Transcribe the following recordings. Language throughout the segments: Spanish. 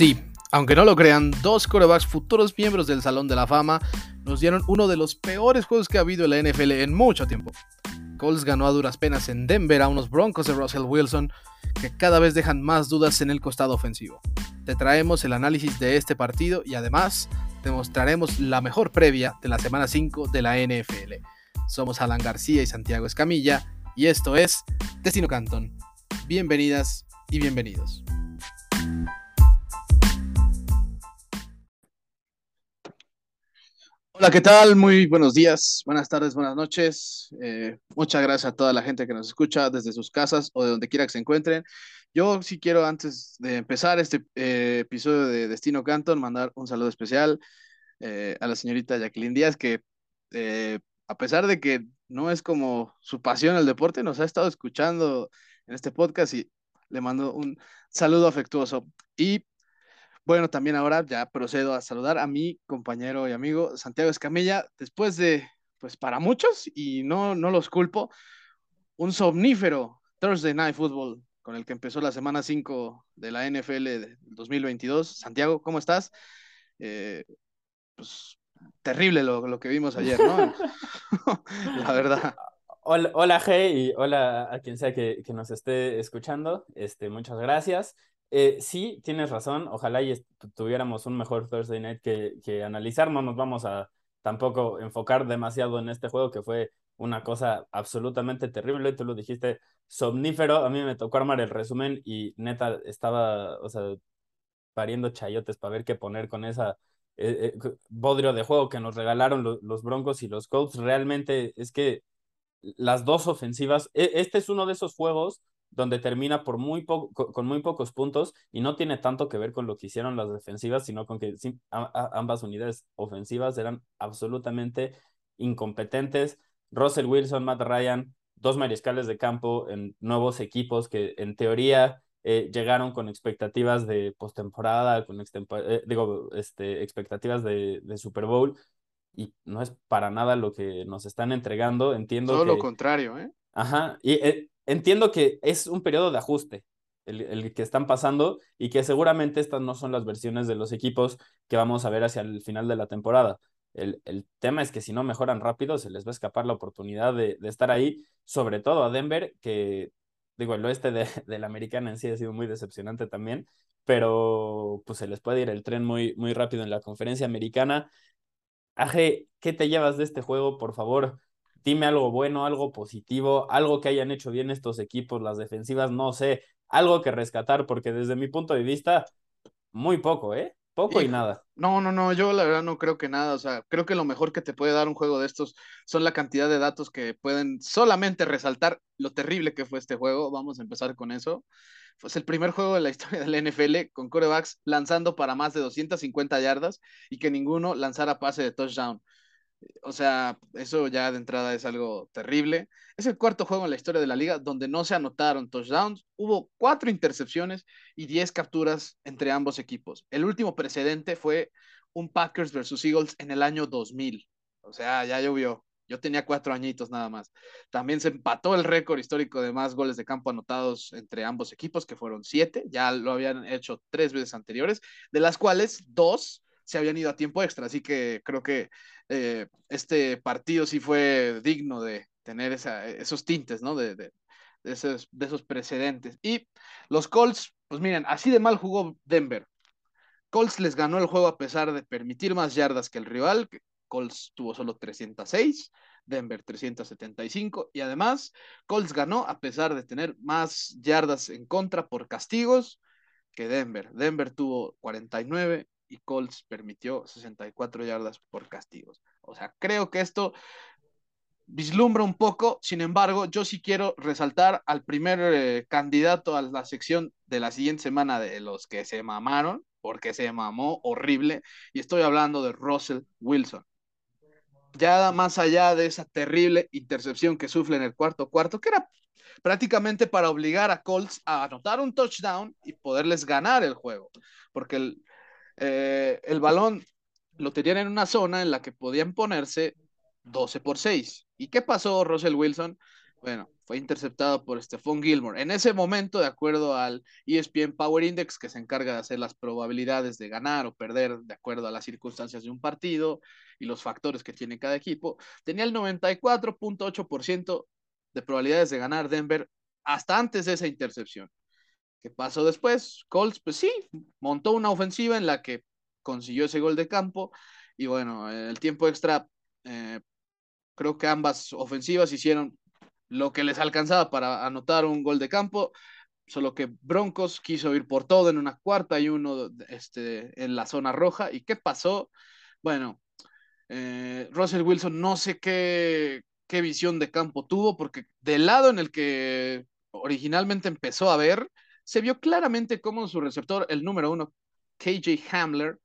Sí, aunque no lo crean, dos corebacks futuros miembros del Salón de la Fama nos dieron uno de los peores juegos que ha habido en la NFL en mucho tiempo. Colts ganó a duras penas en Denver a unos Broncos de Russell Wilson que cada vez dejan más dudas en el costado ofensivo. Te traemos el análisis de este partido y además te mostraremos la mejor previa de la semana 5 de la NFL. Somos Alan García y Santiago Escamilla y esto es Destino Canton. Bienvenidas y bienvenidos. Hola, ¿qué tal? Muy buenos días, buenas tardes, buenas noches. Eh, muchas gracias a toda la gente que nos escucha desde sus casas o de donde quiera que se encuentren. Yo sí quiero, antes de empezar este eh, episodio de Destino Canton, mandar un saludo especial eh, a la señorita Jacqueline Díaz, que a pesar de que no es como su pasión el deporte, nos ha estado escuchando en este podcast y le mando un saludo afectuoso. Y bueno, también ahora ya procedo a saludar a mi compañero y amigo Santiago Escamilla, después de, pues para muchos, y no, no los culpo, un somnífero Thursday Night Football con el que empezó la semana 5 de la NFL de 2022. Santiago, ¿cómo estás? Eh, pues terrible lo, que vimos ayer, ¿no? la verdad. Hola, hola G y hola a quien sea que, que, nos esté escuchando. Este, muchas gracias. Eh, sí, tienes razón. Ojalá y tuviéramos un mejor Thursday Night que, que analizar. No nos vamos a tampoco enfocar demasiado en este juego que fue una cosa absolutamente terrible. Tú lo dijiste, somnífero. A mí me tocó armar el resumen y neta estaba, o sea, pariendo chayotes para ver qué poner con esa eh, eh, bodrio de juego que nos regalaron los Broncos y los Colts. Realmente es que las dos ofensivas, e, este es uno de esos juegos donde termina por muy con muy pocos puntos y no tiene tanto que ver con lo que hicieron las defensivas, sino con que ambas unidades ofensivas eran absolutamente incompetentes. Russell Wilson, Matt Ryan, dos mariscales de campo en nuevos equipos que en teoría eh, llegaron con expectativas de postemporada, con eh, digo, este, expectativas de, de, Super Bowl y no es para nada lo que nos están entregando. Entiendo Todo lo contrario, ¿eh? Ajá, y eh, entiendo que es un periodo de ajuste el, que están pasando y que seguramente estas no son las versiones de los equipos que vamos a ver hacia el final de la temporada. El, el tema es que si no mejoran rápido, se les va a escapar la oportunidad de, de estar ahí, sobre todo a Denver, que digo, el oeste de, de, la americana en sí ha sido muy decepcionante también, pero pues se les puede ir el tren muy, muy rápido en la conferencia americana. Aje, ¿qué te llevas de este juego, por favor? Dime algo bueno, algo positivo, algo que hayan hecho bien estos equipos, las defensivas, no sé, algo que rescatar, porque desde mi punto de vista, muy poco, ¿eh? Poco y nada. No, no, no, yo la verdad no creo que nada, o sea, creo que lo mejor que te puede dar un juego de estos son la cantidad de datos que pueden solamente resaltar lo terrible que fue este juego, vamos a empezar con eso. Fue el primer juego de la historia del NFL con corebacks lanzando para más de 250 yardas y que ninguno lanzara pase de touchdown. O sea, eso ya de entrada es algo terrible. Es el cuarto juego en la historia de la liga donde no se anotaron touchdowns. Hubo cuatro intercepciones y diez capturas entre ambos equipos. El último precedente fue un Packers versus Eagles en el año 2000. O sea, ya llovió. Yo tenía cuatro añitos nada más. También se empató el récord histórico de más goles de campo anotados entre ambos equipos, que fueron siete. Ya lo habían hecho tres veces anteriores, de las cuales dos se habían ido a tiempo extra. Así que creo que eh, este partido sí fue digno de tener esos tintes, ¿no? De, esos, de esos precedentes. Y los Colts, pues miren, así de mal jugó Denver. Colts les ganó el juego a pesar de permitir más yardas que el rival. Colts tuvo solo 306, Denver 375 y además Colts ganó a pesar de tener más yardas en contra por castigos que Denver. Denver tuvo 49 y Colts permitió 64 yardas por castigos. O sea, creo que esto vislumbra un poco, sin embargo, yo sí quiero resaltar al primer eh, candidato a la sección de la siguiente semana de los que se mamaron, porque se mamó horrible, y estoy hablando de Russell Wilson. Ya más allá de esa terrible intercepción que sufre en el cuarto cuarto, que era prácticamente para obligar a Colts a anotar un touchdown y poderles ganar el juego, porque el, eh, el balón lo tenían en una zona en la que podían ponerse 12 por 6. ¿Y qué pasó, Russell Wilson? Bueno, fue interceptado por Stephon Gilmore. En ese momento, de acuerdo al ESPN Power Index, que se encarga de hacer las probabilidades de ganar o perder de acuerdo a las circunstancias de un partido y los factores que tiene cada equipo, tenía el 94.8% de probabilidades de ganar Denver hasta antes de esa intercepción. ¿Qué pasó después? Colts, pues sí, montó una ofensiva en la que consiguió ese gol de campo y bueno, el tiempo extra, eh, creo que ambas ofensivas hicieron lo que les alcanzaba para anotar un gol de campo, solo que Broncos quiso ir por todo en una cuarta y uno este, en la zona roja. ¿Y qué pasó? Bueno, eh, Russell Wilson no sé qué, qué visión de campo tuvo, porque del lado en el que originalmente empezó a ver, se vio claramente cómo su receptor, el número uno, KJ Hamler,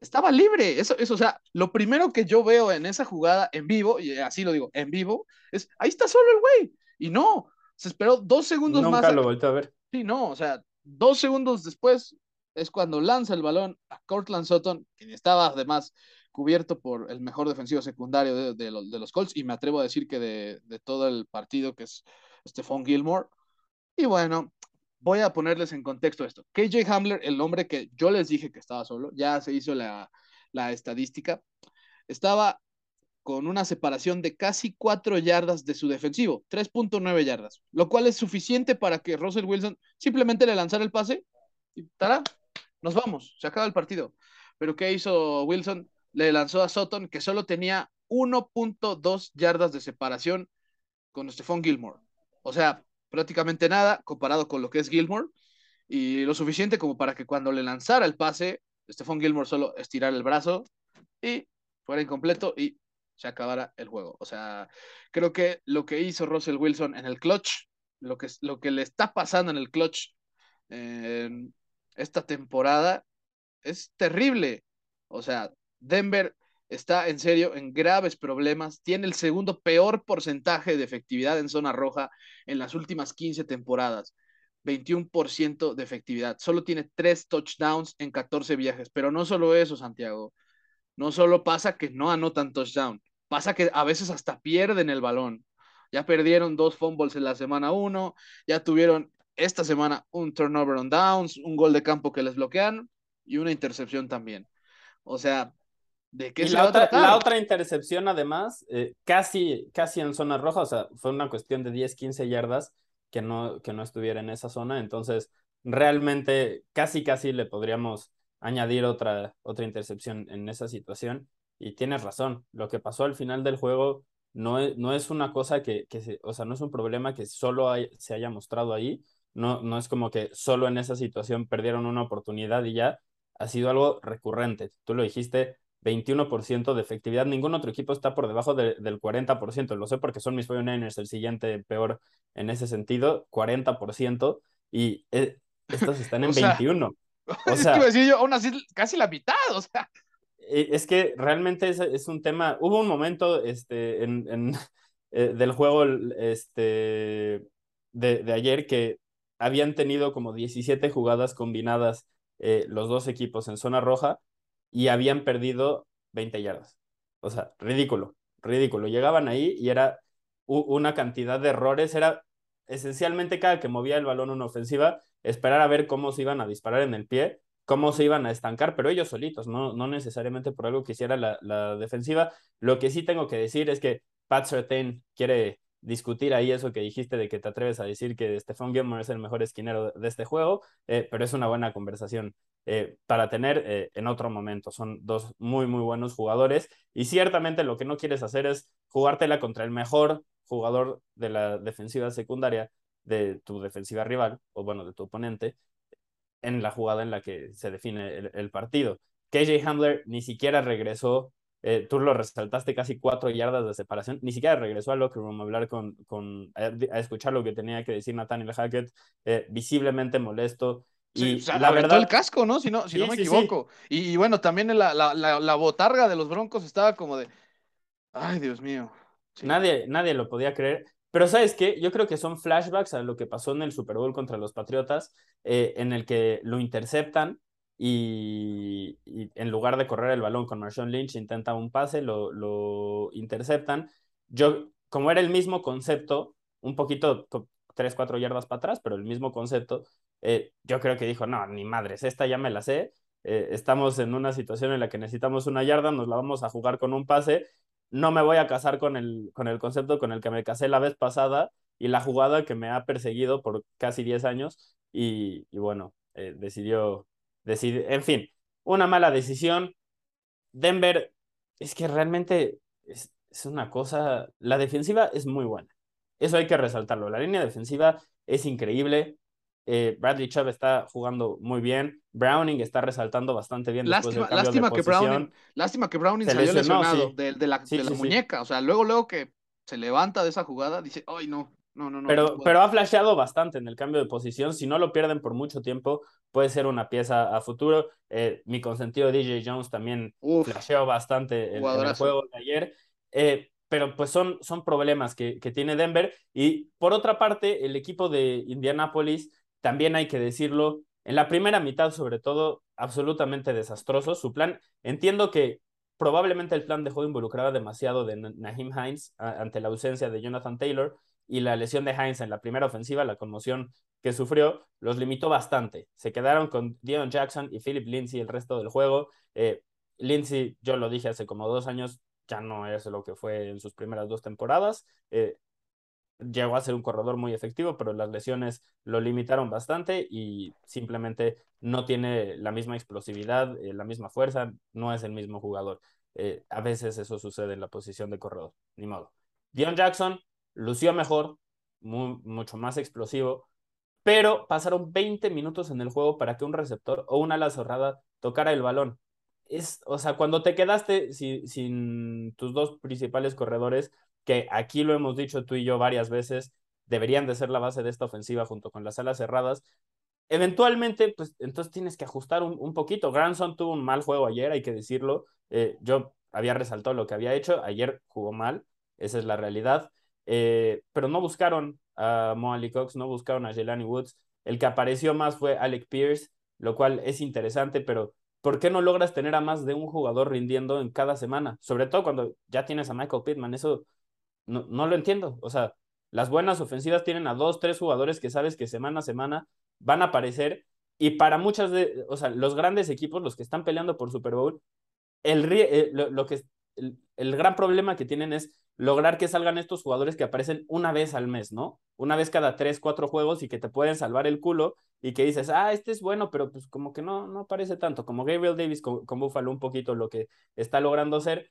estaba libre. Eso, eso, o sea, lo primero que yo veo en esa jugada en vivo, y así lo digo, en vivo, es ahí está solo el güey. Y no, se esperó dos segundos más. Nunca lo volteó a ver. Sí, no, o sea, dos segundos después es cuando lanza el balón a Cortland Sutton, quien estaba además cubierto por el mejor defensivo secundario de, de, los, de los Colts, y me atrevo a decir que de, de todo el partido, que es Stephon Gilmore. Y bueno, voy a ponerles en contexto esto. KJ Hamler, el hombre que yo les dije que estaba solo, ya se hizo la, la estadística, estaba con una separación de casi 4 yardas de su defensivo, 3.9 yardas, lo cual es suficiente para que Russell Wilson simplemente le lanzara el pase y ¡tará! nos vamos, se acaba el partido. Pero ¿qué hizo Wilson? Le lanzó a Sutton que solo tenía 1.2 yardas de separación con Stephon Gilmore. O sea, prácticamente nada comparado con lo que es Gilmore y lo suficiente como para que cuando le lanzara el pase, Stephon Gilmore solo estirara el brazo y fuera incompleto y se acabara el juego. O sea, creo que lo que hizo Russell Wilson en el clutch, lo que, lo que le está pasando en el clutch en esta temporada es terrible. O sea, Denver está en serio en graves problemas, tiene el segundo peor porcentaje de efectividad en zona roja en las últimas 15 temporadas. 21% de efectividad. Solo tiene 3 touchdowns en 14 viajes. Pero no solo eso, Santiago. No solo pasa que no anotan touchdown, pasa que a veces hasta pierden el balón. Ya perdieron dos fumbles en la semana 1, ya tuvieron esta semana un turnover on downs, un gol de campo que les bloquean y una intercepción también. O sea, ¿De qué y la, otra, la otra intercepción, además, eh, casi, casi en zona roja, o sea, fue una cuestión de 10, 15 yardas que no, que no estuviera en esa zona. Entonces, realmente, casi, casi le podríamos añadir otra, otra intercepción en esa situación. Y tienes razón, lo que pasó al final del juego no es, no es una cosa que, que se, o sea, no es un problema que solo hay, se haya mostrado ahí. No, no es como que solo en esa situación perdieron una oportunidad y ya ha sido algo recurrente. Tú lo dijiste, 21% de efectividad. Ningún otro equipo está por debajo de, del 40%. Lo sé porque son mis 49ers el siguiente peor en ese sentido, 40%. Y eh, estos están en 21. O sea, es que decir yo, aún así, casi la mitad, o sea. Eh, es que realmente es, es un tema. Hubo un momento este, en, en eh, del juego este, de, de, ayer que habían tenido como 17 jugadas combinadas eh, los dos equipos en zona roja y habían perdido 20 yardas. O sea, ridículo, ridículo. Llegaban ahí y era una cantidad de errores, era esencialmente cada que movía el balón una ofensiva, esperar a ver cómo se iban a disparar en el pie, cómo se iban a estancar, pero ellos solitos, no, no necesariamente por algo que hiciera la, la defensiva. Lo que sí tengo que decir es que Pat Surtain quiere discutir ahí eso que dijiste de que te atreves a decir que Stephon Gilmore es el mejor esquinero de este juego, eh, pero es una buena conversación eh, para tener eh, en otro momento. Son dos muy, muy buenos jugadores y ciertamente lo que no quieres hacer es jugártela contra el mejor jugador de la defensiva secundaria de tu defensiva rival, o bueno, de tu oponente, en la jugada en la que se define el, el partido. KJ Handler ni siquiera regresó eh, tú lo resaltaste casi cuatro yardas de separación, ni siquiera regresó al locker room a hablar con, con a, escuchar lo que tenía que decir Nathaniel Hackett, eh, visiblemente molesto. Sí, y o sea, la verdad el casco, ¿no? Si no, si sí, no me sí, equivoco. Y, y, bueno, también la, la, la, la, botarga de los Broncos estaba como de, ay, Dios mío. Nadie, nadie lo podía creer. Pero sabes qué, yo creo que son flashbacks a lo que pasó en el Super Bowl contra los Patriotas, eh, en el que lo interceptan y, y, en lugar de correr el balón con Marshawn Lynch, intenta un pase, lo, lo interceptan. Yo, como era el mismo concepto, un poquito tres, cuatro yardas para atrás, pero el mismo concepto, eh, yo creo que dijo, no, ni madres, esta ya me la sé, eh, estamos en una situación en la que necesitamos una yarda, nos la vamos a jugar con un pase, no me voy a casar con el, con el concepto con el que me casé la vez pasada y la jugada que me ha perseguido por casi 10 años y, bueno, eh, decidió, decidir, en fin, una mala decisión. Denver, es que realmente es, es una cosa, la defensiva es muy buena, eso hay que resaltarlo, la línea defensiva es increíble, eh, Bradley Chubb está jugando muy bien. Browning está resaltando bastante bien después lástima, del lástima de que. Browning, lástima que Browning Se salió lesionado sí. de, de la, Sí, de la sí. muñeca. O sea, luego, luego que se levanta de esa jugada, dice, ay, no, no, no, Pero, puedo". pero ha flasheado bastante en el cambio de posición. Si no lo pierden por mucho tiempo, puede ser una pieza a futuro. Eh, mi consentido DJ Jones también Uf, flasheó bastante en, en el juego de ayer. Eh, pero pues son, son problemas que, que tiene Denver. Y por otra parte, el equipo de Indianapolis, también hay que decirlo, en la primera mitad sobre todo, absolutamente desastroso. Su plan, entiendo que probablemente el plan dejó involucrada demasiado de Na- Naheem Hines ante la ausencia de Jonathan Taylor y la lesión de Hines en la primera ofensiva, la conmoción que sufrió, los limitó bastante. Se quedaron con Dion Jackson y Philip Lindsay el resto del juego. Eh, Lindsay, yo lo dije hace como dos años, ya no es lo que fue en sus primeras dos temporadas. Eh, llegó a ser un corredor muy efectivo, pero las lesiones lo limitaron bastante y simplemente no tiene la misma explosividad, eh, la misma fuerza, no es el mismo jugador. A veces eso sucede en la posición de corredor, ni modo. Dion Jackson lució mejor, mu mucho más explosivo, pero pasaron 20 minutos en el juego para que un receptor o una ala cerrada tocara el balón. Es, o sea, cuando te quedaste sin, sin tus dos principales corredores, que aquí lo hemos dicho tú y yo varias veces, deberían de ser la base de esta ofensiva junto con las alas cerradas. Eventualmente, pues entonces tienes que ajustar un, un poquito. Granson tuvo un mal juego ayer, hay que decirlo. Eh, yo había resaltado lo que había hecho, ayer jugó mal, esa es la realidad. Eh, pero no buscaron a Moali Cox, no buscaron a Jelani Woods. El que apareció más fue Alec Pierce, lo cual es interesante, pero ¿por qué no logras tener a más de un jugador rindiendo en cada semana? Sobre todo cuando ya tienes a Michael Pittman, eso no, no lo entiendo. O sea, las buenas ofensivas tienen a dos, tres jugadores que sabes que semana a semana van a aparecer y para muchas de, o sea, los grandes equipos, los que están peleando por Super Bowl, el, eh, lo, lo, que el, el, gran problema que tienen es lograr que salgan estos jugadores que aparecen una vez al mes, ¿no? Una vez cada tres, cuatro juegos y que te pueden salvar el culo y que dices, ah, este es bueno, pero pues como que no, no aparece tanto, como Gabriel Davis con, con Buffalo un poquito lo que está logrando hacer.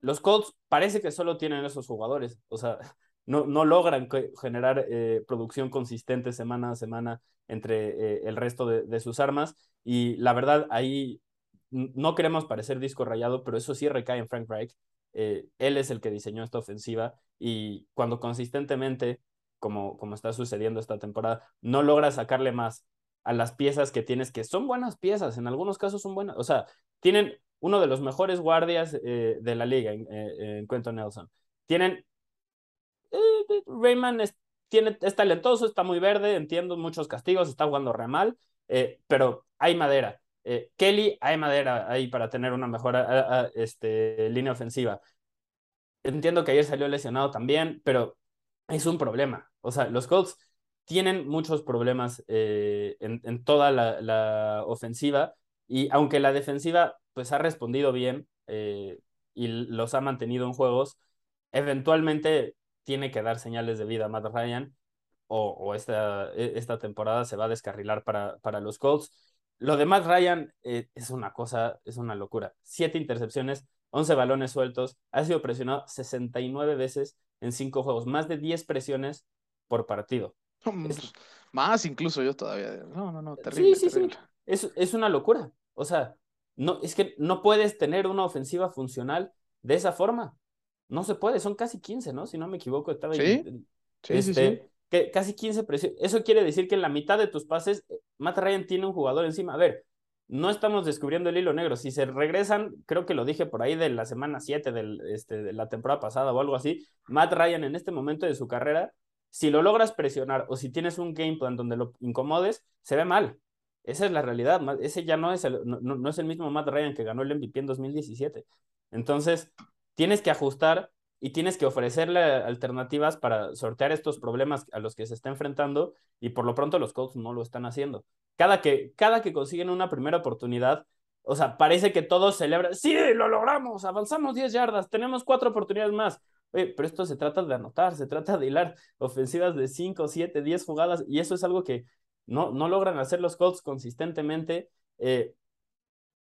Los Colts parece que solo tienen esos jugadores, o sea, no, no logran generar eh, producción consistente semana a semana entre eh, el resto de, de, sus armas. Y la verdad, ahí no queremos parecer disco rayado, pero eso sí recae en Frank Reich. Eh, él es el que diseñó esta ofensiva y cuando consistentemente, como, como está sucediendo esta temporada, no logra sacarle más a las piezas que tienes, que son buenas piezas, en algunos casos son buenas, o sea, tienen uno de los mejores guardias eh, de la liga en, eh, en Nelson. Tienen eh, Rayman es, tiene, es talentoso, está muy verde, entiendo muchos castigos, está jugando re mal, pero hay madera. Eh, Kelly, hay madera ahí para tener una mejor este, línea ofensiva. Entiendo que ayer salió lesionado también, pero es un problema. O sea, los Colts tienen muchos problemas eh, en, toda la, ofensiva y aunque la defensiva pues ha respondido bien eh, y los ha mantenido en juegos, eventualmente tiene que dar señales de vida a Matt Ryan o, esta, esta, temporada se va a descarrilar para, para los Colts. Lo de Matt Ryan eh, es una cosa, es una locura. Siete intercepciones, 11 balones sueltos, ha sido presionado 69 veces en cinco juegos, más de 10 presiones por partido. Es... Más incluso yo todavía. No, no, no, terrible. Sí, sí, terrible. sí. Es, es una locura. O sea, no, es que no puedes tener una ofensiva funcional de esa forma. No se puede, son casi 15, ¿no? Si no me equivoco, estaba ¿Sí? ahí. Sí, este, sí, sí. Que casi 15 presiones. Eso quiere decir que en la mitad de tus pases, eh, Matt Ryan tiene un jugador encima. A ver, no estamos descubriendo el hilo negro. Si se regresan, creo que lo dije por ahí de la semana 7 del, este, de la temporada pasada o algo así, Matt Ryan en este momento de su carrera, si lo logras presionar o si tienes un game plan donde lo incomodes, se ve mal. Esa es la realidad. Ese ya no es el, no, no es el mismo Matt Ryan que ganó el MVP en 2017. Entonces, tienes que ajustar y tienes que ofrecerle alternativas para sortear estos problemas a los que se está enfrentando y por lo pronto los Colts no lo están haciendo. Cada que, cada que consiguen una primera oportunidad, o sea, parece que todos celebran, sí, lo logramos, avanzamos 10 yardas, tenemos cuatro oportunidades más. Oye, pero esto se trata de anotar, se trata de hilar ofensivas de 5, 7, 10 jugadas y eso es algo que no, no logran hacer los Colts consistentemente. Eh,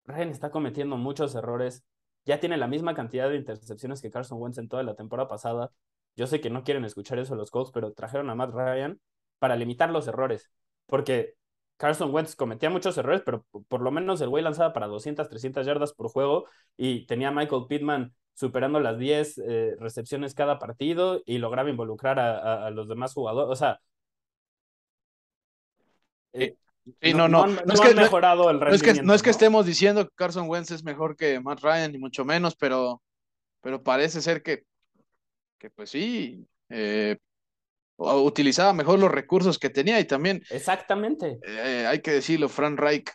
está cometiendo muchos errores ya tiene la misma cantidad de intercepciones que Carson Wentz en toda la temporada pasada. Yo sé que no quieren escuchar eso los Colts, pero trajeron a Matt Ryan para limitar los errores, porque Carson Wentz cometía muchos errores, pero por lo menos el güey lanzaba para 200, 300 yardas por juego y tenía a Michael Pittman superando las 10 eh, recepciones cada partido y lograba involucrar a, los demás jugadores. O sea, eh, no, no, no, es que, mejorado el no es que, no es que estemos diciendo que Carson Wentz es mejor que Matt Ryan, ni mucho menos, pero, pero parece ser que, que pues sí, eh, utilizaba mejor los recursos que tenía y también. Exactamente. Eh, hay que decirlo, Frank Reich,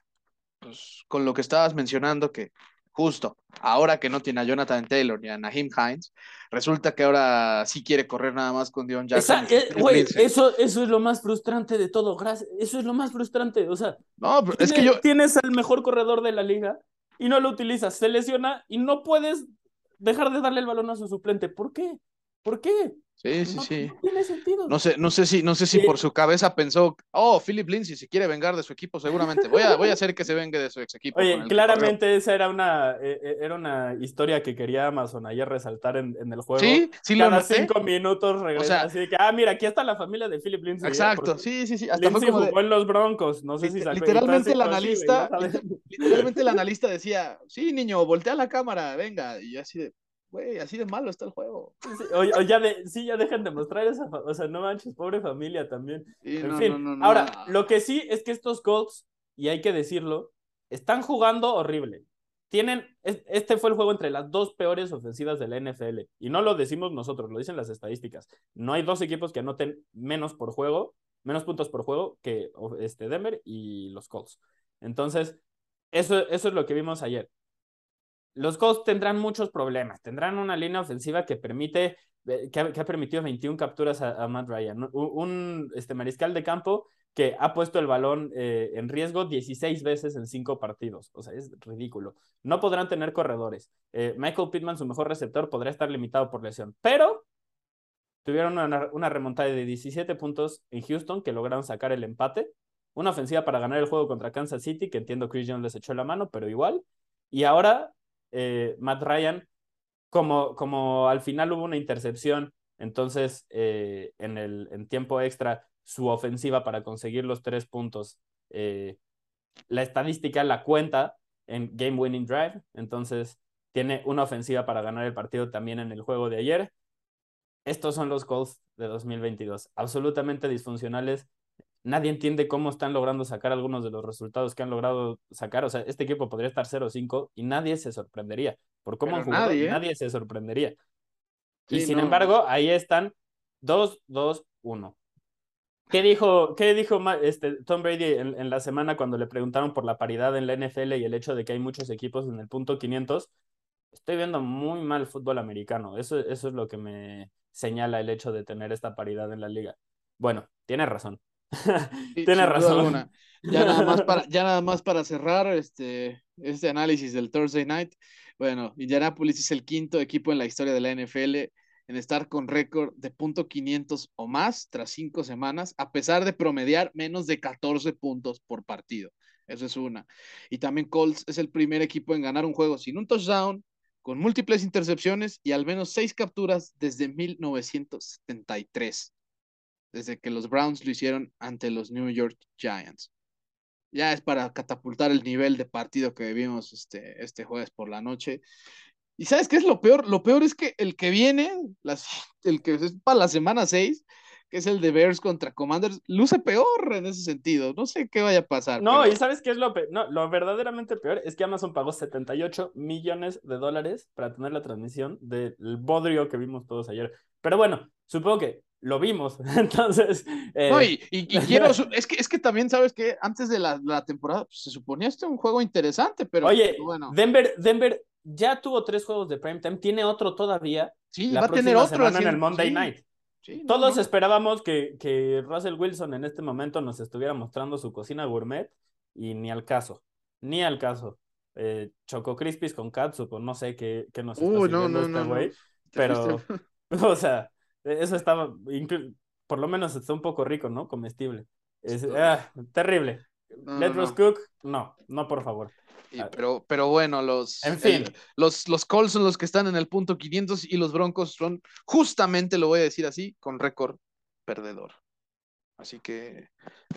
pues con lo que estabas mencionando, que justo ahora que no tiene a Jonathan Taylor ni a Naheem Hines, resulta que ahora sí quiere correr nada más con Dion Jackson. Eh, eso, eso es lo más frustrante de todo, gracias. Eso es lo más frustrante. O sea, no, es que yo. Tienes al mejor corredor de la liga y no lo utilizas, se lesiona y no puedes dejar de darle el balón a su suplente. ¿Por qué? ¿Por qué? Sí, sí, sí. No tiene sentido. No sé, no sé si, no sé si por su cabeza pensó, oh, Philip Lindsay se quiere vengar de su equipo, seguramente. Voy a, voy a hacer que se vengue de su ex equipo. Oye, claramente esa era una, eh, eh, era una historia que quería Amazon ayer resaltar en, en el juego. Sí, sí Cada lo cinco minutos regresa. así que, ah, mira, aquí está la familia de Philip Lindsay. ¿eh? Exacto, sí, sí, sí. Hasta Lindsay jugó en los Broncos, no sé si sacó. Literalmente el analista, literalmente el analista decía, sí, niño, voltea la cámara, venga. Y así de, Güey, así de malo está el juego. Sí, o, ya de, sí, ya dejan de mostrar esa, o sea, no manches, pobre familia también. en fin, ahora, lo que sí es que estos Colts, y hay que decirlo, están jugando horrible. Tienen, este fue el juego entre las dos peores ofensivas de la NFL, y no lo decimos nosotros, lo dicen las estadísticas. No hay dos equipos que anoten menos por juego, menos puntos por juego que este Denver y los Colts. Entonces, eso, eso es lo que vimos ayer los Colts tendrán muchos problemas. Tendrán una línea ofensiva que permite, eh, que ha, permitido 21 capturas a, Matt Ryan. Un, este, mariscal de campo que ha puesto el balón eh, en riesgo 16 veces en cinco partidos. O sea, es ridículo. No podrán tener corredores. Eh, Michael Pittman, su mejor receptor, podrá estar limitado por lesión. Pero tuvieron una, una remontada de 17 puntos en Houston que lograron sacar el empate. Una ofensiva para ganar el juego contra Kansas City, que entiendo Chris Jones les echó la mano, pero igual. Y ahora eh, Matt Ryan, como, como al final hubo una intercepción, entonces eh, en el en tiempo extra su ofensiva para conseguir los tres puntos, eh, la estadística la cuenta en Game Winning Drive, entonces tiene una ofensiva para ganar el partido también en el juego de ayer. Estos son los Colts de 2022, absolutamente disfuncionales, nadie entiende cómo están logrando sacar algunos de los resultados que han logrado sacar. O sea, este equipo podría estar 0-5 y nadie se sorprendería. Por cómo han jugado, nadie, se sorprendería. y sin embargo, ahí están 2-2-1. ¿Qué dijo, qué dijo este, Tom Brady en, la semana cuando le preguntaron por la paridad en la NFL y el hecho de que hay muchos equipos en el punto 500? Estoy viendo muy mal fútbol americano. Eso, eso es lo que me señala el hecho de tener esta paridad en la liga. Bueno, tiene razón. Tiene razón. Ya nada, más para, ya nada más para cerrar este, este análisis del Thursday Night. Bueno, Indianapolis es el quinto equipo en la historia de la NFL en estar con récord de punto .500 o más tras cinco semanas, a pesar de promediar menos de 14 puntos por partido. Eso es una. Y también Colts es el primer equipo en ganar un juego sin un touchdown, con múltiples intercepciones y al menos seis capturas desde 1973 desde que los Browns lo hicieron ante los New York Giants. Ya es para catapultar el nivel de partido que vimos este, este jueves por la noche. ¿Y sabes qué es lo peor? Lo peor es que el que viene, las, el que es para la semana 6, que es el de Bears contra Commanders, luce peor en ese sentido. No sé qué vaya a pasar. No, y ¿sabes qué es lo peor? No, lo verdaderamente peor es que Amazon pagó 78 millones de dólares para tener la transmisión del bodrio que vimos todos ayer. Pero bueno, supongo que lo vimos. Entonces. Eh, no, y, quiero. es, que, es que también, ¿sabes que Antes de la, temporada pues, se suponía este un juego interesante, pero. Oye, bueno. Denver, Denver ya tuvo tres juegos de primetime, tiene otro todavía. Sí, la va a tener otro en el Monday sí. Night. Sí, Todos no. esperábamos que, que Russell Wilson en este momento nos estuviera mostrando su cocina gourmet y ni al caso, ni al caso. Eh, Choco Crispies con catsup o no sé qué, qué nos está no, no, este no, no. güey, pero, o sea, eso estaba, por lo menos está un poco rico, ¿no? Comestible. Es, ah, terrible. No, Let no, no. Cook, no, no, por favor. Y- Ah. pero, pero bueno, los, En fin. el- los, los Colts son los que están en el punto 500 y los Broncos son justamente, lo voy a decir así, con récord perdedor. Así que,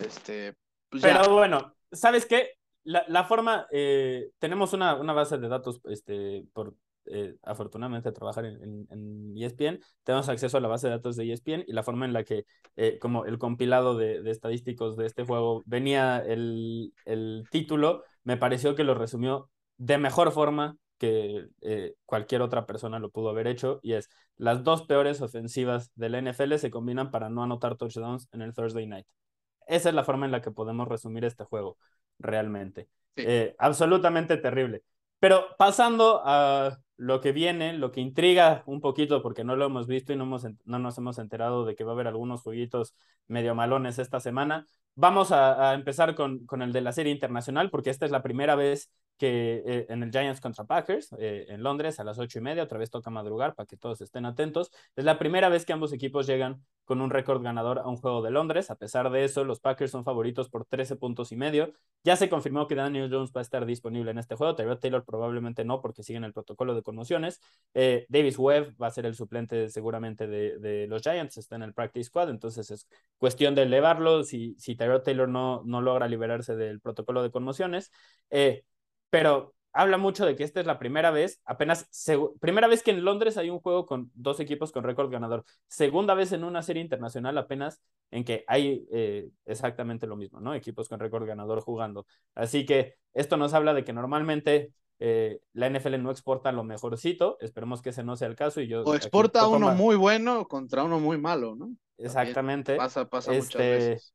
este, pues ya. Pero bueno, ¿sabes qué? La, la forma, eh, tenemos una, una base de datos, este, por eh, afortunadamente trabajar en, en, en ESPN, tenemos acceso a la base de datos de E ESPN y la forma en la que, eh, como el compilado de, de estadísticos de este juego venía el, el título, me pareció que lo resumió de mejor forma que eh, cualquier otra persona lo pudo haber hecho, y es las dos peores ofensivas de la NFL se combinan para no anotar touchdowns en el Thursday Night. Esa es la forma en la que podemos resumir este juego, realmente. Sí. Eh, absolutamente terrible. Pero pasando a lo que viene, lo que intriga un poquito, porque no lo hemos visto y no, hemos, no nos hemos enterado de que va a haber algunos jueguitos medio malones esta semana, vamos a, a empezar con, con, el de la serie internacional, porque esta es la primera vez que eh, en el Giants contra Packers, eh, en Londres, a las ocho y media, otra vez toca madrugar para que todos estén atentos. Es la primera vez que ambos equipos llegan con un récord ganador a un juego de Londres. A pesar de eso, los Packers son favoritos por 13 puntos y medio. Ya se confirmó que Daniel Jones va a estar disponible en este juego. Tyrod Taylor probablemente no, porque siguen el protocolo de conmociones. Eh, Davis Webb va a ser el suplente seguramente de, de, los Giants, está en el practice squad, entonces es cuestión de elevarlo si, si Tyrod Taylor no, no logra liberarse del protocolo de conmociones. Eh, pero habla mucho de que esta es la primera vez, apenas, primera vez que en Londres hay un juego con dos equipos con récord ganador, segunda vez en una serie internacional apenas en que hay eh, exactamente lo mismo, ¿no? Equipos con récord ganador jugando. Así que esto nos habla de que normalmente eh, la NFL no exporta lo mejorcito, esperemos que ese no sea el caso. Y yo o exporta uno más... muy bueno contra uno muy malo, ¿no? Exactamente. También pasa, pasa este... muchas veces.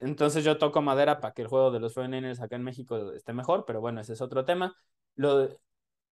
Entonces yo toco madera para que el juego de los 49ers acá en México esté mejor, pero bueno, ese es otro tema. Lo,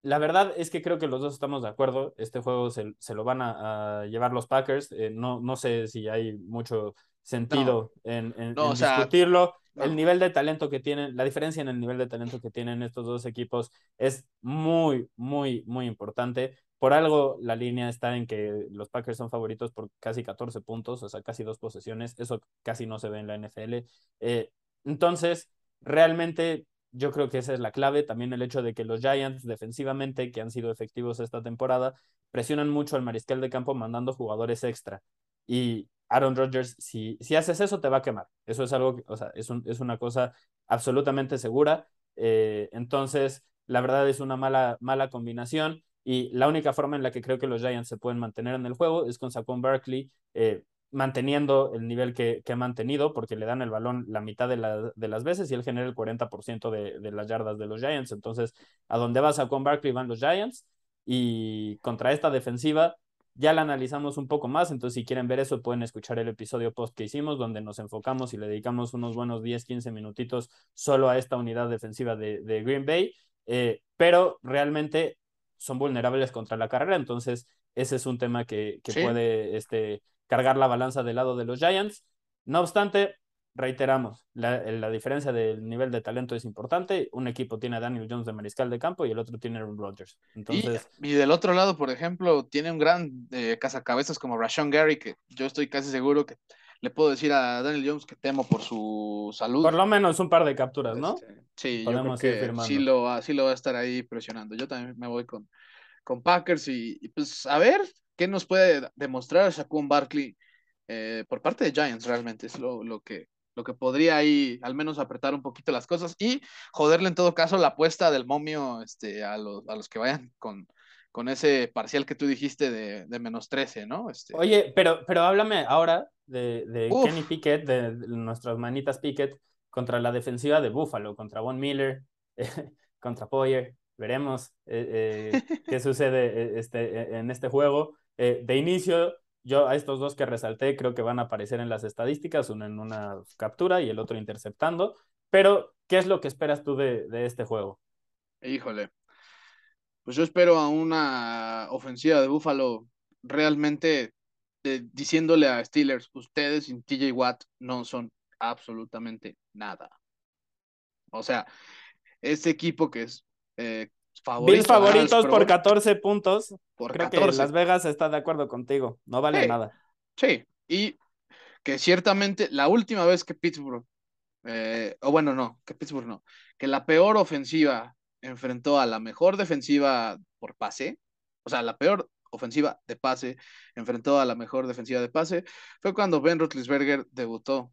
la verdad es que creo que los dos estamos de acuerdo. Este juego se, se lo van a, a, llevar los Packers. Eh, no, no sé si hay mucho sentido no. en, en, no, en o sea, discutirlo. El nivel de talento que tienen, la diferencia en el nivel de talento que tienen estos dos equipos es muy, muy, muy importante. Por algo la línea está en que los Packers son favoritos por casi 14 puntos, o sea, casi dos posesiones. Eso casi no se ve en la NFL. Eh, entonces, realmente yo creo que esa es la clave. También el hecho de que los Giants defensivamente, que han sido efectivos esta temporada, presionan mucho al mariscal de campo mandando jugadores extra. Y Aaron Rodgers, si, si haces eso, te va a quemar. Eso es algo, o sea, es, es una cosa absolutamente segura. Eh, entonces, la verdad es una mala, mala combinación. Y la única forma en la que creo que los Giants se pueden mantener en el juego es con Saquon Barkley eh, manteniendo el nivel que, que, ha mantenido, porque le dan el balón la mitad de las veces y él genera el 40% de, de, las yardas de los Giants. Entonces, a donde va Saquon Barkley van los Giants. Y contra esta defensiva, ya la analizamos un poco más. Entonces, si quieren ver eso, pueden escuchar el episodio post que hicimos, donde nos enfocamos y le dedicamos unos buenos 10, 15 minutitos solo a esta unidad defensiva de, de Green Bay. Eh, pero realmente son vulnerables contra la carrera, entonces ese es un tema que, que Sí. puede este, cargar la balanza del lado de los Giants. No obstante, reiteramos, la, la, diferencia del nivel de talento es importante. Un equipo tiene a Daniel Jones de mariscal de campo y el otro tiene a Aaron Rodgers. Entonces, y, y, del otro lado, por ejemplo, tiene un gran eh, cazacabezas como Rashawn Gary, que yo estoy casi seguro que le puedo decir a Daniel Jones que temo por su salud. Por lo menos un par de capturas, ¿no? Este, sí, Podemos yo creo que sí lo, va, sí lo va a estar ahí presionando. Yo también me voy con, con Packers y, y pues a ver qué nos puede demostrar Shaquem Barkley eh, por parte de Giants realmente. Es lo, lo, que, lo que podría ahí al menos apretar un poquito las cosas y joderle en todo caso la apuesta del momio este, a, los, a los que vayan con, con ese parcial que tú dijiste de, de menos 13, ¿no? Este... Oye, pero, pero háblame ahora de, de. Kenny Pickett, de, de, nuestras manitas Pickett, contra la defensiva de Buffalo, contra Von Miller, eh, contra Poyer. Veremos eh, eh, qué sucede este, en este juego. Eh, de inicio, yo a estos dos que resalté creo que van a aparecer en las estadísticas, uno en una captura y el otro interceptando. Pero, ¿qué es lo que esperas tú de, de este juego? Híjole. pues yo espero a una ofensiva de Buffalo realmente diciéndole a Steelers, ustedes sin TJ Watt no son absolutamente nada. O sea, este equipo que es eh, favorito favoritos por 14 puntos. Por Creo que Las Vegas está de acuerdo contigo. No vale nada. Sí, y que ciertamente la última vez que Pittsburgh, eh, o bueno, no, que Pittsburgh no, que la peor ofensiva enfrentó a la mejor defensiva por pase, o sea, la peor ofensiva de pase enfrentó a la mejor defensiva de pase, fue cuando Ben Roethlisberger debutó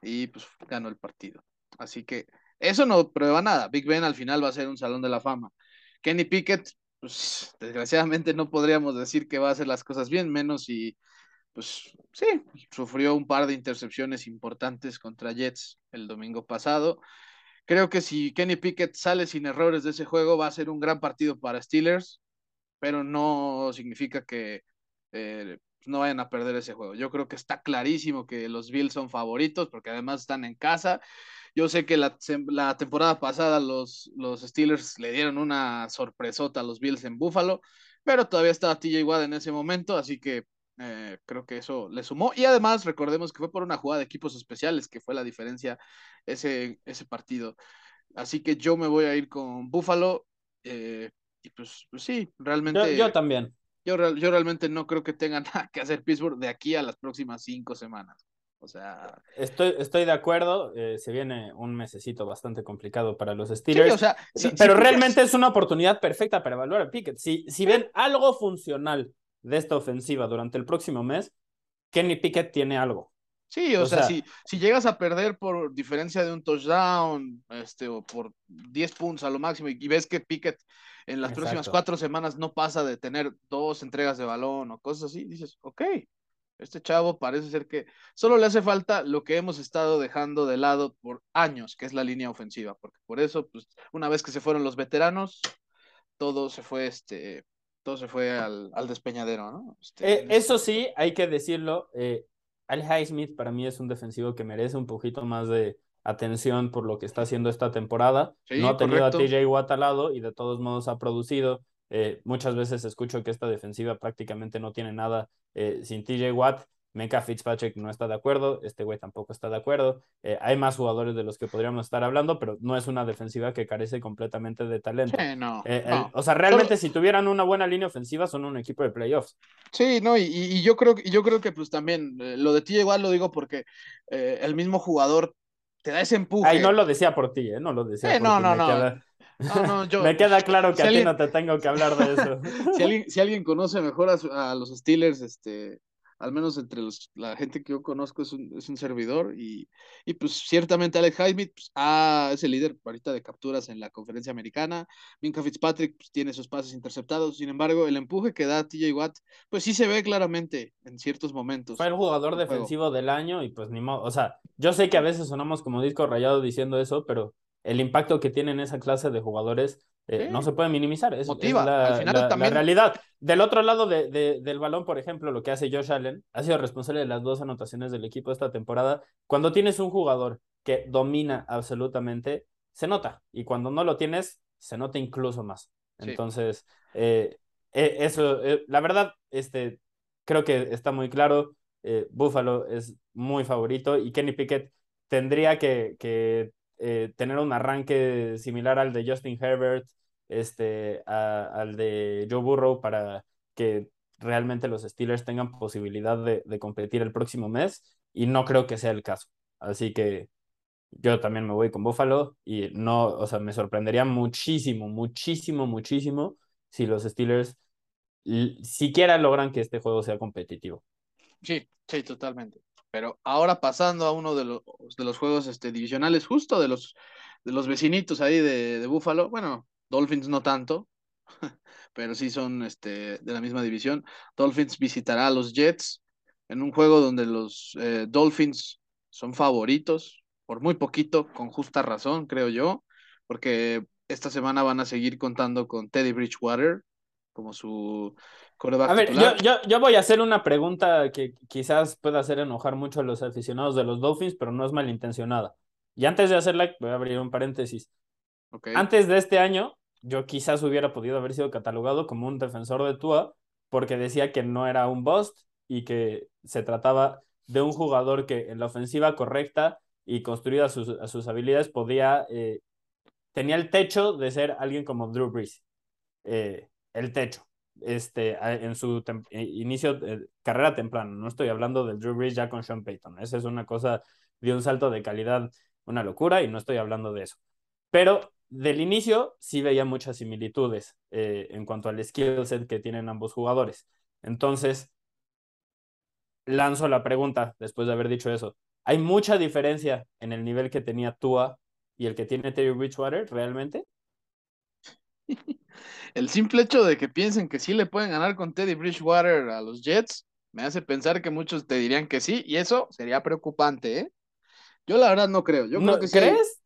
y pues ganó el partido. Así que eso no prueba nada. Big Ben al final va a ser un salón de la fama. Kenny Pickett, pues desgraciadamente no podríamos decir que va a hacer las cosas bien, menos si, pues sí, sufrió un par de intercepciones importantes contra Jets el domingo pasado. Creo que si Kenny Pickett sale sin errores de ese juego, va a ser un gran partido para Steelers, pero no significa que eh, no vayan a perder ese juego. Yo creo que está clarísimo que los Bills son favoritos porque además están en casa yo sé que la, temporada pasada los, los Steelers le dieron una sorpresota a los Bills en Buffalo, pero todavía estaba TJ Watt en ese momento, así que eh, creo que eso le sumó. Y además, recordemos que fue por una jugada de equipos especiales que fue la diferencia ese, ese partido. Así que yo me voy a ir con Buffalo. Eh, y pues, pues, sí, realmente. Yo, también. Yo, yo realmente no creo que tenga nada que hacer Pittsburgh de aquí a las próximas cinco semanas. O sea. Estoy, estoy de acuerdo. Eh, se viene un mesecito bastante complicado para los Steelers. pero realmente es una oportunidad perfecta para evaluar a Pickett. Si, si ven algo funcional de esta ofensiva durante el próximo mes, Kenny Pickett tiene algo. Sí, o, sea, si, si llegas a perder por diferencia de un touchdown, este, o por 10 puntos a lo máximo, y, ves que Pickett en las próximas cuatro semanas no pasa de tener dos entregas de balón o cosas así, dices, ok, este chavo parece ser que solo le hace falta lo que hemos estado dejando de lado por años, que es la línea ofensiva, porque por eso, pues, una vez que se fueron los veteranos, todo se fue, este, todo se fue al, despeñadero, ¿no? Este, eh, eso sí, hay que decirlo, eh, Al Highsmith para mí es un defensivo que merece un poquito más de atención por lo que está haciendo esta temporada. no ha tenido a TJ Watt al lado y de todos modos ha producido. Eh, muchas veces escucho que esta defensiva prácticamente no tiene nada eh, sin TJ Watt. Meka Fitzpatrick no está de acuerdo, este güey tampoco está de acuerdo. Eh, hay más jugadores de los que podríamos estar hablando, pero no es una defensiva que carece completamente de talento. o sea, realmente si tuvieran una buena línea ofensiva son un equipo de playoffs. Sí, no, y, yo creo yo creo que pues también lo de TJ Watt lo digo porque el mismo jugador te da ese empuje. Ay, no lo decía por ti. No lo decía por no, ti. No, no, Me queda claro que a ti no te tengo que hablar de eso. si, alguien, si alguien conoce mejor a, los Steelers, este, al menos entre los, la gente que yo conozco es un, es un servidor y, y, pues ciertamente Alex Highsmith pues, ah, es el líder ahorita de capturas en la conferencia americana, Minka Fitzpatrick pues, tiene sus pases interceptados, sin embargo el empuje que da TJ Watt pues sí se ve claramente en ciertos momentos. Fue el jugador defensivo del año y pues ni modo, o sea, yo sé que a veces sonamos como disco rayado diciendo eso, pero el impacto que tienen esa clase de jugadores eh, no se puede minimizar. Es, Motiva. la, realidad. Del otro lado de, del balón, por ejemplo, lo que hace Josh Allen ha sido responsable de las dos anotaciones del equipo esta temporada. Cuando tienes un jugador que domina absolutamente, se nota. Y cuando no lo tienes, se nota incluso más. Entonces, eh, eh, eso, la verdad, este, creo que está muy claro. Buffalo es muy favorito y Kenny Pickett tendría que, que eh, tener un arranque similar al de Justin Herbert, este, al de Joe Burrow para que realmente los Steelers tengan posibilidad de, competir el próximo mes y no creo que sea el caso. Así que yo también me voy con Buffalo y no, o sea, me sorprendería muchísimo, muchísimo, muchísimo si los Steelers siquiera logran que este juego sea competitivo. Sí, sí, totalmente. Pero ahora pasando a uno de los, de los juegos este, divisionales, justo de los, de los vecinitos ahí de, de Buffalo, bueno, Dolphins no tanto, pero sí son este, de la misma división. Dolphins visitará a los Jets en un juego donde los eh, Dolphins son favoritos, por muy poquito, con justa razón, creo yo, porque esta semana van a seguir contando con Teddy Bridgewater como su a ver, yo, yo, voy a hacer una pregunta que quizás pueda hacer enojar mucho a los aficionados de los Dolphins, pero no es malintencionada. Y antes de hacerla, voy a abrir un paréntesis. Antes de este año, yo quizás hubiera podido haber sido catalogado como un defensor de Tua, porque decía que no era un bust y que se trataba de un jugador que en la ofensiva correcta y construida a sus, a sus habilidades podía, eh, tenía el techo de ser alguien como Drew Brees. Eh, el techo este, en su eh, inicio de carrera temprana. No estoy hablando del Drew Brees ya con Sean Payton. Esa es una cosa de un salto de calidad, una locura, y no estoy hablando de eso. Pero del inicio sí veía muchas similitudes eh, en cuanto al skill set que tienen ambos jugadores. Entonces, lanzo la pregunta después de haber dicho eso. ¿Hay mucha diferencia en el nivel que tenía Tua y el que tiene Terry Bridgewater realmente? El simple hecho de que piensen que sí le pueden ganar con Teddy Bridgewater a los Jets me hace pensar que muchos te dirían que sí, y eso sería preocupante, ¿eh? Yo la verdad no creo. Yo creo que ¿Crees?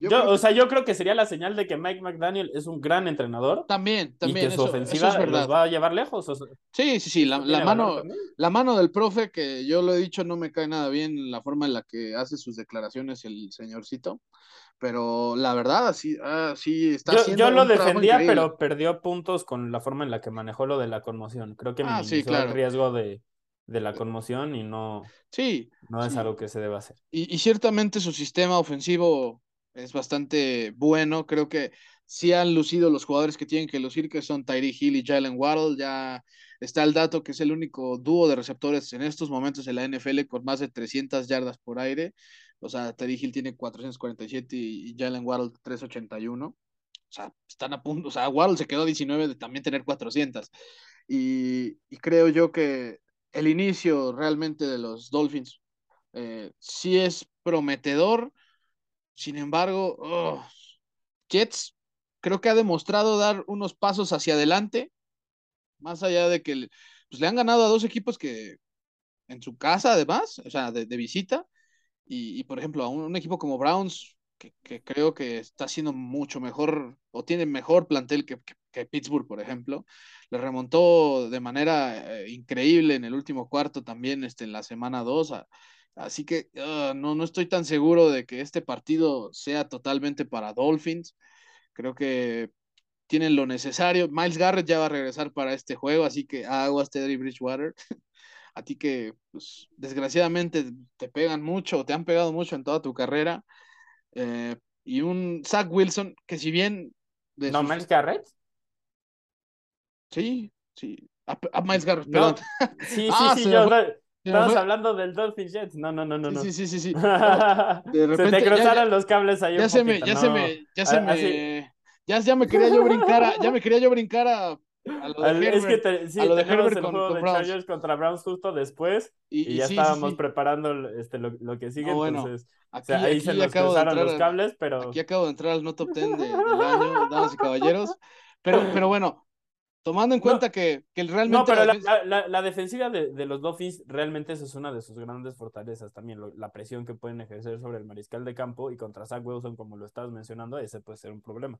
Yo, o sea, yo creo que sería la señal de que Mike McDaniel es un gran entrenador. También, también. Y que su ofensiva los va a llevar lejos. sí, sí, sí. La, mano, la mano del profe, que yo lo he dicho, no me cae nada bien la forma en la que hace sus declaraciones el señorcito pero la verdad, así, sí está yo, Yo lo defendía, pero perdió puntos con la forma en la que manejó lo de la conmoción. Creo que ah, minimizó el riesgo de, la eh, conmoción y no, sí, no es algo que se deba hacer. Y, ciertamente su sistema ofensivo es bastante bueno. Creo que sí han lucido los jugadores que tienen que lucir, que son Tyree Hill y Jalen Waddle. Ya está el dato que es el único dúo de receptores en estos momentos en la NFL con más de 300 yardas por aire. O sea, Terry Hill tiene 447 y Jalen Waddle 381. O sea, están a punto. O sea, Waddle se quedó 19 de también tener 400. Y, creo yo que el inicio realmente de los Dolphins eh, sí es prometedor. Sin embargo, oh, Jets creo que ha demostrado dar unos pasos hacia adelante. Más allá de que pues, le han ganado a dos equipos que en su casa, además, o sea, de visita y, por ejemplo, a un, equipo como Browns, que, creo que está haciendo mucho mejor o tiene mejor plantel que, que, Pittsburgh, por ejemplo, le remontó de manera eh, increíble en el último cuarto también este, en la semana 2. así que ah, no, no estoy tan seguro de que este partido sea totalmente para Dolphins. Creo que tienen lo necesario. Miles Garrett ya va a regresar para este juego, así que aguas Teddy Bridgewater. a ti que pues, desgraciadamente te pegan mucho o te han pegado mucho en toda tu carrera. Eh, y un Zach Wilson que si bien... De ¿No Miles Garrett? Sí, sí. A, Miles Garrett, perdón. Sí, sí, ah, sí, yo... Estamos hablando del Dolphin Jets. No, no, no, no. Sí, sí, sí, sí. de repente, se te cruzaron los cables ahí. Ya se me, ya se me, ya se me, ya, ya me quería yo brincar a, ya me quería yo brincar a es que te, sí, tenemos el juego de Chargers contra Browns justo después y, ya estábamos preparando este, lo, lo, que sigue, entonces aquí, ahí se nos cruzaron los cables, pero... Aquí acabo de entrar al no top 10 de, del año, damas y caballeros, pero, pero bueno, tomando en cuenta que, que, realmente... No, pero la, la, la, defensiva de, de, los Dolphins realmente es una de sus grandes fortalezas también, la presión que pueden ejercer sobre el mariscal de campo y contra Zach Wilson, como lo estabas mencionando, ese puede ser un problema.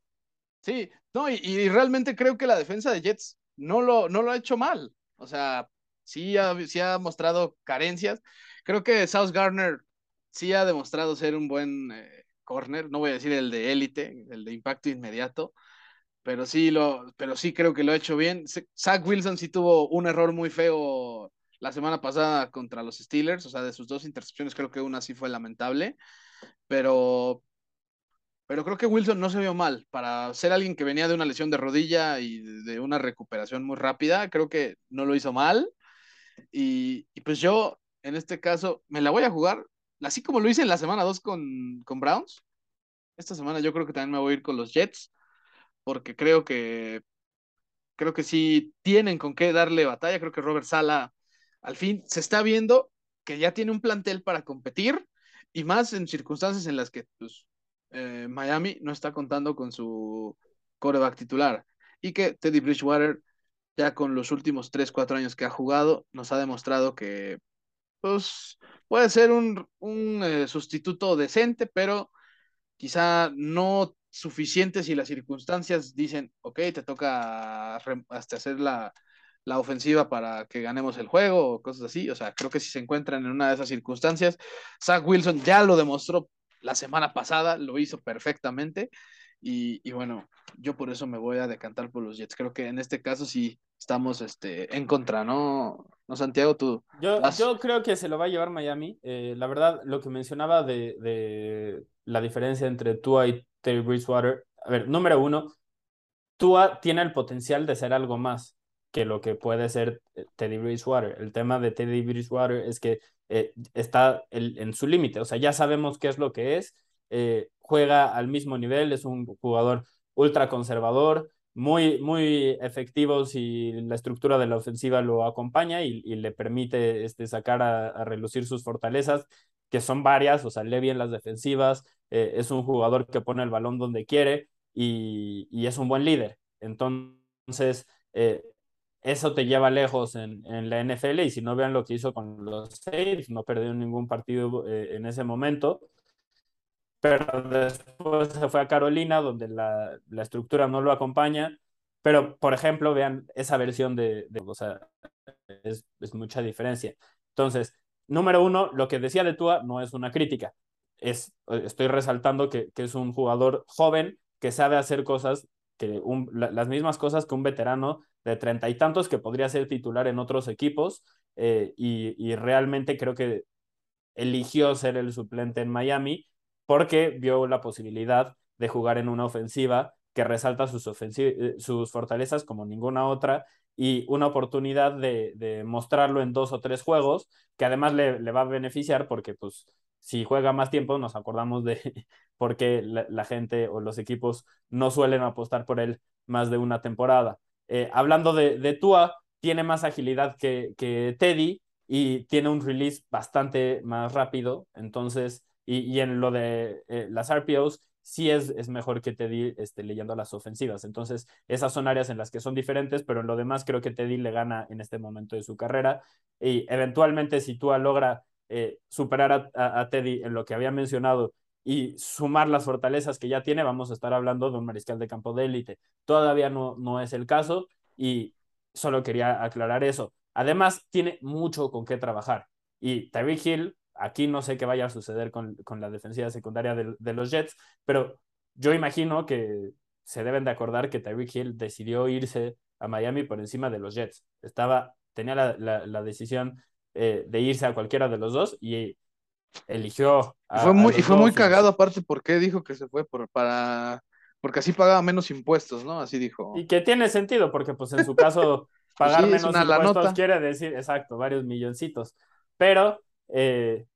Sí, no, y, realmente creo que la defensa de Jets no lo, no lo ha hecho mal. O sea, sí ha, sí ha mostrado carencias. Creo que South Garner sí ha demostrado ser un buen eh, corner, no voy a decir el de élite, el de impacto inmediato, pero sí, lo, pero sí creo que lo ha hecho bien. Zach Wilson sí tuvo un error muy feo la semana pasada contra los Steelers, o sea, de sus dos intercepciones creo que una sí fue lamentable, pero pero creo que Wilson no se vio mal. Para ser alguien que venía de una lesión de rodilla y de una recuperación muy rápida, creo que no lo hizo mal. Y, pues yo, en este caso, me la voy a jugar, así como lo hice en la semana 2 con, con Browns. Esta semana yo creo que también me voy a ir con los Jets, porque creo que creo que sí tienen con qué darle batalla. Creo que Robert Sala al fin se está viendo que ya tiene un plantel para competir y más en circunstancias en las que pues, eh, Miami no está contando con su coreback titular y que Teddy Bridgewater ya con los últimos 3, 4 años que ha jugado nos ha demostrado que pues, puede ser un, eh, sustituto decente, pero quizá no suficiente si las circunstancias dicen, ok, te toca hasta hacer la, la ofensiva para que ganemos el juego o cosas así. O sea, creo que si se encuentran en una de esas circunstancias, Zach Wilson ya lo demostró la semana pasada, lo hizo perfectamente Y, bueno, yo por eso me voy a decantar por los Jets. Creo que en este caso sí estamos este, en contra, ¿no? ¿No, Santiago? Tú. Yo, yo creo que se lo va a llevar Miami. Eh, la verdad, lo que mencionaba de, de la diferencia entre Tua y Terry Bridgewater. A ver, número uno, Tua tiene el potencial de ser algo más que lo que puede ser eh, Teddy Bridgewater. El tema de Teddy Bridgewater es que eh, está en su límite, o sea, ya sabemos qué es lo que es, eh, juega al mismo nivel, es un jugador ultra conservador, muy, muy efectivo si la estructura de la ofensiva lo acompaña y, le permite este, sacar a, relucir sus fortalezas, que son varias, o sea, lee bien las defensivas, es un jugador que pone el balón donde quiere y, y es un buen líder. Entonces, eso te lleva lejos en, en, la NFL y si no vean lo que hizo con los Saints, no perdió ningún partido eh, en ese momento, pero después se fue a Carolina donde la, la, estructura no lo acompaña, pero por ejemplo vean esa versión de, de o es, mucha diferencia. Entonces, número uno, lo que decía de Tua no es una crítica, es, estoy resaltando que, que es un jugador joven que sabe hacer cosas que un, las mismas cosas que un veterano de treinta y tantos que podría ser titular en otros equipos eh, y, y, realmente creo que eligió ser el suplente en Miami porque vio la posibilidad de jugar en una ofensiva que resalta sus, eh, sus fortalezas como ninguna otra y una oportunidad de, de mostrarlo en dos o tres juegos que además le, le va a beneficiar porque pues si juega más tiempo, nos acordamos de por qué la, gente o los equipos no suelen apostar por él más de una temporada. Eh, hablando de, de, Tua, tiene más agilidad que, que, Teddy y tiene un release bastante más rápido. Entonces, y, en lo de eh, las RPOs, sí es, es mejor que Teddy este, leyendo las ofensivas. Entonces, esas son áreas en las que son diferentes, pero en lo demás creo que Teddy le gana en este momento de su carrera. Y eventualmente, si Tua logra eh, superar a, Teddy en lo que había mencionado y sumar las fortalezas que ya tiene, vamos a estar hablando de un mariscal de campo de élite. Todavía no, no es el caso y solo quería aclarar eso. Además, tiene mucho con qué trabajar. Y Tyreek Hill, aquí no sé qué vaya a suceder con, con la defensiva secundaria de, de, los Jets, pero yo imagino que se deben de acordar que Tyreek Hill decidió irse a Miami por encima de los Jets. Estaba, tenía la, la decisión eh, de irse a cualquiera de los dos y eligió. y fue muy, y fue muy cagado aparte porque dijo que se fue por, para, porque así pagaba menos impuestos, ¿no? Así dijo. Y que tiene sentido porque pues en su caso pagar menos impuestos quiere decir, exacto, varios milloncitos, pero eh,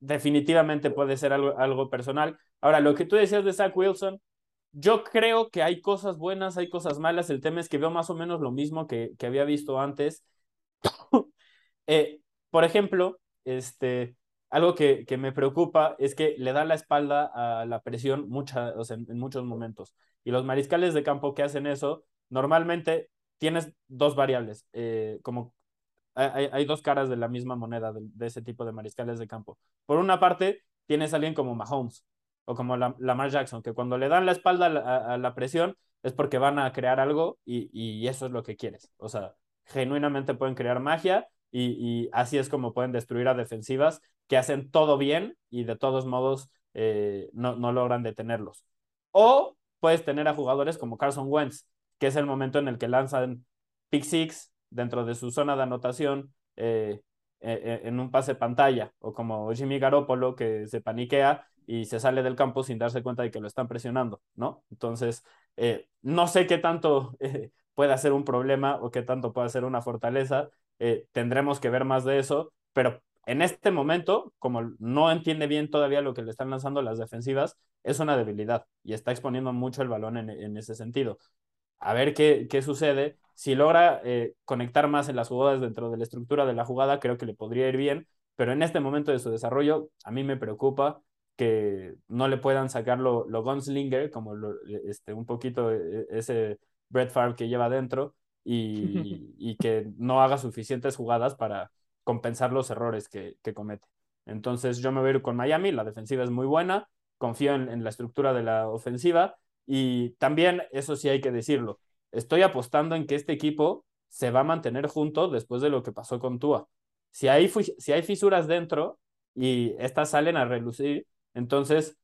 definitivamente puede ser algo, algo personal. Ahora, lo que tú decías de Zach Wilson, yo creo que hay cosas buenas, hay cosas malas. El tema es que veo más o menos lo mismo que, que había visto antes. eh, por ejemplo, este, algo que, que, me preocupa es que le da la espalda a la presión mucha, en, muchos momentos. Y los mariscales de campo que hacen eso, normalmente tienes dos variables, eh, como hay, dos caras de la misma moneda de, ese tipo de mariscales de campo. Por una parte, tienes a alguien como Mahomes o como la, Lamar Jackson, que cuando le dan la espalda a, a, la presión es porque van a crear algo y, y eso es lo que quieres. O sea, genuinamente pueden crear magia y, así es como pueden destruir a defensivas que hacen todo bien y de todos modos eh, no, no logran detenerlos. O puedes tener a jugadores como Carson Wentz, que es el momento en el que lanzan pick six dentro de su zona de anotación eh, eh, en un pase pantalla, o como Jimmy Garoppolo que se paniquea y se sale del campo sin darse cuenta de que lo están presionando, ¿no? Entonces, no sé qué tanto puede ser un problema o qué tanto puede ser una fortaleza, eh, tendremos que ver más de eso, pero en este momento, como no entiende bien todavía lo que le están lanzando las defensivas, es una debilidad y está exponiendo mucho el balón en, ese sentido. A ver qué, qué sucede. Si logra eh, conectar más en las jugadas dentro de la estructura de la jugada, creo que le podría ir bien, pero en este momento de su desarrollo, a mí me preocupa que no le puedan sacar lo, lo gunslinger, como este, un poquito eh, ese Brett Favre que lleva dentro, y, que no haga suficientes jugadas para compensar los errores que, que, comete. Entonces yo me voy a ir con Miami, la defensiva es muy buena, confío en, la estructura de la ofensiva y también, eso sí hay que decirlo, estoy apostando en que este equipo se va a mantener junto después de lo que pasó con Tua. Si hay, si hay fisuras dentro y estas salen a relucir, entonces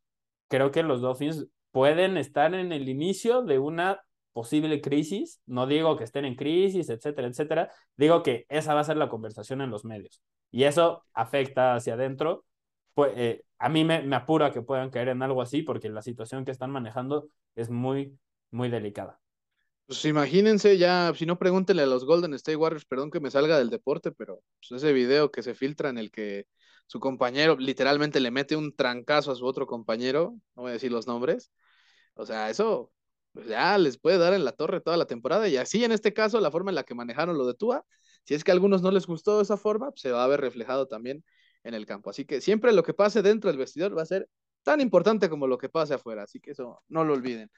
creo que los Dolphins pueden estar en el inicio de una posible crisis. No digo que estén en crisis, etcétera, etcétera. Digo que esa va a ser la conversación en los medios. Y eso afecta hacia adentro. Pues, eh, a mí me, apura que puedan caer en algo así porque la situación que están manejando es muy, muy delicada. Pues imagínense ya, si no pregúntenle a los Golden State Warriors, perdón que me salga del deporte, pero pues, ese video que se filtra en el que su compañero literalmente le mete un trancazo a su otro compañero, no voy a decir los nombres, o sea, eso pues ya les puede dar en la torre toda la temporada y así en este caso la forma en la que manejaron lo de Tua, si es que a algunos no les gustó esa forma, pues, se va a ver reflejado también en el campo. Así que siempre lo que pase dentro del vestidor va a ser tan importante como lo que pase afuera, así que eso no lo olviden.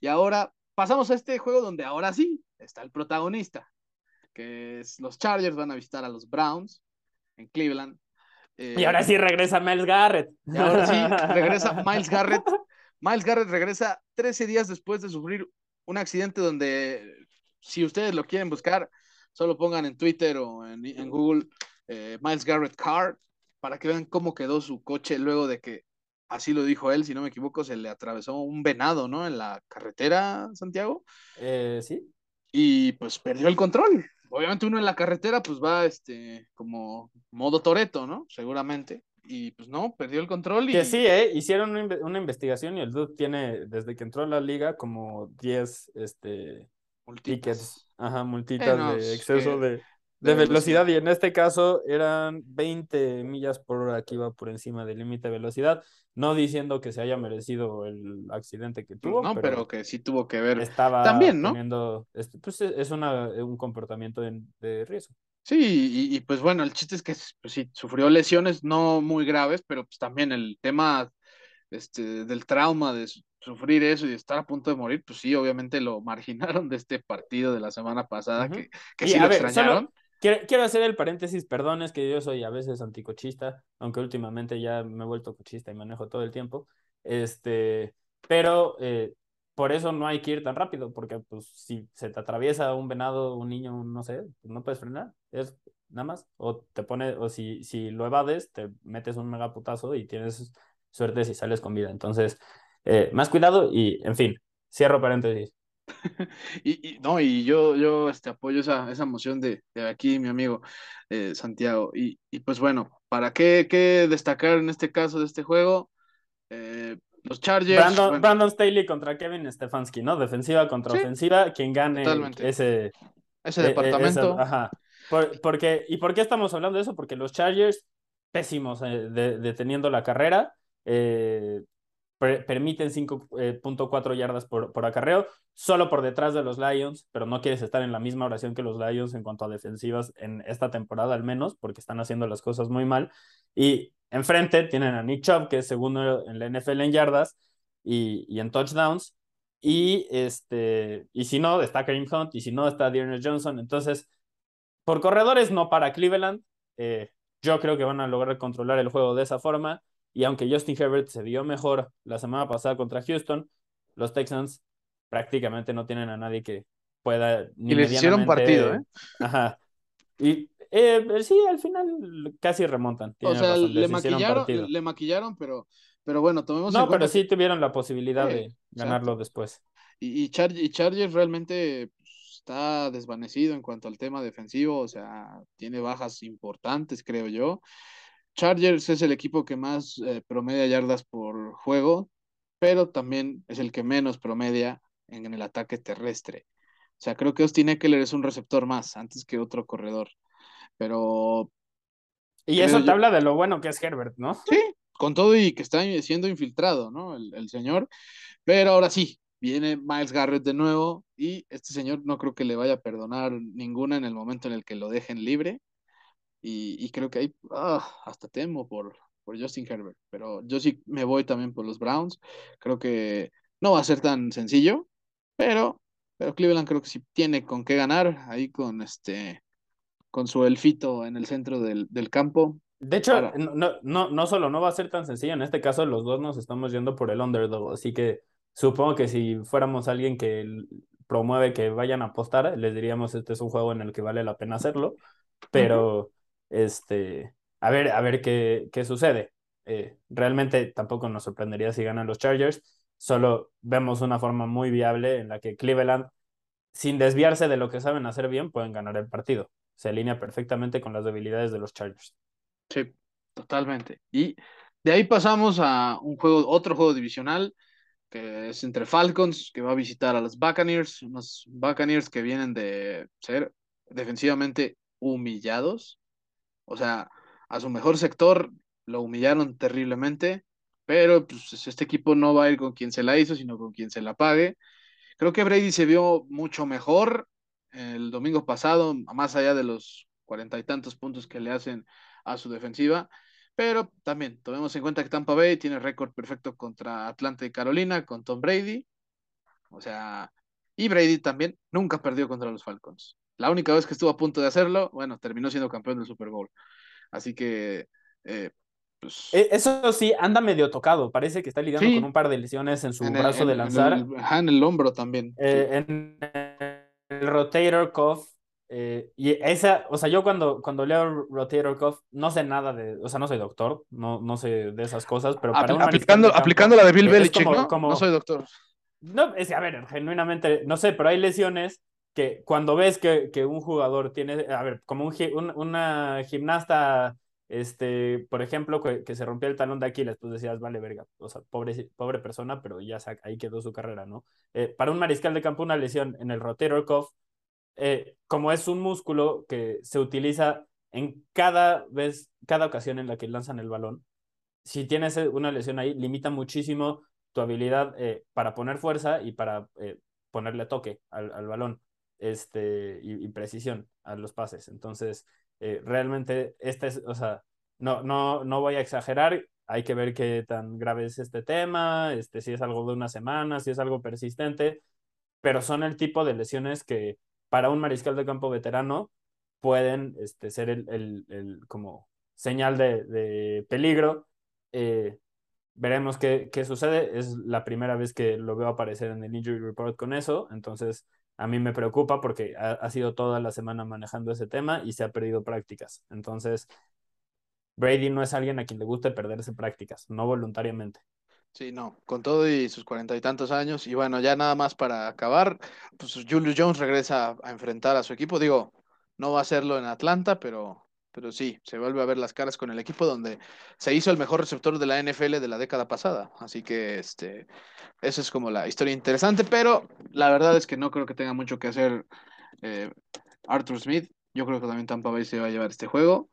Y ahora pasamos a este juego donde ahora sí está el protagonista, que es los Chargers van a visitar a los Browns en Cleveland. Eh, y ahora sí regresa Miles Garrett. Y ahora sí regresa Miles Garrett. Miles Garrett regresa 13 días después de sufrir un accidente donde, si ustedes lo quieren buscar, solo pongan en Twitter o en, Google eh, Miles Garrett Car para que vean cómo quedó su coche luego de que así lo dijo él, si no me equivoco, se le atravesó un venado, ¿no? En la carretera, Santiago. Eh, sí. Y pues perdió el control. Obviamente uno en la carretera pues va este como modo Toreto, ¿no? Seguramente. Y pues no, perdió el control y... Que sí, ¿eh? Hicieron una, investigación y el dude tiene, desde que entró a la liga, como 10 este, tickets, ajá, multitas de exceso de, de velocidad y en este caso eran 20 millas por hora que iba por encima del límite de velocidad, no diciendo que se haya merecido el accidente que tuvo. No, pero, que sí tuvo que ver. Estaba también, ¿no? Este, pues es una, un comportamiento de, riesgo. Sí, y, pues bueno, el chiste es que pues, sí, sufrió lesiones no muy graves, pero pues también el tema este, del trauma de sufrir eso y estar a punto de morir, pues sí, obviamente lo marginaron de este partido de la semana pasada, que, que sí lo extrañaron. Quiero, hacer el paréntesis, perdón, es que yo soy a veces anticochista, aunque últimamente ya me he vuelto cochista y manejo todo el tiempo. Este, pero eh, por eso no hay que ir tan rápido, porque pues si se te atraviesa un venado, un niño, no sé, pues no puedes frenar, es nada más. O te pone, o si, si lo evades, te metes un megaputazo y tienes suerte si sales con vida. Entonces, eh, más cuidado y, en fin, cierro paréntesis. y, no, y yo, yo este, apoyo esa, esa moción de, de aquí, mi amigo eh, Santiago. Y, y, pues bueno, ¿para qué, qué, destacar en este caso de este juego? Eh, los Chargers. Brandon, Staley contra Kevin Stefanski, ¿no? Defensiva contra ofensiva, quien gane ese, ese e, e, departamento. ajá. Porque, ¿Y por qué estamos hablando de eso? Porque los Chargers, pésimos eh, deteniendo la carrera, eh, permiten 5.4 eh, yardas por, por acarreo, solo por detrás de los Lions, pero no quieres estar en la misma oración que los Lions en cuanto a defensivas en esta temporada al menos, porque están haciendo las cosas muy mal. Y enfrente tienen a Nick Chubb, que es segundo en la NFL en yardas y, y en touchdowns. Y, este, y si no, está Kareem Hunt, y si no, está Dearness Johnson. Entonces, por corredores no para Cleveland. Eh, yo creo que van a lograr controlar el juego de esa forma. Y aunque Justin Herbert se dio mejor la semana pasada contra Houston, los Texans prácticamente no tienen a nadie que pueda ni y les hicieron partido, ¿eh? Ajá. Y eh, sí, al final casi remontan. O sea, le maquillaron, le maquillaron, pero, pero bueno, tomemos No, pero sí tuvieron la posibilidad de ganarlo después. Y, y, Chargers realmente está desvanecido en cuanto al tema defensivo, o sea, tiene bajas importantes, creo yo. Chargers es el equipo que más eh, promedia yardas por juego, pero también es el que menos promedia en, el ataque terrestre. O sea, creo que Austin Eckler es un receptor más antes que otro corredor. Pero. Y eso te habla de lo bueno que es Herbert, ¿no? Sí, con todo y que está siendo infiltrado, ¿no? El, el señor. Pero ahora sí, viene Miles Garrett de nuevo y este señor no creo que le vaya a perdonar ninguna en el momento en el que lo dejen libre. Y, creo que ahí ah, hasta temo por, por Justin Herbert, pero yo sí me voy también por los Browns. Creo que no va a ser tan sencillo, pero, pero Cleveland creo que sí tiene con qué ganar ahí con este con su elfito en el centro del, campo. De hecho, no, no, no solo no va a ser tan sencillo, en este caso los dos nos estamos yendo por el underdog, así que supongo que si fuéramos alguien que promueve que vayan a apostar, les diríamos este es un juego en el que vale la pena hacerlo, pero este, a ver, a ver qué, qué sucede. Eh, realmente tampoco nos sorprendería si ganan los Chargers. solo vemos una forma muy viable en la que Cleveland, sin desviarse de lo que saben hacer bien, pueden ganar el partido. Se alinea perfectamente con las debilidades de los Chargers. Sí, totalmente. Y de ahí pasamos a un juego, otro juego divisional, que es entre Falcons, que va a visitar a los Buccaneers, unos Buccaneers que vienen de ser defensivamente humillados. O sea, a su mejor sector lo humillaron terriblemente, pero pues, este equipo no va a ir con quien se la hizo, sino con quien se la pague. Creo que Brady se vio mucho mejor el domingo pasado, más allá de los cuarenta y tantos puntos que le hacen a su defensiva. Pero también tomemos en cuenta que Tampa Bay tiene récord perfecto contra Atlanta y Carolina, con Tom Brady. O sea, y Brady también nunca perdió contra los Falcons. La única vez que estuvo a punto de hacerlo, bueno, terminó siendo campeón del Super Bowl. Así que, eh, pues... E, eso sí, anda medio tocado. Parece que está lidiando con un par de lesiones en su brazo de lanzar. En el, en el hombro también. Eh, en el rotator cuff eh, y esa, o sea, yo cuando, cuando leo Rotator Cuff, no sé nada de, o sea, no soy doctor, no, no sé de esas cosas, pero para aplicando, aplicando la de Bill Belichick, ¿no? no soy doctor. No, es, a ver, genuinamente, no sé, pero hay lesiones que cuando ves que, que un jugador tiene, a ver, como un, una gimnasta, este, por ejemplo, que, se rompió el talón de Aquiles, pues decías, vale, verga, o sea, pobre, pobre persona, pero ya ahí quedó su carrera, ¿no? Eh, para un mariscal de campo, una lesión en el rotator cuff eh, como es un músculo que se utiliza en cada vez, cada ocasión en la que lanzan el balón, si tienes eh, una lesión ahí, limita muchísimo tu habilidad eh, para poner fuerza y para ponerle toque al, balón este, y, precisión a los pases. Entonces, realmente, este es, o sea, no, no, no voy a exagerar, hay que ver qué tan grave es este tema, este, si es algo de una semana, si es algo persistente, pero son el tipo de lesiones que para un mariscal de campo veterano pueden este, ser el, el, el como señal de, de peligro. Eh, veremos qué, qué, sucede. Es la primera vez que lo veo aparecer en el Injury Report con eso, entonces a mí me preocupa porque ha, ha sido toda la semana manejando ese tema y se ha perdido prácticas. Entonces, Brady no es alguien a quien le guste perderse prácticas, no voluntariamente. Sí, no, con todo y sus cuarenta y tantos años. Y bueno, ya nada más para acabar, pues Julius Jones regresa a, enfrentar a su equipo. Digo, no va a hacerlo en Atlanta, pero, pero sí, se vuelve a ver las caras con el equipo donde se hizo el mejor receptor de la NFL de la década pasada. Así que este, esa es como la historia interesante, pero la verdad es que no creo que tenga mucho que hacer eh, Arthur Smith. Yo creo que también Tampa Bay se va a llevar este juego.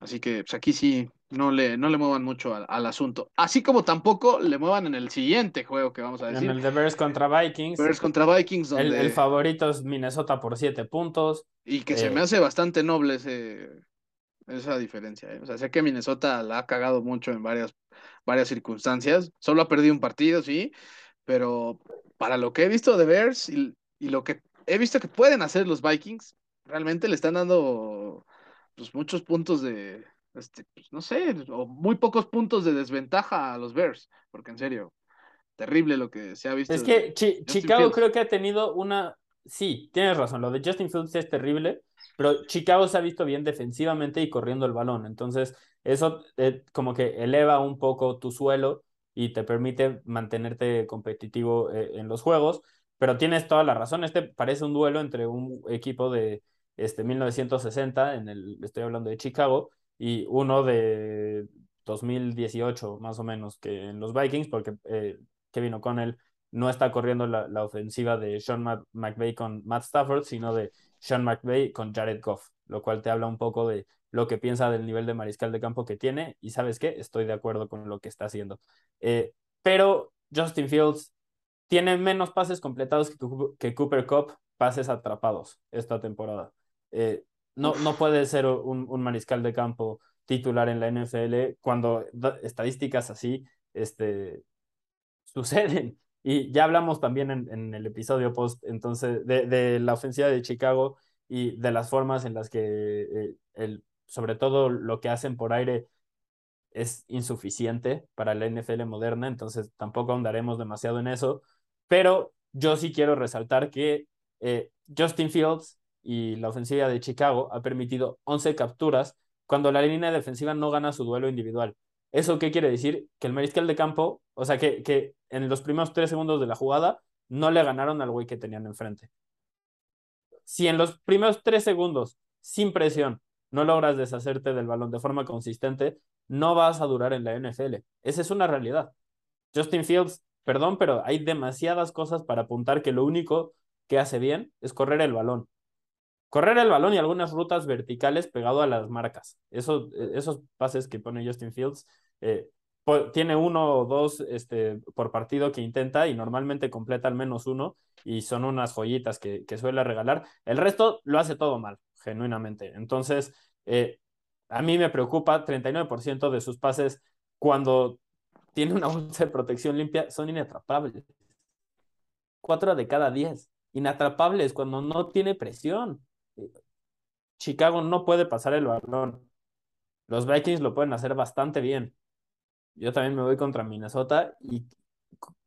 Así que pues, aquí sí no le, no le muevan mucho al, asunto. Así como tampoco le muevan en el siguiente juego que vamos a decir. En el de Bears contra Vikings. Bears contra Vikings. Donde... El, favorito es Minnesota por siete puntos. Y que se me eh, hace bastante noble ese, esa diferencia. ¿eh? O sea, sé que Minnesota la ha cagado mucho en varias, varias circunstancias. Solo ha perdido un partido, sí. Pero para lo que he visto de Bears y, y lo que he visto que pueden hacer los Vikings, realmente le están dando pues, muchos puntos de, este, pues, no sé, o muy pocos puntos de desventaja a los Bears, porque en serio, terrible lo que se ha visto. Es que Chicago creo que ha tenido una, sí, tienes razón, lo de Justin Fields es terrible, pero Chicago se ha visto bien defensivamente y corriendo el balón, entonces eso eh, como que eleva un poco tu suelo y te permite mantenerte competitivo eh, en los juegos, pero tienes toda la razón, este parece un duelo entre un equipo de este 1960, en el, estoy hablando de Chicago, y uno de 2018 más o menos que en los Vikings, porque eh, Kevin O'Connell no está corriendo la, la ofensiva de Sean McVay con Matt Stafford, sino de Sean McVay con Jared Goff, lo cual te habla un poco de lo que piensa del nivel de mariscal de campo que tiene, y sabes qué, estoy de acuerdo con lo que está haciendo. Eh, pero Justin Fields tiene menos pases completados que, que Cooper Cup, pases atrapados esta temporada. Eh, no, no puede ser un, un, mariscal de campo titular en la NFL cuando estadísticas así este, suceden. Y ya hablamos también en, en el episodio post, entonces, de, de, la ofensiva de Chicago y de las formas en las que, eh, el, sobre todo lo que hacen por aire, es insuficiente para la NFL moderna, entonces tampoco ahondaremos demasiado en eso, pero yo sí quiero resaltar que eh, Justin Fields y la ofensiva de Chicago ha permitido 11 capturas cuando la línea defensiva no gana su duelo individual. ¿Eso qué quiere decir? Que el mariscal de campo, o sea, que, que en los primeros tres segundos de la jugada no le ganaron al güey que tenían enfrente. Si en los primeros tres segundos, sin presión, no logras deshacerte del balón de forma consistente, no vas a durar en la NFL. Esa es una realidad. Justin Fields, perdón, pero hay demasiadas cosas para apuntar que lo único que hace bien es correr el balón. Correr el balón y algunas rutas verticales pegado a las marcas. Eso, esos pases que pone Justin Fields, eh, tiene uno o dos este, por partido que intenta y normalmente completa al menos uno y son unas joyitas que, que suele regalar. El resto lo hace todo mal, genuinamente. Entonces, eh, a mí me preocupa, 39% de sus pases cuando tiene una bolsa de protección limpia son inatrapables. Cuatro de cada diez. Inatrapables cuando no tiene presión. Chicago no puede pasar el balón. Los Vikings lo pueden hacer bastante bien. Yo también me voy contra Minnesota y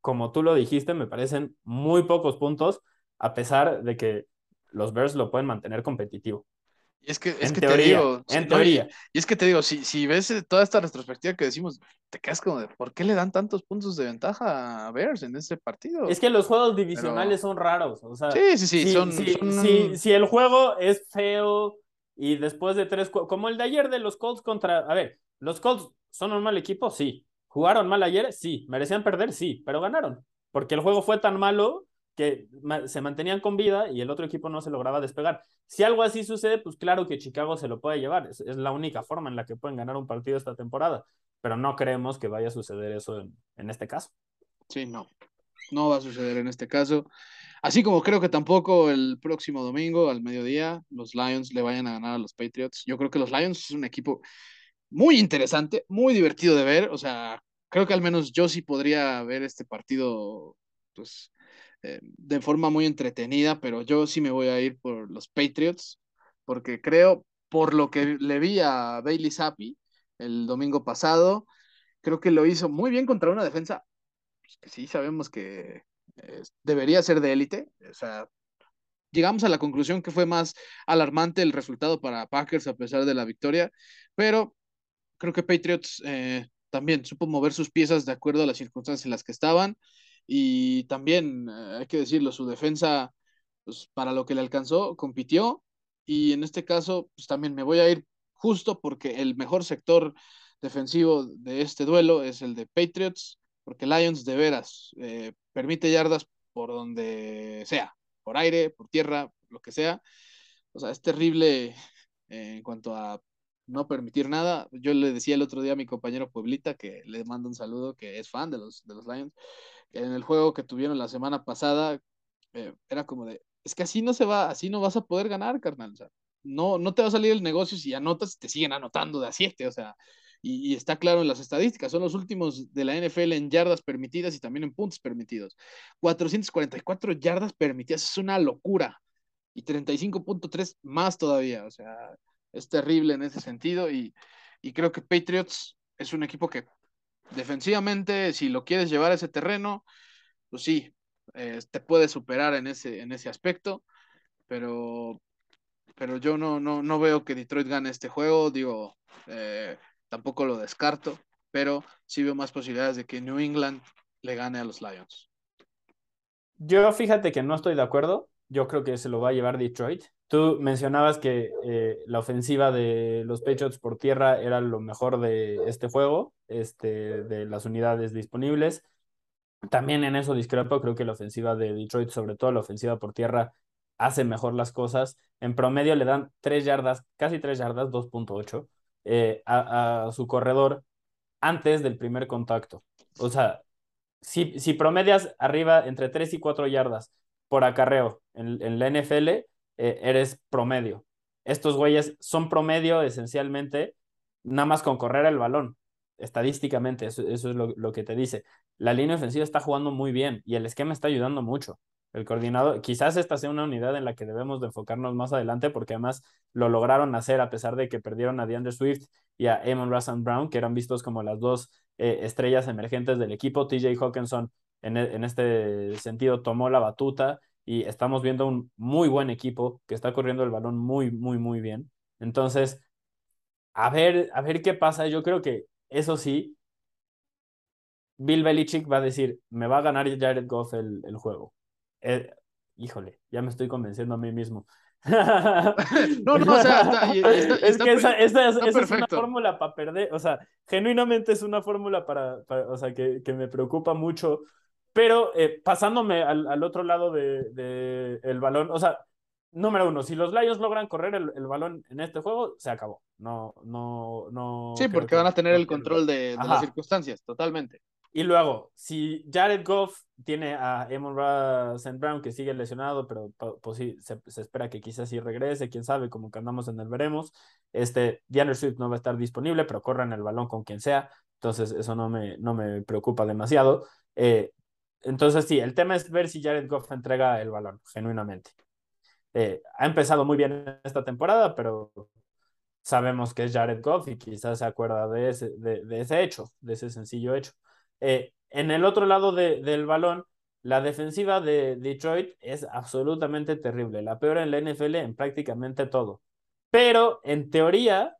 como tú lo dijiste, me parecen muy pocos puntos, a pesar de que los Bears lo pueden mantener competitivo. Y es que, es que te digo, en teoría. Y, es que te digo, si, si ves toda esta retrospectiva que decimos, te quedas como de, ¿por qué le dan tantos puntos de ventaja a Bears en ese partido? Es que los juegos divisionales son raros. O sea, sí, sí, sí. Si, son, Si, el juego es feo y después de tres, como el de ayer de los Colts contra, a ver, los Colts son un mal equipo, sí. ¿Jugaron mal ayer? Sí. ¿Merecían perder? Sí, pero ganaron. Porque el juego fue tan malo que se mantenían con vida y el otro equipo no se lograba despegar. Si algo así sucede, pues claro que Chicago se lo puede llevar. Es, la única forma en la que pueden ganar un partido esta temporada, pero no creemos que vaya a suceder eso en, este caso. Sí, no. No va a suceder en este caso. Así como creo que tampoco el próximo domingo al mediodía los Lions le vayan a ganar a los Patriots. Yo creo que los Lions es un equipo muy interesante, muy divertido de ver. O sea, creo que al menos yo sí podría ver este partido, pues, eh, de forma muy entretenida, pero yo sí me voy a ir por los Patriots, porque creo, por lo que le vi a Bailey Zappi el domingo pasado, creo que lo hizo muy bien contra una defensa pues, que sí sabemos que eh, debería ser de élite. O sea, llegamos a la conclusión que fue más alarmante el resultado para Packers a pesar de la victoria, pero creo que Patriots eh, también supo mover sus piezas de acuerdo a las circunstancias en las que estaban. Y también, eh, hay que decirlo, su defensa, pues para lo que le alcanzó, compitió. Y en este caso, pues también me voy a ir justo porque el mejor sector defensivo de este duelo es el de Patriots, porque Lions de veras eh, permite yardas por donde sea, por aire, por tierra, lo que sea. O sea, es terrible eh, en cuanto a no permitir nada. Yo le decía el otro día a mi compañero Pueblita, que le mando un saludo, que es fan de los, de los Lions, en el juego que tuvieron la semana pasada, eh, era como de, es que así no se va, así no vas a poder ganar, carnal. O sea, no, no te va a salir el negocio si anotas y te siguen anotando de a siete, o sea, y, y, está claro en las estadísticas, son los últimos de la NFL en yardas permitidas y también en puntos permitidos. 444 yardas permitidas, es una locura. Y 35.3 más todavía, o sea, es terrible en ese sentido y, y creo que Patriots es un equipo que defensivamente, si lo quieres llevar a ese terreno, pues sí, eh, te puede superar en ese, en ese aspecto, pero, pero yo no, no, no veo que Detroit gane este juego, digo, eh, tampoco lo descarto, pero sí veo más posibilidades de que New England le gane a los Lions. Yo fíjate que no estoy de acuerdo, yo creo que se lo va a llevar Detroit. Tú mencionabas que eh, la ofensiva de los Patriots por tierra era lo mejor de este juego, este, de las unidades disponibles. También en eso discrepo, creo que la ofensiva de Detroit, sobre todo la ofensiva por tierra, hace mejor las cosas. En promedio le dan 3 yardas, casi 3 yardas, 2.8, eh, a, su corredor antes del primer contacto. O sea, si, si promedias arriba entre 3 y 4 yardas por acarreo en, la NFL, eh, eres promedio. Estos güeyes son promedio esencialmente, nada más con correr el balón, estadísticamente, eso, es lo, que te dice. La línea ofensiva está jugando muy bien y el esquema está ayudando mucho. El coordinador, quizás esta sea una unidad en la que debemos de enfocarnos más adelante porque además lo lograron hacer a pesar de que perdieron a DeAndre Swift y a Amon Russell Brown, que eran vistos como las dos eh, estrellas emergentes del equipo. TJ Hawkinson e, en, este sentido tomó la batuta y estamos viendo un muy buen equipo que está corriendo el balón muy, muy, muy bien. Entonces, a ver, a ver qué pasa. Yo creo que Eso sí, Bill Belichick va a decir, me va a ganar Jared Goff el, el juego. Eh, híjole, ya me estoy convenciendo a mí mismo. no, no, o sea, está, está, es que esa, esa, esa es una fórmula para perder, o sea, genuinamente es una fórmula para, para, o sea, que, que, me preocupa mucho, pero eh, pasándome al, al, otro lado del de, el balón, o sea, número uno, si los Lions logran correr el, el, balón en este juego, se acabó. No, no, no. Sí, porque van a tener el control de, de las circunstancias, totalmente. Y luego, si Jared Goff tiene a Amon Ra St. Brown que sigue lesionado, pero pues sí, se, se, espera que quizás sí regrese, quién sabe, como que andamos en el veremos. Este, DeAndre Swift no va a estar disponible, pero corran el balón con quien sea, entonces eso no me, no me preocupa demasiado. Eh, entonces sí, el tema es ver si Jared Goff entrega el balón, genuinamente. Eh, ha empezado muy bien esta temporada, pero sabemos que es Jared Goff y quizás se acuerda de ese, de, ese hecho, de ese sencillo hecho. Eh, en el otro lado de, del balón, la defensiva de Detroit es absolutamente terrible, la peor en la NFL en prácticamente todo. Pero en teoría,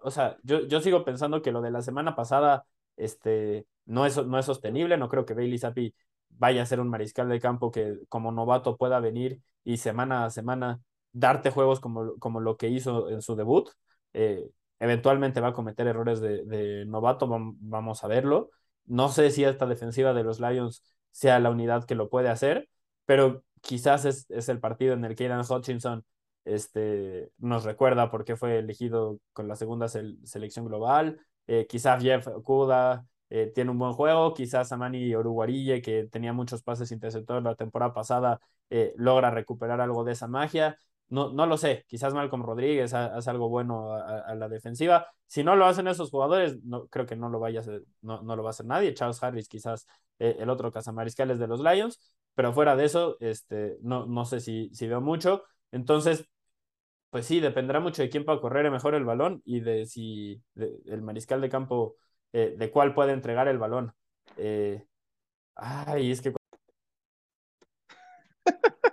o sea, yo, yo sigo pensando que lo de la semana pasada este, no, es, no es sostenible, no creo que Bailey Zappi vaya a ser un mariscal de campo que como novato pueda venir y semana a semana darte juegos como, como lo que hizo en su debut. Eh, eventualmente va a cometer errores de, novato, vamos a verlo. No sé si esta defensiva de los Lions sea la unidad que lo puede hacer, pero quizás es, es el partido en el que Aidan Hutchinson este, nos recuerda por qué fue elegido con la segunda selección global. Eh, quizás Jeff Okuda eh, tiene un buen juego, quizás Amani Oruguarille, que tenía muchos pases interceptores la temporada pasada, eh, logra recuperar algo de esa magia no, no lo sé, quizás Malcolm Rodríguez hace algo bueno a, la defensiva. Si no lo hacen esos jugadores, no, creo que no lo vaya a hacer, no, no lo va a hacer nadie. Charles Harris, quizás eh, el otro cazamariscales de los Lions, pero fuera de eso, este, no, no sé si, si veo mucho. Entonces, pues sí, dependerá mucho de quién pueda correr mejor el balón y de si el mariscal de campo, eh, de cuál puede entregar el balón. Eh, ay, es que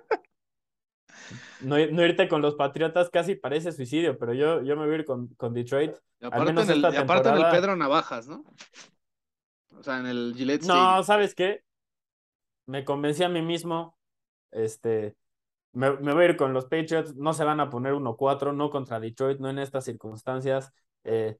no, no, irte con los Patriotas casi parece suicidio, pero yo, yo me voy a ir con, con Detroit. Y aparte, en el, y aparte en el Pedro Navajas, ¿no? O sea, en el Gillette No, ¿sabes qué? Me convencí a mí mismo. Este, me, me, voy a ir con los Patriots. No se van a poner 1-4, no contra Detroit, no en estas circunstancias. Eh,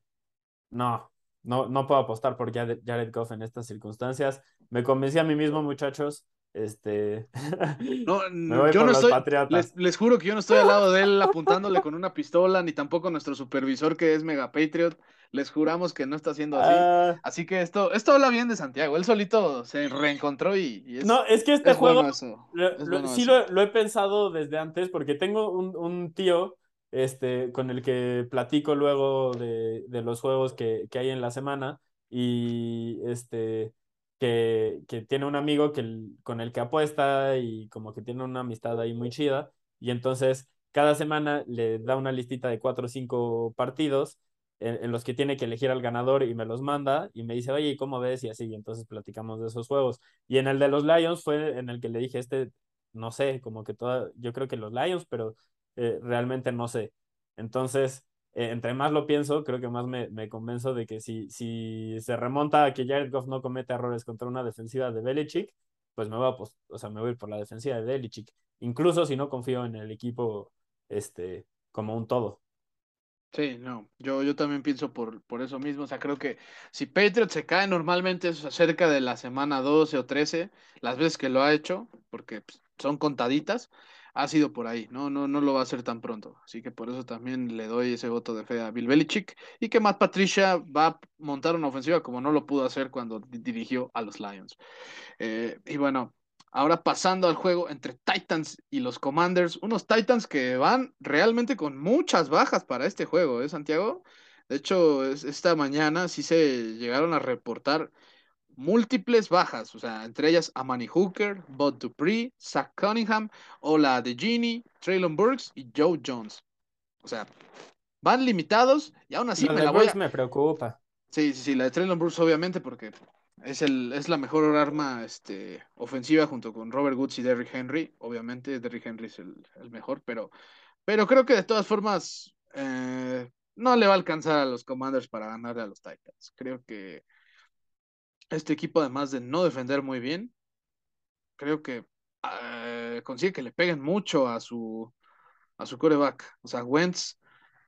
no, no, no puedo apostar por Jared Goff en estas circunstancias. Me convencí a mí mismo, muchachos. Este. No, yo no estoy. Les, les, juro que yo no estoy al lado de él apuntándole con una pistola, ni tampoco nuestro supervisor que es Mega Patriot. Les juramos que no está haciendo así. Uh... Así que esto, esto habla bien de Santiago. Él solito se reencontró y. y es, no, es que este es juego. Bueno lo, bueno sí lo, lo, he pensado desde antes, porque tengo un, un tío este, con el que platico luego de, de los juegos que, que hay en la semana. Y este que, que tiene un amigo que, con el que apuesta y como que tiene una amistad ahí muy chida. Y entonces cada semana le da una listita de cuatro o cinco partidos en, los que tiene que elegir al ganador y me los manda y me dice, oye, ¿cómo ves? Y así, y entonces platicamos de esos juegos. Y en el de los Lions fue en el que le dije, este, no sé, como que toda, yo creo que los Lions, pero eh, realmente no sé. Entonces, eh, entre más lo pienso, creo que más me, me, convenzo de que si, si se remonta a que Jared Goff no comete errores contra una defensiva de Belichick, pues me voy a, pues, o sea, me voy a ir por la defensiva de Belichick, incluso si no confío en el equipo este, como un todo. Sí, no, yo, yo también pienso por, por eso mismo, o sea, creo que si Patriots se cae normalmente es cerca de la semana 12 o 13, las veces que lo ha hecho, porque pues, son contaditas, ha sido por ahí, no, no, no lo va a hacer tan pronto. Así que por eso también le doy ese voto de fe a Bill Belichick y que Matt Patricia va a montar una ofensiva como no lo pudo hacer cuando dirigió a los Lions. Eh, y bueno, ahora pasando al juego entre Titans y los Commanders, unos Titans que van realmente con muchas bajas para este juego, ¿eh, Santiago? De hecho, esta mañana sí se llegaron a reportar múltiples bajas, o sea, entre ellas Amani Hooker, Bud Dupree, Zach Cunningham, Ola de Genie, Traylon Burks y Joe Jones. O sea, van limitados y aún así la me la voy a... me preocupa. Sí, sí, sí, la de Traylon Burks obviamente porque es, el, es la mejor arma este, ofensiva junto con Robert Woods y Derrick Henry. Obviamente Derrick Henry es el, el mejor, pero, pero creo que de todas formas... Eh, no le va a alcanzar a los Commanders para ganarle a los Titans. Creo que este equipo, además de no defender muy bien, creo que uh, consigue que le peguen mucho a su, a su coreback. O sea, Wentz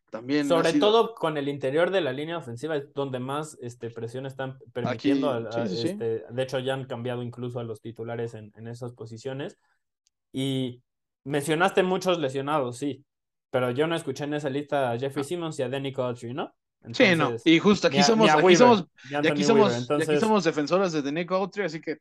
también. Sobre sido... todo con el interior de la línea ofensiva, es donde más este, presión están permitiendo. Aquí, a, a, sí, sí, este, de hecho, ya han cambiado incluso a los titulares en, en esas posiciones. Y mencionaste muchos lesionados, sí, pero yo no escuché en esa lista a Jeffrey Simmons y a Danny Autry, ¿no? Entonces, sí, no, y justo aquí somos, aquí somos, aquí somos, defensores de Danny Autry, así que.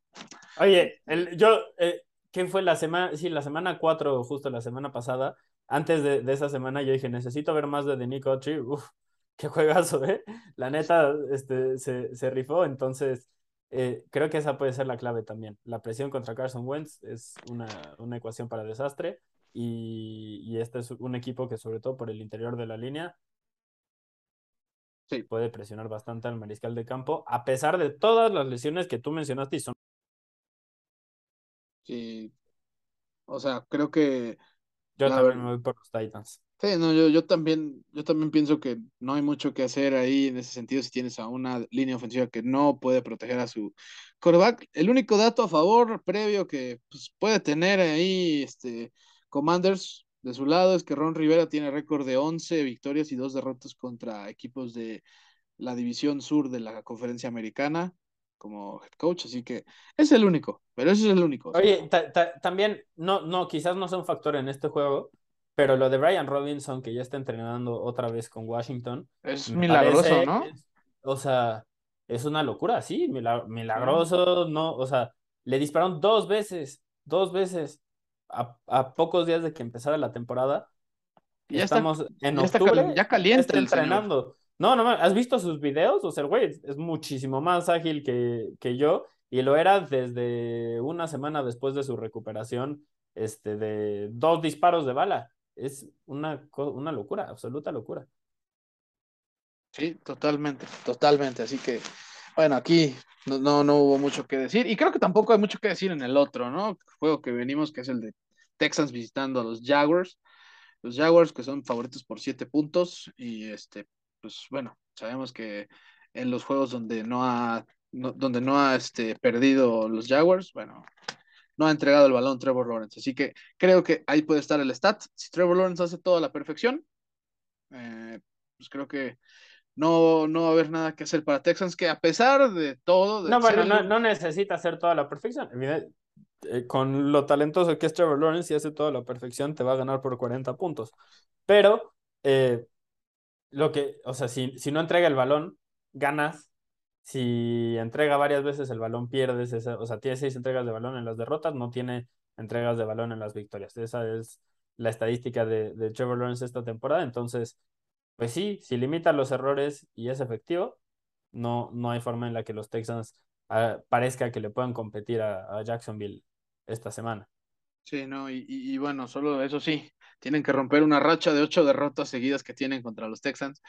Oye, el, yo, eh, ¿qué fue la semana? Sí, la semana 4, justo la semana pasada, antes de, de, esa semana, yo dije, necesito ver más de Danny Autry, uf, qué juegazo, ¿eh? La neta, este, se, se rifó, entonces. Eh, creo que esa puede ser la clave también. La presión contra Carson Wentz es una, una ecuación para desastre y, y, este es un equipo que sobre todo por el interior de la línea sí. puede presionar bastante al mariscal de campo, a pesar de todas las lesiones que tú mencionaste y son... Sí, o sea, creo que... Yo también me voy por los Titans. Sí, no, yo, yo también, yo también pienso que no hay mucho que hacer ahí en ese sentido si tienes a una línea ofensiva que no puede proteger a su quarterback. El único dato a favor previo que pues, puede tener ahí este Commanders de su lado es que Ron Rivera tiene récord de 11 victorias y dos derrotas contra equipos de la división sur de la conferencia americana como head coach, así que es el único, pero ese es el único. Oye, ta ta también, no, no, quizás no sea un factor en este juego, pero lo de Brian Robinson, que ya está entrenando otra vez con Washington. Es milagroso, parece, ¿no? Es, o sea, es una locura, sí, milagroso, no, o sea, le dispararon dos veces, dos veces, a, a pocos días de que empezara la temporada. Ya Estamos está, en ya octubre. Está, ya caliente está entrenando. Señor. No, no, ¿has visto sus videos? O sea, el güey es muchísimo más ágil que, que yo y lo era desde una semana después de su recuperación este, de dos disparos de bala. Es una, una locura, absoluta locura. Sí, totalmente, totalmente. Así que, bueno, aquí no, no, no, hubo mucho que decir. Y creo que tampoco hay mucho que decir en el otro, ¿no? Juego que venimos, que es el de Texans visitando a los Jaguars. Los Jaguars que son favoritos por siete puntos. Y este, pues bueno, sabemos que en los juegos donde no ha, no, donde no ha este, perdido los Jaguars, bueno, no ha entregado el balón Trevor Lawrence. Así que creo que ahí puede estar el stat. Si Trevor Lawrence hace todo a la perfección, eh, pues creo que no, no va a haber nada que hacer para Texans, que a pesar de todo... De no, bueno, no, necesita hacer toda la perfección. Eh, con lo talentoso que es Trevor Lawrence, si hace toda la perfección, te va a ganar por 40 puntos. Pero, eh, lo que, o sea, si, si no entrega el balón, ganas si entrega varias veces el balón, pierdes, o sea, tiene seis entregas de balón en las derrotas, no tiene entregas de balón en las victorias. Esa es la estadística de, de Trevor Lawrence esta temporada. Entonces, pues sí, si limita los errores y es efectivo, no, no hay forma en la que los Texans uh, parezca que le puedan competir a, Jacksonville esta semana. Sí, no, y, y, y bueno, solo eso sí, tienen que romper una racha de ocho derrotas seguidas que tienen contra los Texans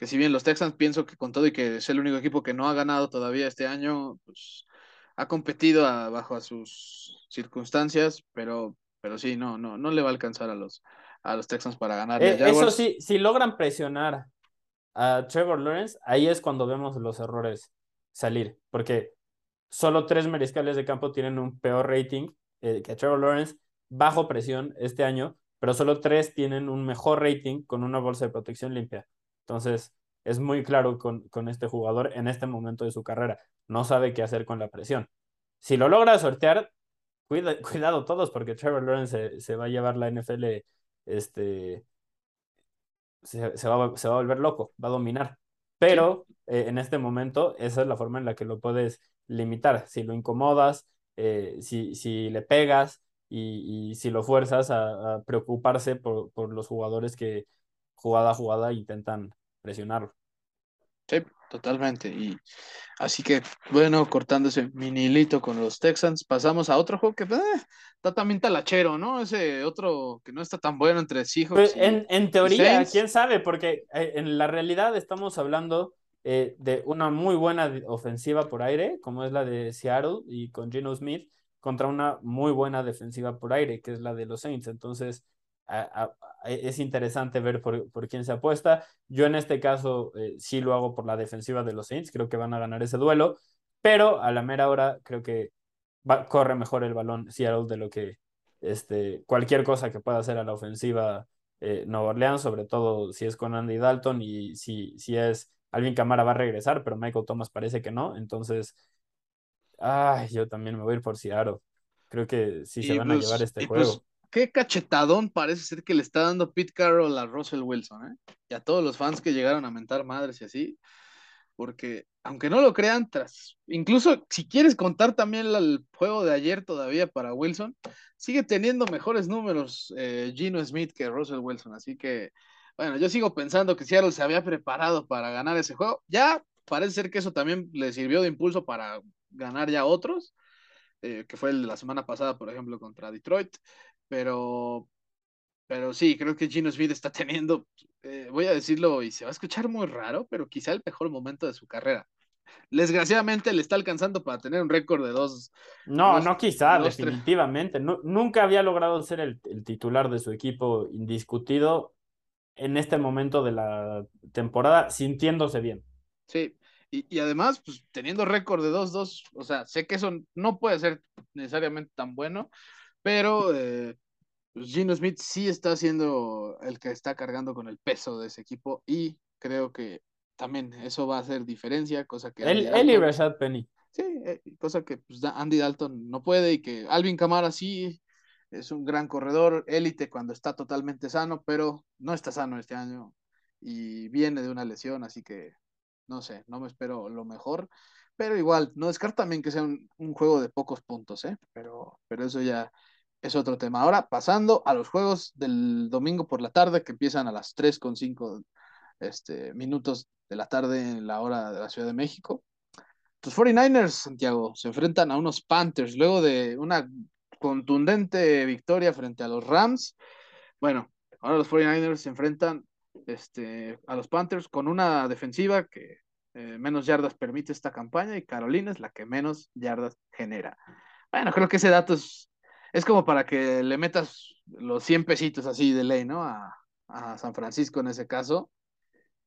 que si bien los Texans pienso que con todo y que es el único equipo que no ha ganado todavía este año, pues ha competido a, bajo a sus circunstancias, pero, pero sí, no, no, no le va a alcanzar a los, a los Texans para ganar. Eh, eso sí, si logran presionar a Trevor Lawrence, ahí es cuando vemos los errores salir, porque solo tres mariscales de campo tienen un peor rating eh, que Trevor Lawrence bajo presión este año, pero solo tres tienen un mejor rating con una bolsa de protección limpia. Entonces, es muy claro con, con, este jugador en este momento de su carrera. No sabe qué hacer con la presión. Si lo logra sortear, cuida, cuidado todos, porque Trevor Lawrence se, se, va a llevar la NFL, este, se, se, va, se va a volver loco, va a dominar. Pero eh, en este momento, esa es la forma en la que lo puedes limitar. Si lo incomodas, eh, si, si le pegas y, y si lo fuerzas a, a preocuparse por, por los jugadores que jugada a jugada intentan presionarlo. Sí, totalmente. Y así que, bueno, cortando ese minilito con los Texans, pasamos a otro juego que eh, está también talachero, ¿no? Ese otro que no está tan bueno entre Seahawks. Pues en, en, teoría, quién sabe, porque eh, en la realidad estamos hablando eh, de una muy buena ofensiva por aire, como es la de Seattle y con Geno Smith, contra una muy buena defensiva por aire, que es la de los Saints. Entonces, es interesante ver por, por, quién se apuesta. Yo en este caso eh, sí lo hago por la defensiva de los Saints, creo que van a ganar ese duelo, pero a la mera hora creo que corre mejor el balón Seattle de lo que este, cualquier cosa que pueda hacer a la ofensiva eh, Nueva Orleans, sobre todo si es con Andy Dalton y si, si es Alvin Camara va a regresar, pero Michael Thomas parece que no, entonces, ay, yo también me voy a ir por Seattle. Creo que sí se van a pues, llevar este pues, juego qué cachetadón parece ser que le está dando Pete Carroll a Russell Wilson, ¿eh? Y a todos los fans que llegaron a mentar madres y así. Porque, aunque no lo crean, tras, incluso si quieres contar también el juego de ayer todavía para Wilson, sigue teniendo mejores números eh, Gino Smith que Russell Wilson. Así que, bueno, yo sigo pensando que Seattle se había preparado para ganar ese juego. Ya parece ser que eso también le sirvió de impulso para ganar ya otros. Eh, que fue el de la semana pasada, por ejemplo, contra Detroit pero, pero sí, creo que Gino Smith está teniendo, eh, voy a decirlo y se va a escuchar muy raro, pero quizá el mejor momento de su carrera. Desgraciadamente le está alcanzando para tener un récord de dos. No, no quizá, definitivamente. nunca había logrado ser el, titular de su equipo indiscutido en este momento de la temporada, sintiéndose bien. Sí, y, y además, pues teniendo récord de 2-2, o sea, sé que eso no puede ser necesariamente tan bueno, pero eh, pues, Gino Smith sí está siendo el que está cargando con el peso de ese equipo y creo que también eso va a hacer diferencia, cosa que... Él, y Rashad Penny. Sí, eh, cosa que pues, Andy Dalton no puede y que Alvin Kamara sí es un gran corredor, élite cuando está totalmente sano, pero no está sano este año y viene de una lesión, así que no sé, no me espero lo mejor, pero igual, no descarto también que sea un, un juego de pocos puntos, ¿eh? pero, pero eso ya es otro tema. Ahora, pasando a los juegos del domingo por la tarde, que empiezan a las 3 con 5 este, minutos de la tarde en la hora de la Ciudad de México. Los 49ers, Santiago, se enfrentan a unos Panthers luego de una contundente victoria frente a los Rams. Bueno, ahora los 49ers se enfrentan este, a los Panthers con una defensiva que eh, menos yardas permite esta campaña y Carolina es la que menos yardas genera. Bueno, creo que ese dato es es como para que le metas los 100 pesitos así de ley, ¿no? A, San Francisco en ese caso.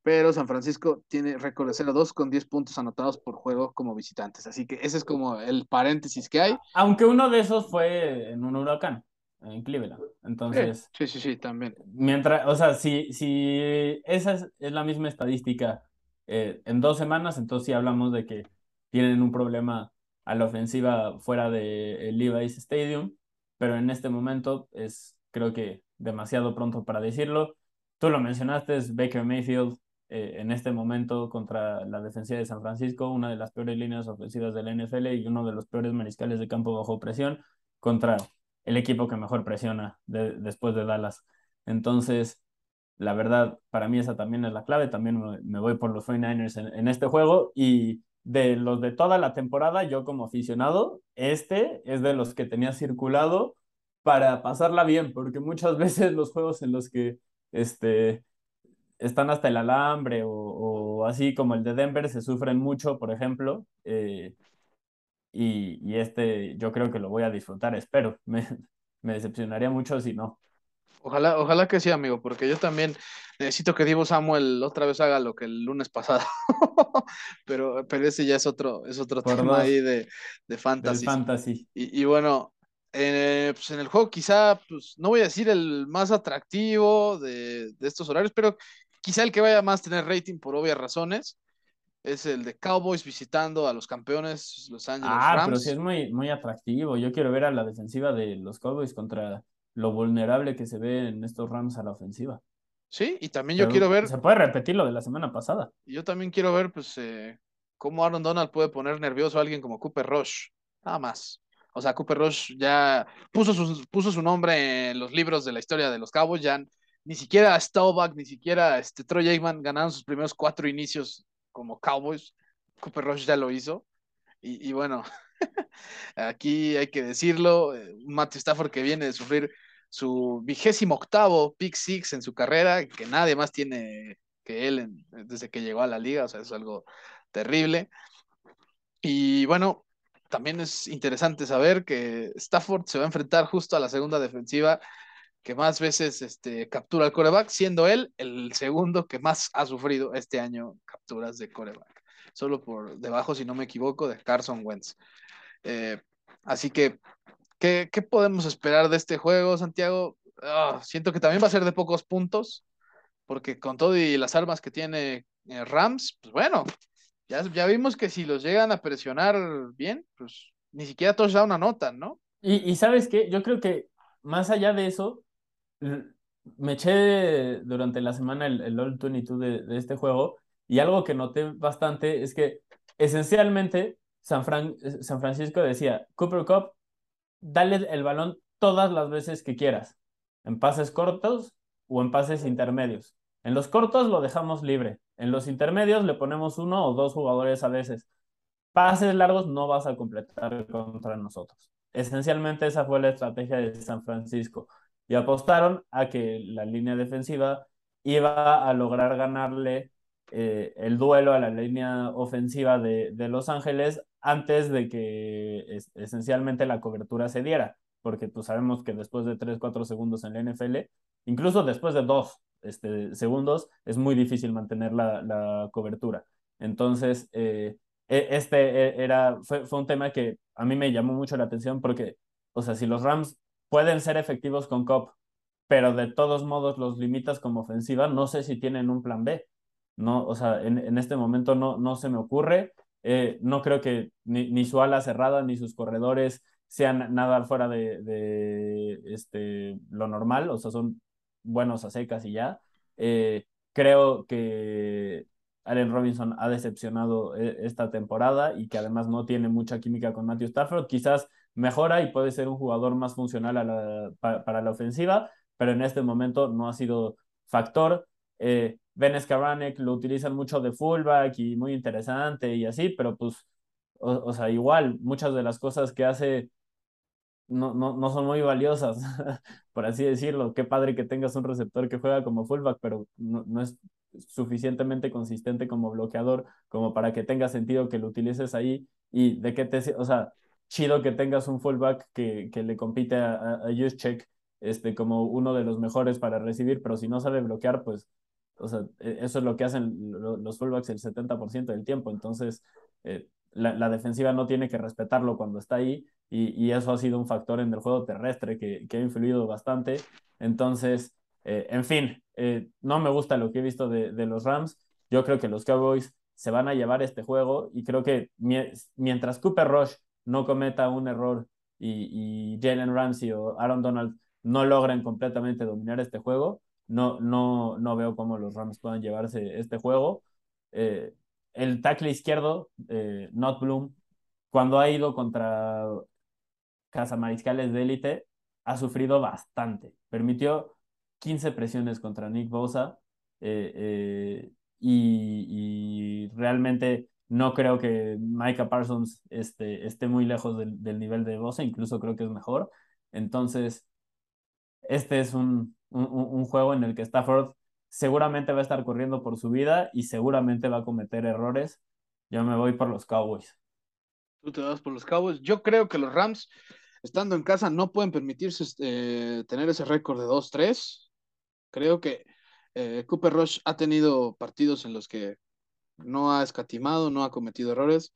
Pero San Francisco tiene récord de 0-2 con 10 puntos anotados por juego como visitantes. Así que ese es como el paréntesis que hay. Aunque uno de esos fue en un huracán, en Cleveland. Entonces. Sí, sí, sí, también. Mientras, o sea, si, si esa es, la misma estadística eh, en dos semanas, entonces sí hablamos de que tienen un problema a la ofensiva fuera de Levi's Stadium pero en este momento es creo que demasiado pronto para decirlo. Tú lo mencionaste, es Baker Mayfield eh, en este momento contra la defensiva de San Francisco, una de las peores líneas ofensivas de la NFL y uno de los peores mariscales de campo bajo presión contra el equipo que mejor presiona después de Dallas. Entonces, la verdad, para mí esa también es la clave. También me, voy por los 49ers en, en este juego y de los de toda la temporada, yo como aficionado, este es de los que tenía circulado para pasarla bien, porque muchas veces los juegos en los que este, están hasta el alambre o, así como el de Denver se sufren mucho, por ejemplo, eh, y, este yo creo que lo voy a disfrutar, espero. Me decepcionaría mucho si no. Ojalá, ojalá que sí, amigo, porque yo también necesito que Divo Samuel otra vez haga lo que el lunes pasado. pero, pero ese ya es otro, es otro tema ahí de, de fantasy. fantasy. Y, bueno, eh, pues en el juego quizá, pues no voy a decir el más atractivo de, estos horarios, pero quizá el que vaya más a tener rating por obvias razones es el de Cowboys visitando a los campeones Los Angeles ah, pero sí es muy, muy atractivo. Yo quiero ver a la defensiva de los Cowboys contra lo vulnerable que se ve en estos Rams a la ofensiva. Sí, y también yo quiero ver. Se puede repetir lo de la semana pasada. Yo también quiero ver, pues, eh, cómo Aaron Donald puede poner nervioso a alguien como Cooper Rush. Nada más. O sea, Cooper Rush ya puso su, puso su nombre en los libros de la historia de los Cowboys. Ya ni siquiera Staubach, ni siquiera este, Troy Aikman ganaron sus primeros cuatro inicios como Cowboys. Cooper Rush ya lo hizo. Y, y bueno, aquí hay que decirlo: eh, Matthew Stafford que viene de sufrir su vigésimo octavo pick six en su carrera, que nadie más tiene que él desde que llegó a la liga, o sea, es algo terrible. Y bueno, también es interesante saber que Stafford se va a enfrentar justo a la segunda defensiva que más veces este, captura el coreback, siendo él el segundo que más ha sufrido este año capturas de coreback. Solo por debajo, si no me equivoco, de Carson Wentz. Eh, así que, ¿qué, podemos esperar de este juego, Santiago? Ah, siento que también va a ser de pocos puntos, porque con todo y las armas que tiene eh, Rams, pues bueno, ya, ya vimos que si los llegan a presionar bien, pues ni siquiera todos da una nota, ¿no? Y, y sabes qué, yo creo que más allá de eso, me eché durante la semana el, el All 22 de, de este juego y algo que noté bastante es que esencialmente San, San Francisco decía, Cooper Cup, dale el balón todas las veces que quieras, en pases cortos o en pases intermedios. En los cortos lo dejamos libre, en los intermedios le ponemos uno o dos jugadores a veces. Pases largos no vas a completar contra nosotros. Esencialmente esa fue la estrategia de San Francisco y apostaron a que la línea defensiva iba a lograr ganarle eh, el duelo a la línea ofensiva de, de, Los Ángeles antes de que esencialmente la cobertura se diera, porque pues sabemos que después de 3, 4 segundos en la NFL, incluso después de 2 este, segundos, es muy difícil mantener la, la cobertura. Entonces, eh, e, este e, era, fue, fue un tema que a mí me llamó mucho la atención porque, o sea, si los Rams pueden ser efectivos con COP, pero de todos modos los limitas como ofensiva, no sé si tienen un plan B. No, o sea, en, en este momento no, no se me ocurre. Eh, no creo que ni, ni, su ala cerrada ni sus corredores sean nada fuera de, de este, lo normal, o sea, son buenos a secas y ya. Eh, creo que Allen Robinson ha decepcionado eh, esta temporada y que además no tiene mucha química con Matthew Stafford. Quizás mejora y puede ser un jugador más funcional a la, para, la ofensiva, pero en este momento no ha sido factor. Ben Skaranek lo utilizan mucho de fullback y muy interesante y así, pero pues, o, sea, igual, muchas de las cosas que hace no, no, no son muy valiosas, por así decirlo. Qué padre que tengas un receptor que juega como fullback, pero no, no es suficientemente consistente como bloqueador como para que tenga sentido que lo utilices ahí y de qué te, o sea, chido que tengas un fullback que, que le compite a, a, Juszczyk este, como uno de los mejores para recibir, pero si no sabe bloquear, pues, o sea, e, eso es lo que hacen los fullbacks el 70% del tiempo, entonces eh, la, defensiva no tiene que respetarlo cuando está ahí y, eso ha sido un factor en el juego terrestre que, ha influido bastante, entonces, eh, en fin, eh, no me gusta lo que he visto de, los Rams, yo creo que los Cowboys se van a llevar este juego y creo que mientras Cooper Rush no cometa un error y Jalen Ramsey o Aaron Donald no logren completamente dominar este juego, no, no, no veo cómo los Rams puedan llevarse este juego. Eh, el tackle izquierdo, eh, Not Bloom, cuando ha ido contra cazamariscales de élite, ha sufrido bastante. Permitió 15 presiones contra Nick Bosa eh, y, y, realmente no creo que Micah Parsons esté, esté muy lejos del, del, nivel de Bosa, incluso creo que es mejor. Entonces, este es un, un, un, juego en el que Stafford seguramente va a estar corriendo por su vida y seguramente va a cometer errores. Yo me voy por los Cowboys. Tú te vas por los Cowboys. Yo creo que los Rams, estando en casa, no pueden permitirse eh, tener ese récord de 2-3. Creo que eh, Cooper Rush ha tenido partidos en los que no ha escatimado, no ha cometido errores.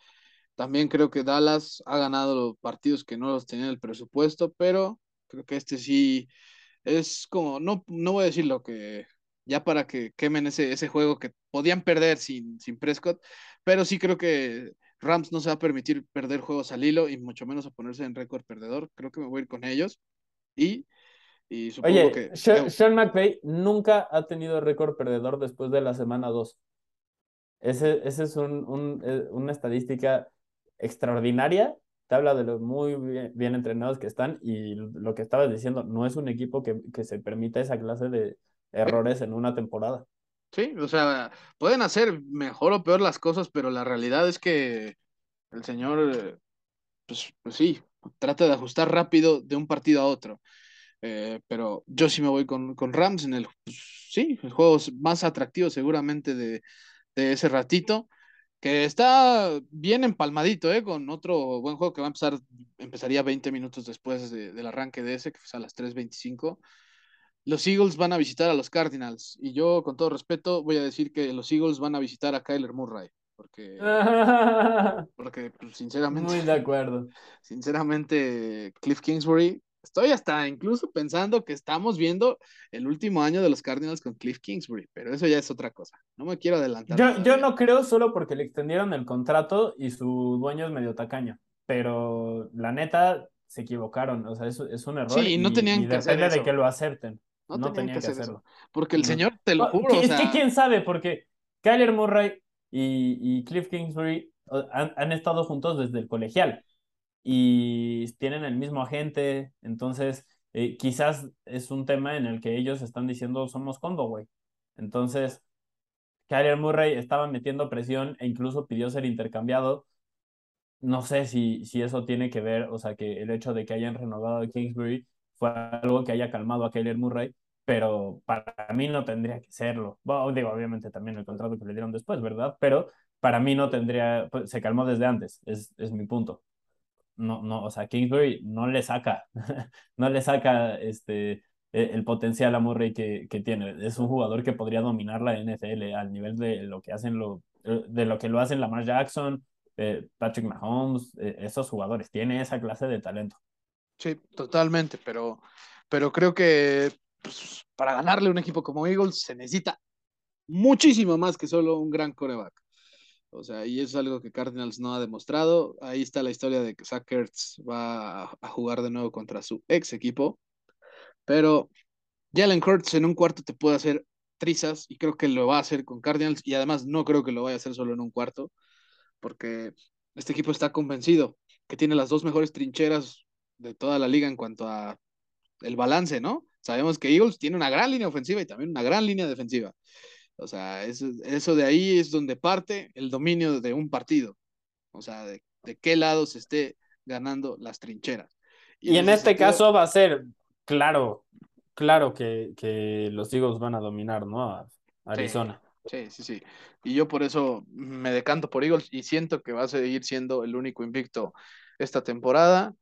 También creo que Dallas ha ganado partidos que no los tenía en el presupuesto, pero creo que este sí es como, no, no voy a decir lo que, ya para que quemen ese, ese juego que podían perder sin, sin Prescott, pero sí creo que Rams no se va a permitir perder juegos al hilo y mucho menos a ponerse en récord perdedor. Creo que me voy a ir con ellos. Y, y supongo Oye, que. Sean, Sean McVay nunca ha tenido récord perdedor después de la semana 2. Ese, ese es un, un, eh, una estadística extraordinaria. Te habla de lo muy bien, bien, entrenados que están y lo que estabas diciendo, no es un equipo que, que se permita esa clase de errores en una temporada. Sí, o sea, pueden hacer mejor o peor las cosas, pero la realidad es que el señor, pues, pues sí, trata de ajustar rápido de un partido a otro. Eh, pero yo sí me voy con, con Rams en el, pues, sí, el juego más atractivo seguramente de, de ese ratito, que está bien empalmadito, ¿eh? Con otro buen juego que va a empezar, empezaría 20 minutos después de, del arranque de ese, que fue a las 3.25. los Eagles van a visitar a los Cardinals. Y yo, con todo respeto, voy a decir que los Eagles van a visitar a Kyler Murray. Porque, porque pues, sinceramente. Muy de acuerdo. Sinceramente, Cliff Kingsbury, estoy hasta incluso pensando que estamos viendo el último año de los Cardinals con Cliff Kingsbury, pero eso ya es otra cosa. No me quiero adelantar. Yo, yo no creo solo porque le extendieron el contrato y su dueño es medio tacaño, pero la neta se equivocaron, o sea, es, es un error. Sí, y no tenían que depende hacer de eso. que lo acerten. No, No, tenían tenían que que hacer hacerlo. eso. Porque el No. señor, te lo Oh, juro, o es sea, que quién sabe, porque Kyler Murray y, y Cliff Kingsbury han, han estado juntos desde el colegial y tienen el mismo agente, entonces eh, quizás es un tema en el que ellos están diciendo somos güey. Entonces, Kyler Murray estaba metiendo presión e incluso pidió ser intercambiado. No sé si, si eso tiene que ver, o sea, que el hecho de que hayan renovado a Kingsbury fue algo que haya calmado a Kyler Murray, pero para mí no tendría que serlo. Bueno, digo, obviamente también el contrato que le dieron después, ¿verdad? Pero para mí no tendría, pues, se calmó desde antes, es, es mi punto. No, no, o sea, Kingsbury no le saca, no le saca este, eh, el potencial a Murray que, que tiene. Es un jugador que podría dominar la NFL al nivel de lo que hacen lo, eh, de lo que lo hacen Lamar Jackson, eh, Patrick Mahomes, eh, esos jugadores. Tiene esa clase de talento. sí, totalmente, pero, pero creo que pues, para ganarle un equipo como Eagles se necesita muchísimo más que solo un gran coreback. O sea, y eso es algo que Cardinals no ha demostrado. Ahí está la historia de que Zach va a, a jugar de nuevo contra su ex equipo. Pero Jalen Hurts en un cuarto te puede hacer trizas y creo que lo va a hacer con Cardinals y además no creo que lo vaya a hacer solo en un cuarto porque este equipo está convencido que tiene las dos mejores trincheras de toda la liga en cuanto a el balance, ¿no? Sabemos que Eagles tiene una gran línea ofensiva y también una gran línea defensiva. O sea, eso, eso de ahí es donde parte el dominio de un partido. O sea, de, de qué lado se esté ganando las trincheras. Y, en este sentido, caso va a ser, claro, claro que, que los Eagles van a dominar, ¿no? A Arizona. Sí, sí, sí. Y yo por eso me decanto por Eagles y siento que va a seguir siendo el único invicto esta temporada,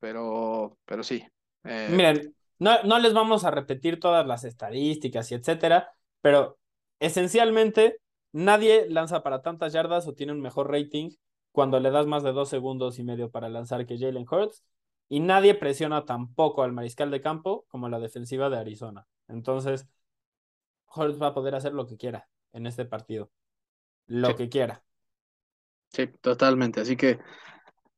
pero, pero sí. Eh, Miren, no, no les vamos a repetir todas las estadísticas y etcétera, pero esencialmente nadie lanza para tantas yardas o tiene un mejor rating cuando le das más de dos segundos y medio para lanzar que Jalen Hurts y nadie presiona tampoco al mariscal de campo como la defensiva de Arizona. Entonces, Hurts va a poder hacer lo que quiera en este partido. Lo Sí. que quiera. Sí, totalmente. Así que,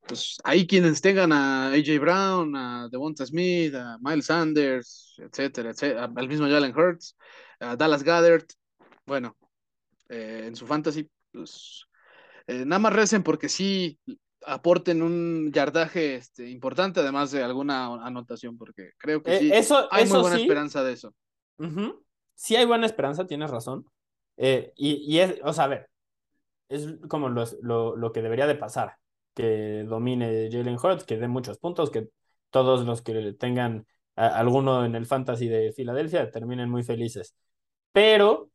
pues ahí quienes tengan a AJ Brown, a Devonta Smith, a Miles Sanders, etcétera, etcétera, al mismo Jalen Hurts, a Dallas Goddard, bueno, eh, en su fantasy, pues eh, nada más recen porque sí aporten un yardaje este, importante, además de alguna anotación, porque creo que Eh, sí eso hay muy eso buena sí, esperanza de eso. Ujú. Sí hay buena esperanza, tienes razón. Eh, y, y es, o sea, a ver, es como los- lo, lo que debería de pasar, que domine Jalen Hurts, que dé muchos puntos, que todos los que tengan a- alguno en el fantasy de Filadelfia terminen muy felices. Pero,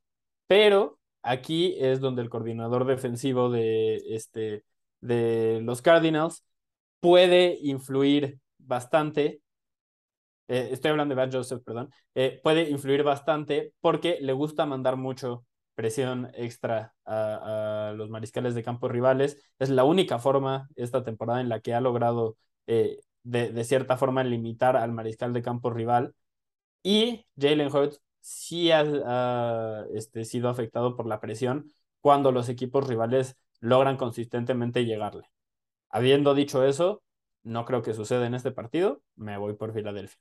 pero aquí es donde el coordinador defensivo de, este, de los Cardinals puede influir bastante eh, estoy hablando de Bad Joseph, perdón, eh, puede influir bastante porque le gusta mandar mucho presión extra a, a, los mariscales de campo rivales. Es la única forma esta temporada en la que ha logrado eh, de, de, cierta forma limitar al mariscal de campo rival. Y Jalen Hurts sí ha, ha este, sido afectado por la presión cuando los equipos rivales logran consistentemente llegarle. Habiendo dicho eso, no creo que suceda en este partido. Me voy por Filadelfia.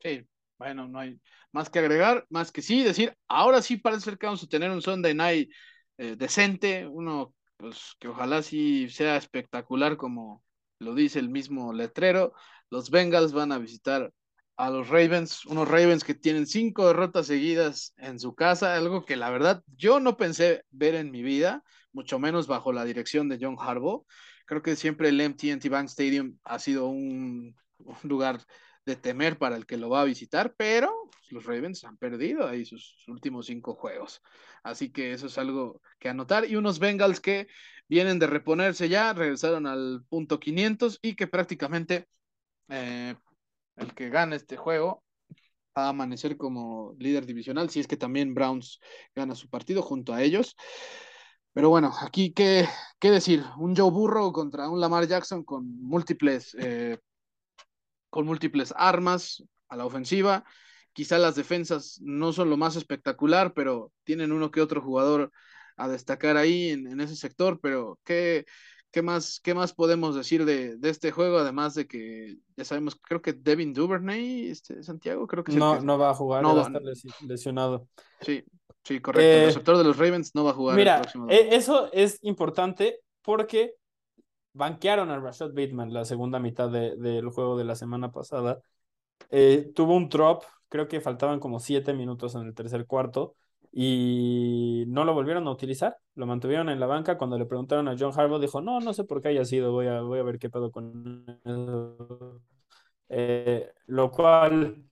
Sí, bueno, no hay más que agregar, más que sí, decir, ahora sí parece ser que vamos a tener un Sunday night eh, decente, uno pues que ojalá sí sea espectacular como lo dice el mismo letrero. Los Bengals van a visitar a los Ravens, unos Ravens que tienen cinco derrotas seguidas en su casa, algo que la verdad yo no pensé ver en mi vida, mucho menos bajo la dirección de John Harbaugh. Creo que siempre el MTNT Bank Stadium ha sido un, lugar de temer para el que lo va a visitar, pero los Ravens han perdido ahí sus últimos cinco juegos. Así que eso es algo que anotar. Y unos Bengals que vienen de reponerse ya, regresaron al punto 500 y que prácticamente eh, el que gane este juego a amanecer como líder divisional, si es que también Browns gana su partido junto a ellos. Pero bueno, aquí, ¿qué, qué decir? Un Joe Burrow contra un Lamar Jackson con múltiples, eh, con múltiples armas a la ofensiva. Quizá las defensas no son lo más espectacular, pero tienen uno que otro jugador a destacar ahí en, en ese sector. Pero, ¿qué, ¿Qué más, qué más podemos decir de, de, este juego? Además de que ya sabemos, creo que Devin Duvernay, este, Santiago, creo que no, que, no va a jugar, no va a estar lesionado. Sí, sí, correcto. Eh, el receptor de los Ravens no va a jugar. Mira, el próximo eh, eso es importante porque banquearon a Rashad Bateman la segunda mitad de, del juego de la semana pasada. Eh, tuvo un drop, creo que faltaban como siete minutos en el tercer cuarto y no lo volvieron a utilizar, lo mantuvieron en la banca. Cuando le preguntaron a John Harbaugh, dijo, no, no sé por qué haya sido, voy a, voy a ver qué pedo con eso. Eh, lo cual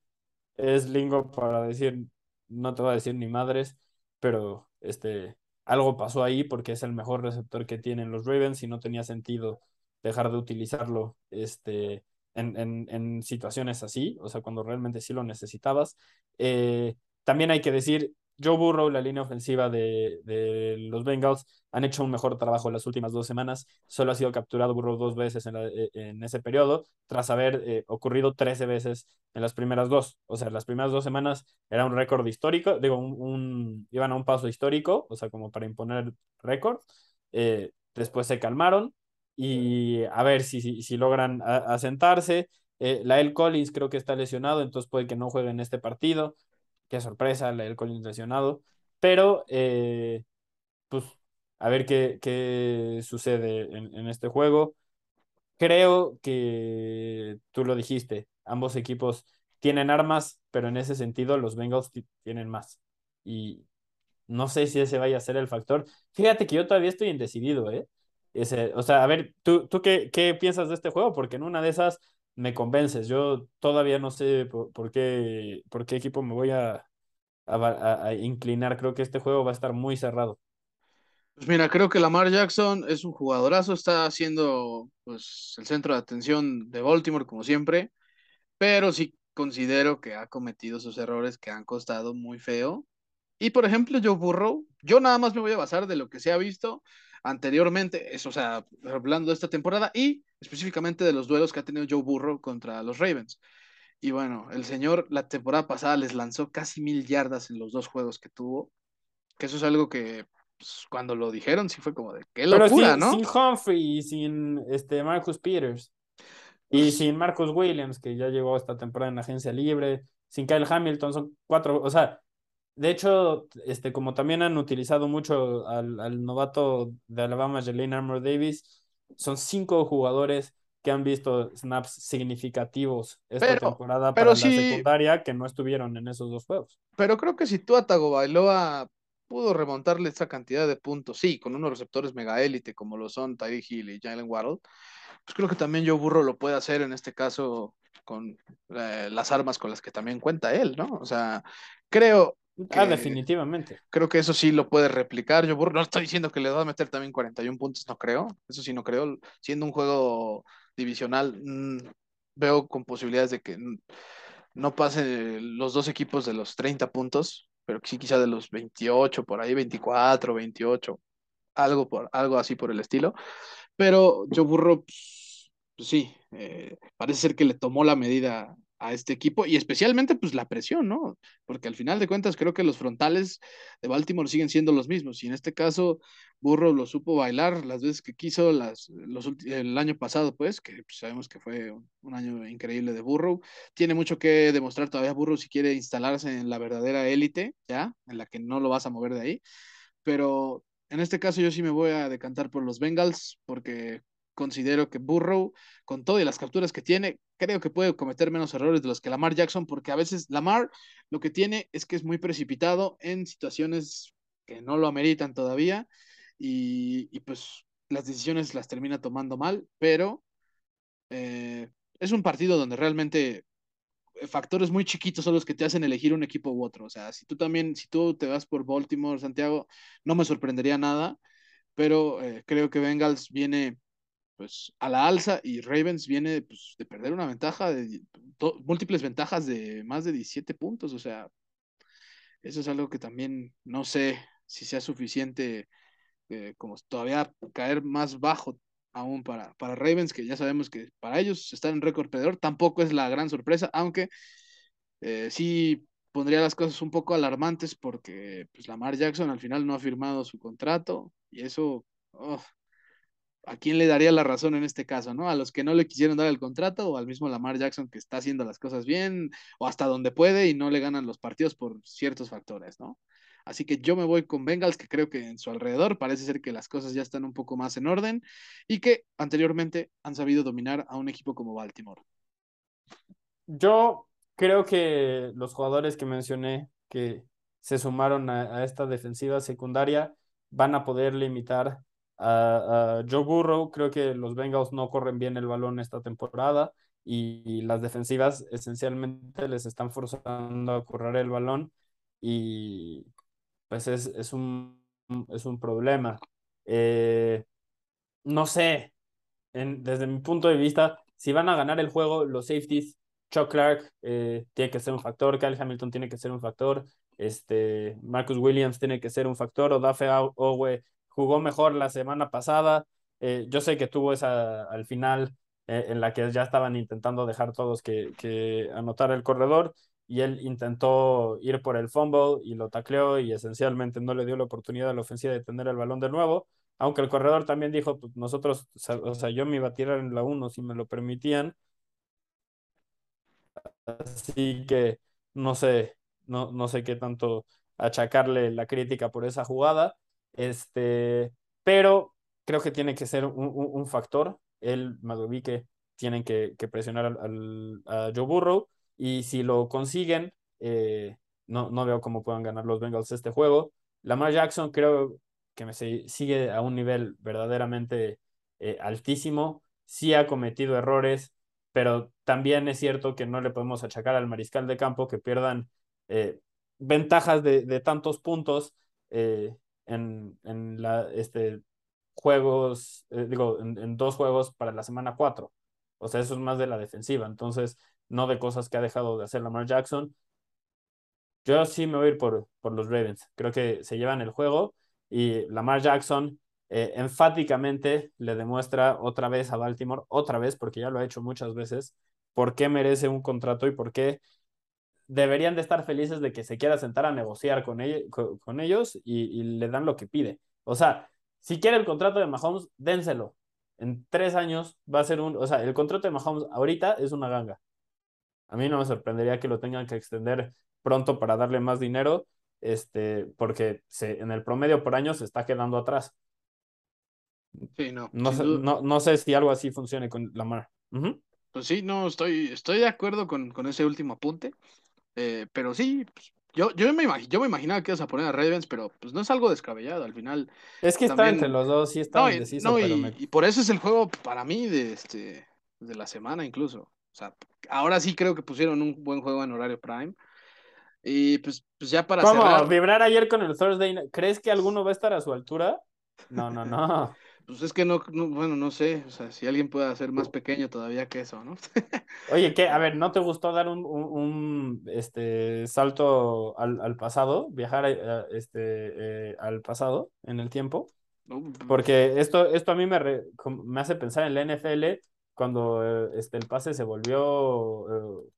es lingo para decir, no te voy a decir ni madres, pero este, algo pasó ahí porque es el mejor receptor que tienen los Ravens y no tenía sentido dejar de utilizarlo este, en, en, en situaciones así, o sea, cuando realmente sí lo necesitabas. Eh, también hay que decir, Joe Burrow, la línea ofensiva de, de, los Bengals, han hecho un mejor trabajo las últimas dos semanas. Solo ha sido capturado Burrow dos veces en, eh, en ese periodo, tras haber eh, ocurrido 13 veces en las primeras dos. O sea, las primeras dos semanas era un récord histórico, digo, un, iban a un paso histórico, o sea, como para imponer récord. Eh, después se calmaron y a ver si, si, si logran asentarse. Eh, Lael Collins creo que está lesionado, entonces puede que no juegue en este partido qué sorpresa, el Collins lesionado, pero eh, pues a ver qué, qué sucede en, este juego. Creo que tú lo dijiste, ambos equipos tienen armas, pero en ese sentido los Bengals tienen más. Y no sé si ese vaya a ser el factor. Fíjate que yo todavía estoy indecidido, ¿eh? Ese, o sea, a ver, ¿tú, tú qué, qué piensas de este juego? Porque en una de esas me convences. Yo todavía no sé por, qué, por qué equipo me voy a, a, a, inclinar. Creo que este juego va a estar muy cerrado. Pues mira, creo que Lamar Jackson es un jugadorazo, está siendo pues, el centro de atención de Baltimore, como siempre, pero sí considero que ha cometido sus errores que han costado muy feo. Y por ejemplo, Joe Burrow, yo nada más me voy a basar de lo que se ha visto anteriormente, es, o sea, hablando de esta temporada y específicamente de los duelos que ha tenido Joe Burrow contra los Ravens. Y bueno, el señor la temporada pasada les lanzó casi mil yardas en los dos juegos que tuvo, que eso es algo que pues, cuando lo dijeron sí fue como de qué locura, sin, ¿no? Sin Humphrey y sin este Marcus Peters. Y pues, sin Marcus Williams, que ya llegó esta temporada en agencia libre, sin Kyle Hamilton, son cuatro, o sea, de hecho, este, como también han utilizado mucho al, al novato de Alabama, Jalen Armour Davis, son cinco jugadores que han visto snaps significativos esta pero, temporada pero para sí, la secundaria que no estuvieron en esos dos juegos. Pero creo que si tú a Tagovailoa pudo remontarle esa cantidad de puntos, sí, con unos receptores mega élite como lo son Tyreek Hill y Jalen Waddle, pues creo que también Joe Burro lo puede hacer en este caso con eh, las armas con las que también cuenta él, ¿no? O sea, creo, Ah, definitivamente. Creo que eso sí lo puede replicar. Yo no estoy diciendo que le va a meter también 41 puntos, no creo. Eso sí no creo. Siendo un juego divisional, mmm, veo con posibilidades de que no pase los dos equipos de los 30 puntos, pero sí quizá de los 28, por ahí 24, 28, algo, por, algo así por el estilo. Pero yo burro, pues, pues sí, eh, parece ser que le tomó la medida a este equipo y especialmente pues la presión, ¿no? Porque al final de cuentas creo que los frontales de Baltimore siguen siendo los mismos y en este caso Burro lo supo bailar las veces que quiso las, los, el año pasado, pues, que sabemos que fue un, año increíble de Burrow. Tiene mucho que demostrar todavía Burrow si quiere instalarse en la verdadera élite, ¿ya? En la que no lo vas a mover de ahí. Pero en este caso yo sí me voy a decantar por los Bengals porque considero que Burrow, con todas las capturas que tiene, creo que puede cometer menos errores de los que Lamar Jackson, porque a veces Lamar lo que tiene es que es muy precipitado en situaciones que no lo ameritan todavía y, pues las decisiones las termina tomando mal, pero eh, es un partido donde realmente factores muy chiquitos son los que te hacen elegir un equipo u otro. O sea, si tú también, si tú te vas por Baltimore, Santiago, no me sorprendería nada, pero eh, creo que Bengals viene pues a la alza y Ravens viene pues, de perder una ventaja de múltiples ventajas de más de 17 puntos, o sea, eso es algo que también no sé si sea suficiente eh, como todavía caer más bajo aún para, para Ravens, que ya sabemos que para ellos estar en récord perdedor tampoco es la gran sorpresa, aunque eh, sí pondría las cosas un poco alarmantes porque pues Lamar Jackson al final no ha firmado su contrato y eso oh, ¿a quién le daría la razón en este caso, no? ¿A los que no le quisieron dar el contrato o al mismo Lamar Jackson que está haciendo las cosas bien o hasta donde puede y no le ganan los partidos por ciertos factores, ¿no? Así que yo me voy con Bengals, que creo que en su alrededor parece ser que las cosas ya están un poco más en orden y que anteriormente han sabido dominar a un equipo como Baltimore. Yo creo que los jugadores que mencioné que se sumaron a, a esta defensiva secundaria van a poder limitar a, Joe Burrow. Creo que los Bengals no corren bien el balón esta temporada y, las defensivas esencialmente les están forzando a correr el balón y pues es, es, un, es un problema. Eh, no sé, desde mi punto de vista, si van a ganar el juego, los safeties, Chuck Clark eh, tiene que ser un factor, Kyle Hamilton tiene que ser un factor, este, Marcus Williams tiene que ser un factor, o Dafe Owe jugó mejor la semana pasada. Eh, yo sé que tuvo esa al final eh, en la que ya estaban intentando dejar todos que, que anotar el corredor y él intentó ir por el fumble y lo tacleó y esencialmente no le dio la oportunidad a la ofensiva de tener el balón de nuevo. Aunque el corredor también dijo, pues nosotros, o sea, yo me iba a tirar en la 1 si me lo permitían. Así que no sé, no, no sé qué tanto achacarle la crítica por esa jugada. Este, pero creo que tiene que ser un, un, factor. El Madovique tienen que, presionar al, a Joe Burrow y si lo consiguen, eh, no, no veo cómo puedan ganar los Bengals este juego. Lamar Jackson creo que me sigue a un nivel verdaderamente eh, altísimo. Sí ha cometido errores, pero también es cierto que no le podemos achacar al mariscal de campo que pierdan eh, ventajas de, tantos puntos en, en la, este, juegos, eh, digo, en, dos juegos para la semana cuatro. O sea, eso es más de la defensiva, entonces no de cosas que ha dejado de hacer Lamar Jackson. Yo sí me voy a ir por, por los Ravens. Creo que se llevan el juego y Lamar Jackson eh, enfáticamente le demuestra otra vez a Baltimore, otra vez, porque ya lo ha hecho muchas veces, por qué merece un contrato y por qué deberían de estar felices de que se quiera sentar a negociar con, con, ellos y, le dan lo que pide. O sea, si quiere el contrato de Mahomes, dénselo. En tres años va a ser un, o sea, el contrato de Mahomes ahorita es una ganga. A mí no me sorprendería que lo tengan que extender pronto para darle más dinero, este, porque se, en el promedio por año se está quedando atrás. Sí, no. No sé, no, no sé si algo así funcione con Lamar. Pues sí, no, estoy, estoy de acuerdo con, con ese último apunte. Eh, pero sí, pues, yo, yo, me yo me imaginaba que ibas a poner a Ravens, pero pues no es algo descabellado al final. Es que está entre los dos, sí está no, y, por eso es el juego para mí de, este, de la semana incluso. O sea, ahora sí creo que pusieron un buen juego en horario prime. Y pues, pues ya para ¿Cómo? ¿Vibrar ayer con el Thursday? ¿Crees que alguno va a estar a su altura? No, no, no. Pues es que no, bueno, no sé, o sea, si alguien puede hacer más pequeño todavía que eso, ¿no? Oye, ¿qué? A ver, ¿no te gustó dar un, un, este, salto al, al pasado, viajar a, este, eh, al pasado en el tiempo? Porque esto, esto a mí me, me hace pensar en la NFL cuando eh, este, el pase se volvió... Eh,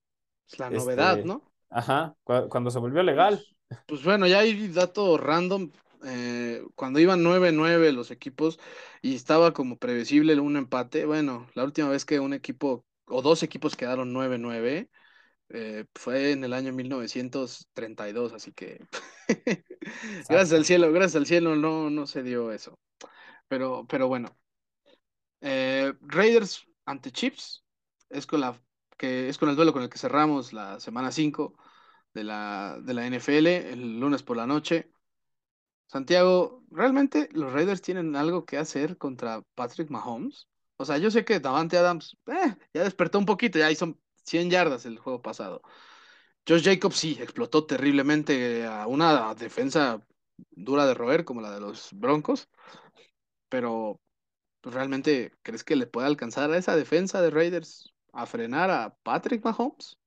la novedad, este, ¿no? Ajá, cuando se volvió legal. Pues, pues bueno, ya hay datos random eh, cuando iban 9-9 los equipos y estaba como previsible un empate, bueno, la última vez que un equipo o dos equipos quedaron 9-9 eh, fue en el año 1932, así que gracias al cielo, gracias al cielo no, no se dio eso. Pero, pero bueno, eh, Raiders ante Chips es con, la, que es con el duelo con el que cerramos la semana 5 de la, de la NFL el lunes por la noche. Santiago, ¿realmente los Raiders tienen algo que hacer contra Patrick Mahomes? O sea, yo sé que Davante Adams eh, ya despertó un poquito, ya hizo 100 yardas el juego pasado. Josh Jacobs sí, explotó terriblemente a una defensa dura de roer como la de los Broncos, pero pues realmente, ¿crees que le puede alcanzar a esa defensa de Raiders a frenar a Patrick Mahomes?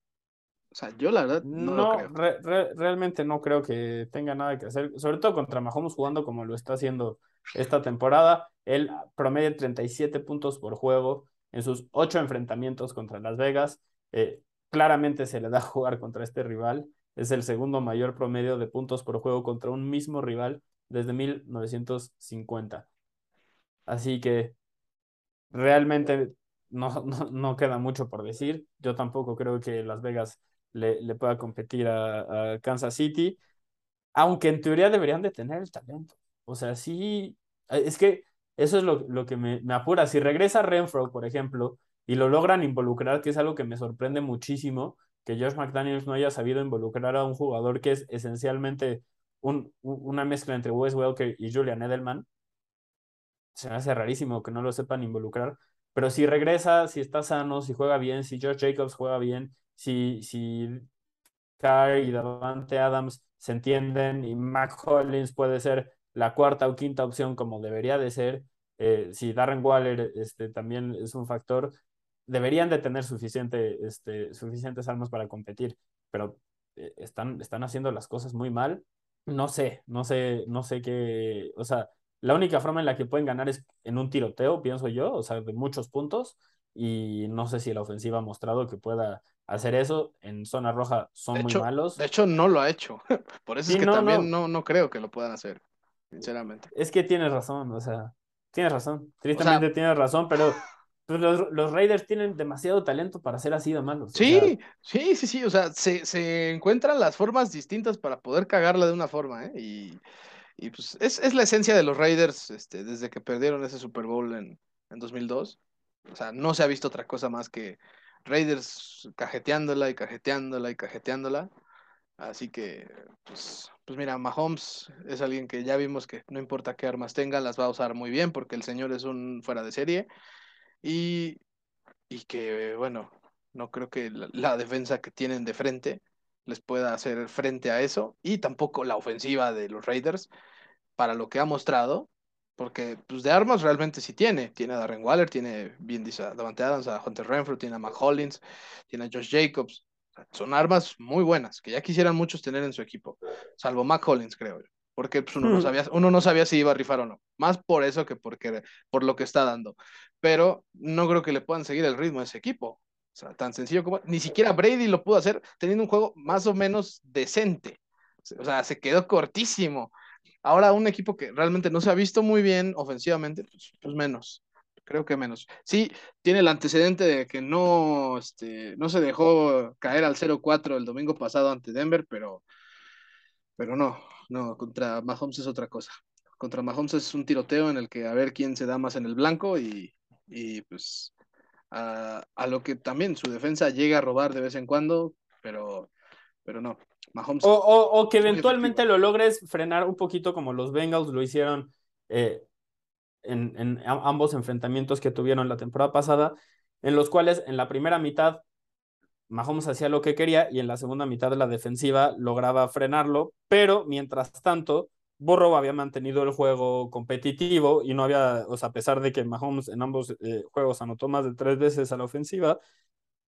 O sea, yo la verdad no, lo creo. realmente no creo que tenga nada que hacer, sobre todo contra Mahomes jugando como lo está haciendo esta temporada. Él promedia 37 puntos por juego en sus ocho enfrentamientos contra Las Vegas. Eh, claramente se le da a jugar contra este rival. Es el segundo mayor promedio de puntos por juego contra un mismo rival desde 1950. Así que realmente no, no, queda mucho por decir. Yo tampoco creo que Las Vegas le, pueda competir a, Kansas City, aunque en teoría deberían de tener el talento. O sea, sí, es que eso es lo, lo que me, me, apura. Si regresa Renfro, por ejemplo, y lo logran involucrar, que es algo que me sorprende muchísimo, que Josh McDaniels no haya sabido involucrar a un jugador que es esencialmente un, una mezcla entre Wes Welker y Julian Edelman. Se me hace rarísimo que no lo sepan involucrar. Pero si regresa, si está sano, si juega bien, si Josh Jacobs juega bien, si, si y Davante Adams se entienden y Mac Hollins puede ser la cuarta o quinta opción como debería de ser, eh, si Darren Waller este, también es un factor, deberían de tener suficiente, este, suficientes armas para competir, pero eh, están, están haciendo las cosas muy mal. No sé, no sé, no sé qué, o sea, la única forma en la que pueden ganar es en un tiroteo, pienso yo, o sea, de muchos puntos, y no sé si la ofensiva ha mostrado que pueda hacer eso. En zona roja son muy malos. De hecho, no lo ha hecho. Por eso es que también no. no. creo que lo puedan hacer, sinceramente. Es que tienes razón, o sea, tienes razón. Tristemente tienes razón, pero pues, los, Raiders tienen demasiado talento para ser así de malos. Sí, sí, sí, sí. O sea, se, encuentran las formas distintas para poder cagarla de una forma, ¿eh? Y, y pues es, es, la esencia de los Raiders este, desde que perdieron ese Super Bowl en, en 2002. O sea, no se ha visto otra cosa más que Raiders cajeteándola y cajeteándola y cajeteándola. Así que, pues, pues mira, Mahomes es alguien que ya vimos que no importa qué armas tenga, las va a usar muy bien porque el señor es un fuera de serie. Y, y que, bueno, no creo que la, la, defensa que tienen de frente les pueda hacer frente a eso. Y tampoco la ofensiva de los Raiders, para lo que ha mostrado, porque pues de armas realmente sí tiene. Tiene a Darren Waller, tiene bien dice a Davante Adams, a Hunter Renfrew, tiene a Mac Hollins, tiene a Josh Jacobs. Son armas muy buenas, que ya quisieran muchos tener en su equipo. Salvo Mac Hollins, creo yo. Porque pues, uno, no hmm. sabía, uno no sabía si iba a rifar o no. Más por eso que porque, por lo que está dando. Pero no creo que le puedan seguir el ritmo a ese equipo. O sea, tan sencillo como... Ni siquiera Brady lo pudo hacer teniendo un juego más o menos decente. O sea, se quedó cortísimo. Ahora un equipo que realmente no se ha visto muy bien ofensivamente, pues, pues, menos, creo que menos. Sí, tiene el antecedente de que no, este, no se dejó caer al 0-4 el domingo pasado ante Denver, pero, pero no, no, contra Mahomes es otra cosa. Contra Mahomes es un tiroteo en el que a ver quién se da más en el blanco y, y pues a, a lo que también su defensa llega a robar de vez en cuando, pero, pero no. O, que eventualmente lo logres frenar un poquito como los Bengals lo hicieron eh, en, ambos enfrentamientos que tuvieron la temporada pasada, en los cuales en la primera mitad Mahomes hacía lo que quería y en la segunda mitad de la defensiva lograba frenarlo, pero mientras tanto, Burrow había mantenido el juego competitivo y no había, o sea, a pesar de que Mahomes en ambos eh, juegos anotó más de tres veces a la ofensiva,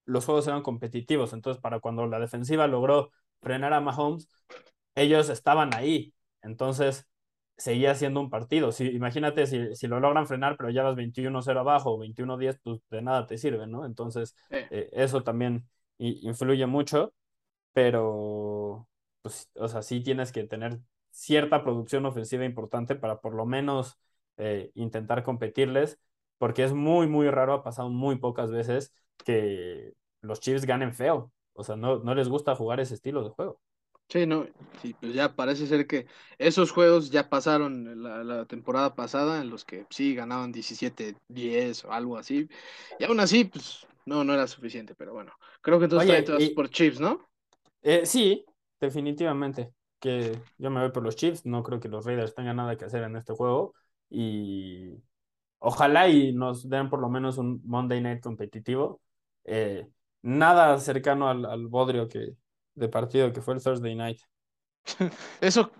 los juegos eran competitivos. Entonces, para cuando la defensiva logró frenar a Mahomes, ellos estaban ahí. Entonces, seguía siendo un partido. Si, imagínate si, si lo logran frenar, pero ya vas 21-0 abajo o 21-10, pues de nada te sirve, ¿no? Entonces, eh, eso también influye mucho, pero, pues, o sea, sí tienes que tener cierta producción ofensiva importante para por lo menos eh, intentar competirles, porque es muy, muy raro, ha pasado muy pocas veces que los Chiefs ganen feo. O sea, no, no les gusta jugar ese estilo de juego. Sí, no, sí, pues ya parece ser que esos juegos ya pasaron la, temporada pasada en los que sí ganaban 17-10 o algo así. Y aún así, pues no, no era suficiente, pero bueno, creo que entonces Oye, por Chiefs, ¿no? Eh, sí, definitivamente. Que yo me voy por los Chiefs, no creo que los Raiders tengan nada que hacer en este juego. Y ojalá y nos den por lo menos un Monday Night competitivo. Eh, nada cercano al, al bodrio que, de partido que fue el Thursday Night. Eso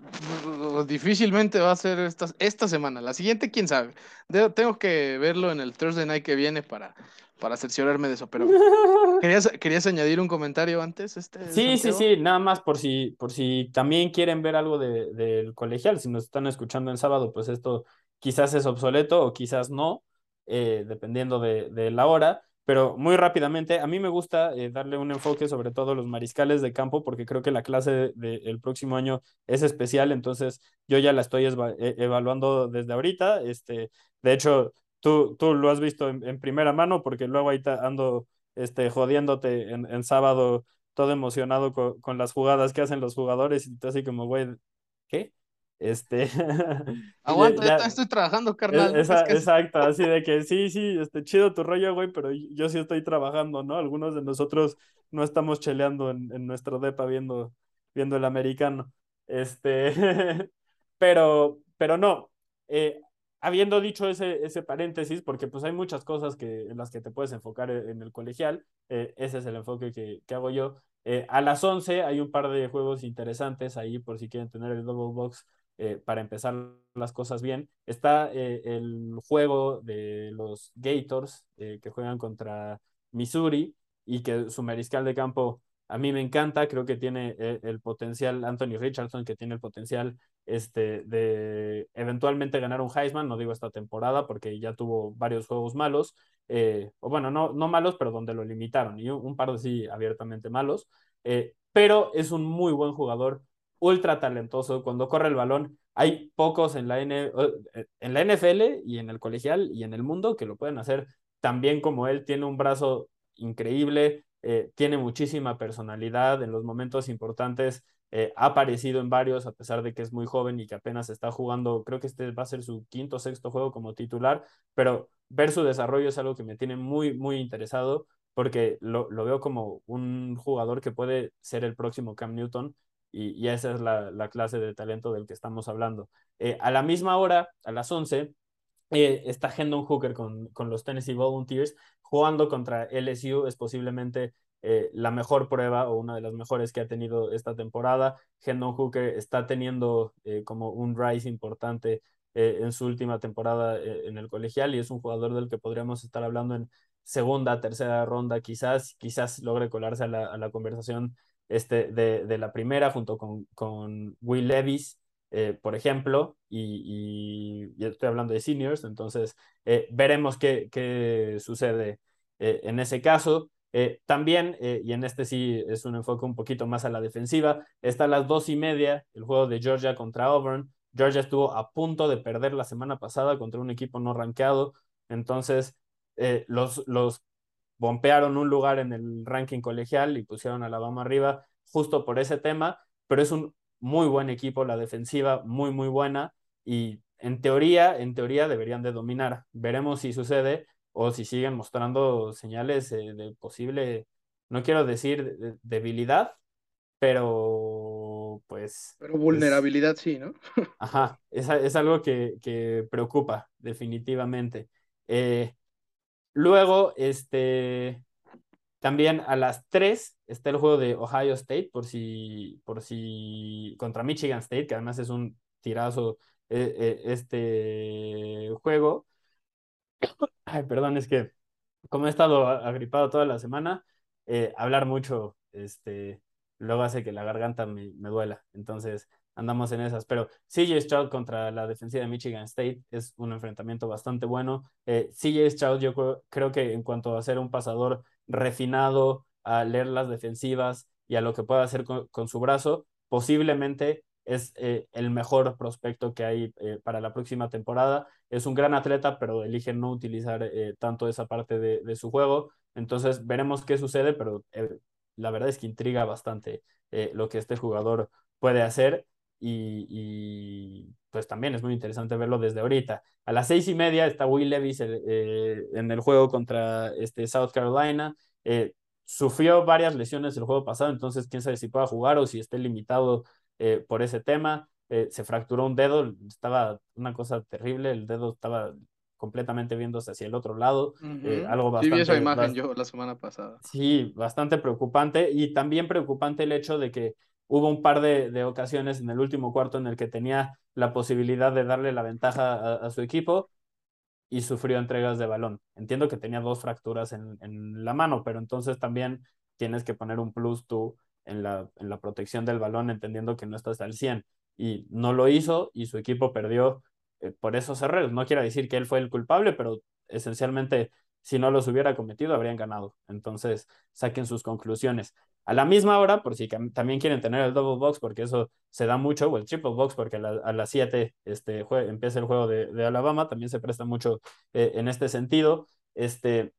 difícilmente va a ser esta, esta semana. La siguiente, quién sabe. tengo que verlo en el Thursday night que viene para, para cerciorarme de eso. Pero ¿querías, ¿querías añadir un comentario antes? Este, sí, sí, sí. Nada más por si, por si también quieren ver algo del de, colegial. Si nos están escuchando en sábado, pues esto quizás es obsoleto o quizás no, eh, dependiendo de, de la hora pero muy rápidamente, a mí me gusta eh, darle un enfoque sobre todo a los mariscales de campo porque creo que la clase del próximo año es especial, entonces yo ya la estoy e, evaluando desde ahorita. Este, de hecho, tú, tú lo has visto en, primera mano porque luego ahí ando este, jodiéndote en, en sábado todo emocionado con, con, las jugadas que hacen los jugadores y tú así como, güey, ¿qué? Este. Aguanta, ya, estoy trabajando, carnal. Exacto, así de que sí, sí, este, chido tu rollo, güey, pero yo sí estoy trabajando, ¿no? Algunos de nosotros no estamos cheleando en, en nuestro depa viendo, viendo el americano. Este, pero, pero no. Eh, habiendo dicho ese, ese paréntesis, porque pues hay muchas cosas que, en las que te puedes enfocar en el colegial, eh, ese es el enfoque que, que hago yo. Eh, a las 11 hay un par de juegos interesantes ahí por si quieren tener el double box eh, para empezar las cosas bien. Está eh, el juego de los Gators eh, que juegan contra Missouri y que su mariscal de campo a mí me encanta, creo que tiene el potencial, Anthony Richardson, que tiene el potencial este, de eventualmente ganar un Heisman, no digo esta temporada porque ya tuvo varios juegos malos, o bueno, no, no malos, pero donde lo limitaron, y un, par de sí abiertamente malos, pero es un muy buen jugador, ultra talentoso. Cuando corre el balón, hay pocos en la, N en la NFL y en el colegial y en el mundo que lo pueden hacer tan bien como él. Tiene un brazo increíble, eh, tiene muchísima personalidad en los momentos importantes. Eh, ha aparecido en varios, a pesar de que es muy joven y que apenas está jugando, creo que este va a ser su quinto o sexto juego como titular, pero ver su desarrollo es algo que me tiene muy, muy interesado porque lo, lo veo como un jugador que puede ser el próximo Cam Newton y, esa es la, clase de talento del que estamos hablando. Eh, a la misma hora, a las 11, eh, está Hendon Hooker con, con, los Tennessee Volunteers jugando contra LSU, es posiblemente eh, la mejor prueba o una de las mejores que ha tenido esta temporada. Hendon Hooker está teniendo como un rise importante en su última temporada en el colegial y es un jugador del que podríamos estar hablando en segunda, tercera ronda, quizás, quizás logre colarse a la, a la conversación este, de, de la primera junto con, con Will Levis, eh, por ejemplo, y, estoy hablando de seniors, entonces eh, veremos qué, qué sucede eh, en ese caso. también, y en este sí es un enfoque un poquito más a la defensiva, está a las dos y media el juego de Georgia contra Auburn. Georgia estuvo a punto de perder la semana pasada contra un equipo no rankeado, entonces los, los bompearon un lugar en el ranking colegial y pusieron a Alabama arriba justo por ese tema, pero es un muy buen equipo, la defensiva muy, muy buena y en teoría, en teoría deberían de dominar. Veremos si sucede o si siguen mostrando señales eh, de posible, no quiero decir debilidad, pero pues... Pero vulnerabilidad sí, ¿no? Ajá, es, es algo que, que, preocupa definitivamente. Eh, Luego, este, también a las 3 está el juego de Ohio State, por si, por si, contra Michigan State, que además es un tirazo eh, eh, este juego. Ay, perdón, es que como he estado agripado toda la semana, eh, hablar mucho, este, luego hace que la garganta me, me duela. Entonces, andamos en esas. Pero CJ Stroud contra la defensiva de Michigan State es un enfrentamiento bastante bueno. Eh, CJ Stroud yo creo, que en cuanto a ser un pasador refinado, a leer las defensivas y a lo que pueda hacer con, su brazo, posiblemente es eh, el mejor prospecto que hay eh, para la próxima temporada. Es un gran atleta, pero elige no utilizar eh, tanto esa parte de, de, su juego. Entonces veremos qué sucede, pero la verdad es que intriga bastante lo que este jugador puede hacer y, pues también es muy interesante verlo desde ahorita. A las seis y media está Will Levis eh, en el juego contra este South Carolina. Eh, sufrió varias lesiones el juego pasado, entonces quién sabe si pueda jugar o si esté limitado eh, por ese tema. se fracturó un dedo, estaba una cosa terrible, el dedo estaba completamente viéndose hacia el otro lado. algo bastante, sí, vi esa imagen yo la semana pasada. Sí, bastante preocupante y también preocupante el hecho de que hubo un par de, ocasiones en el último cuarto en el que tenía la posibilidad de darle la ventaja a, su equipo y sufrió entregas de balón. Entiendo que tenía dos fracturas en, en, la mano, pero entonces también tienes que poner un plus tú en la, en la protección del balón, entendiendo que no estás al 100. Y no lo hizo y su equipo perdió eh, por esos errores. No quiero decir que él fue el culpable, pero esencialmente si no los hubiera cometido habrían ganado. Entonces saquen sus conclusiones. A la misma hora, por si también quieren tener el double box, porque eso se da mucho, o el triple box, porque a, las 7 este, empieza el juego de, Alabama, también se presta mucho eh, en este sentido. Este,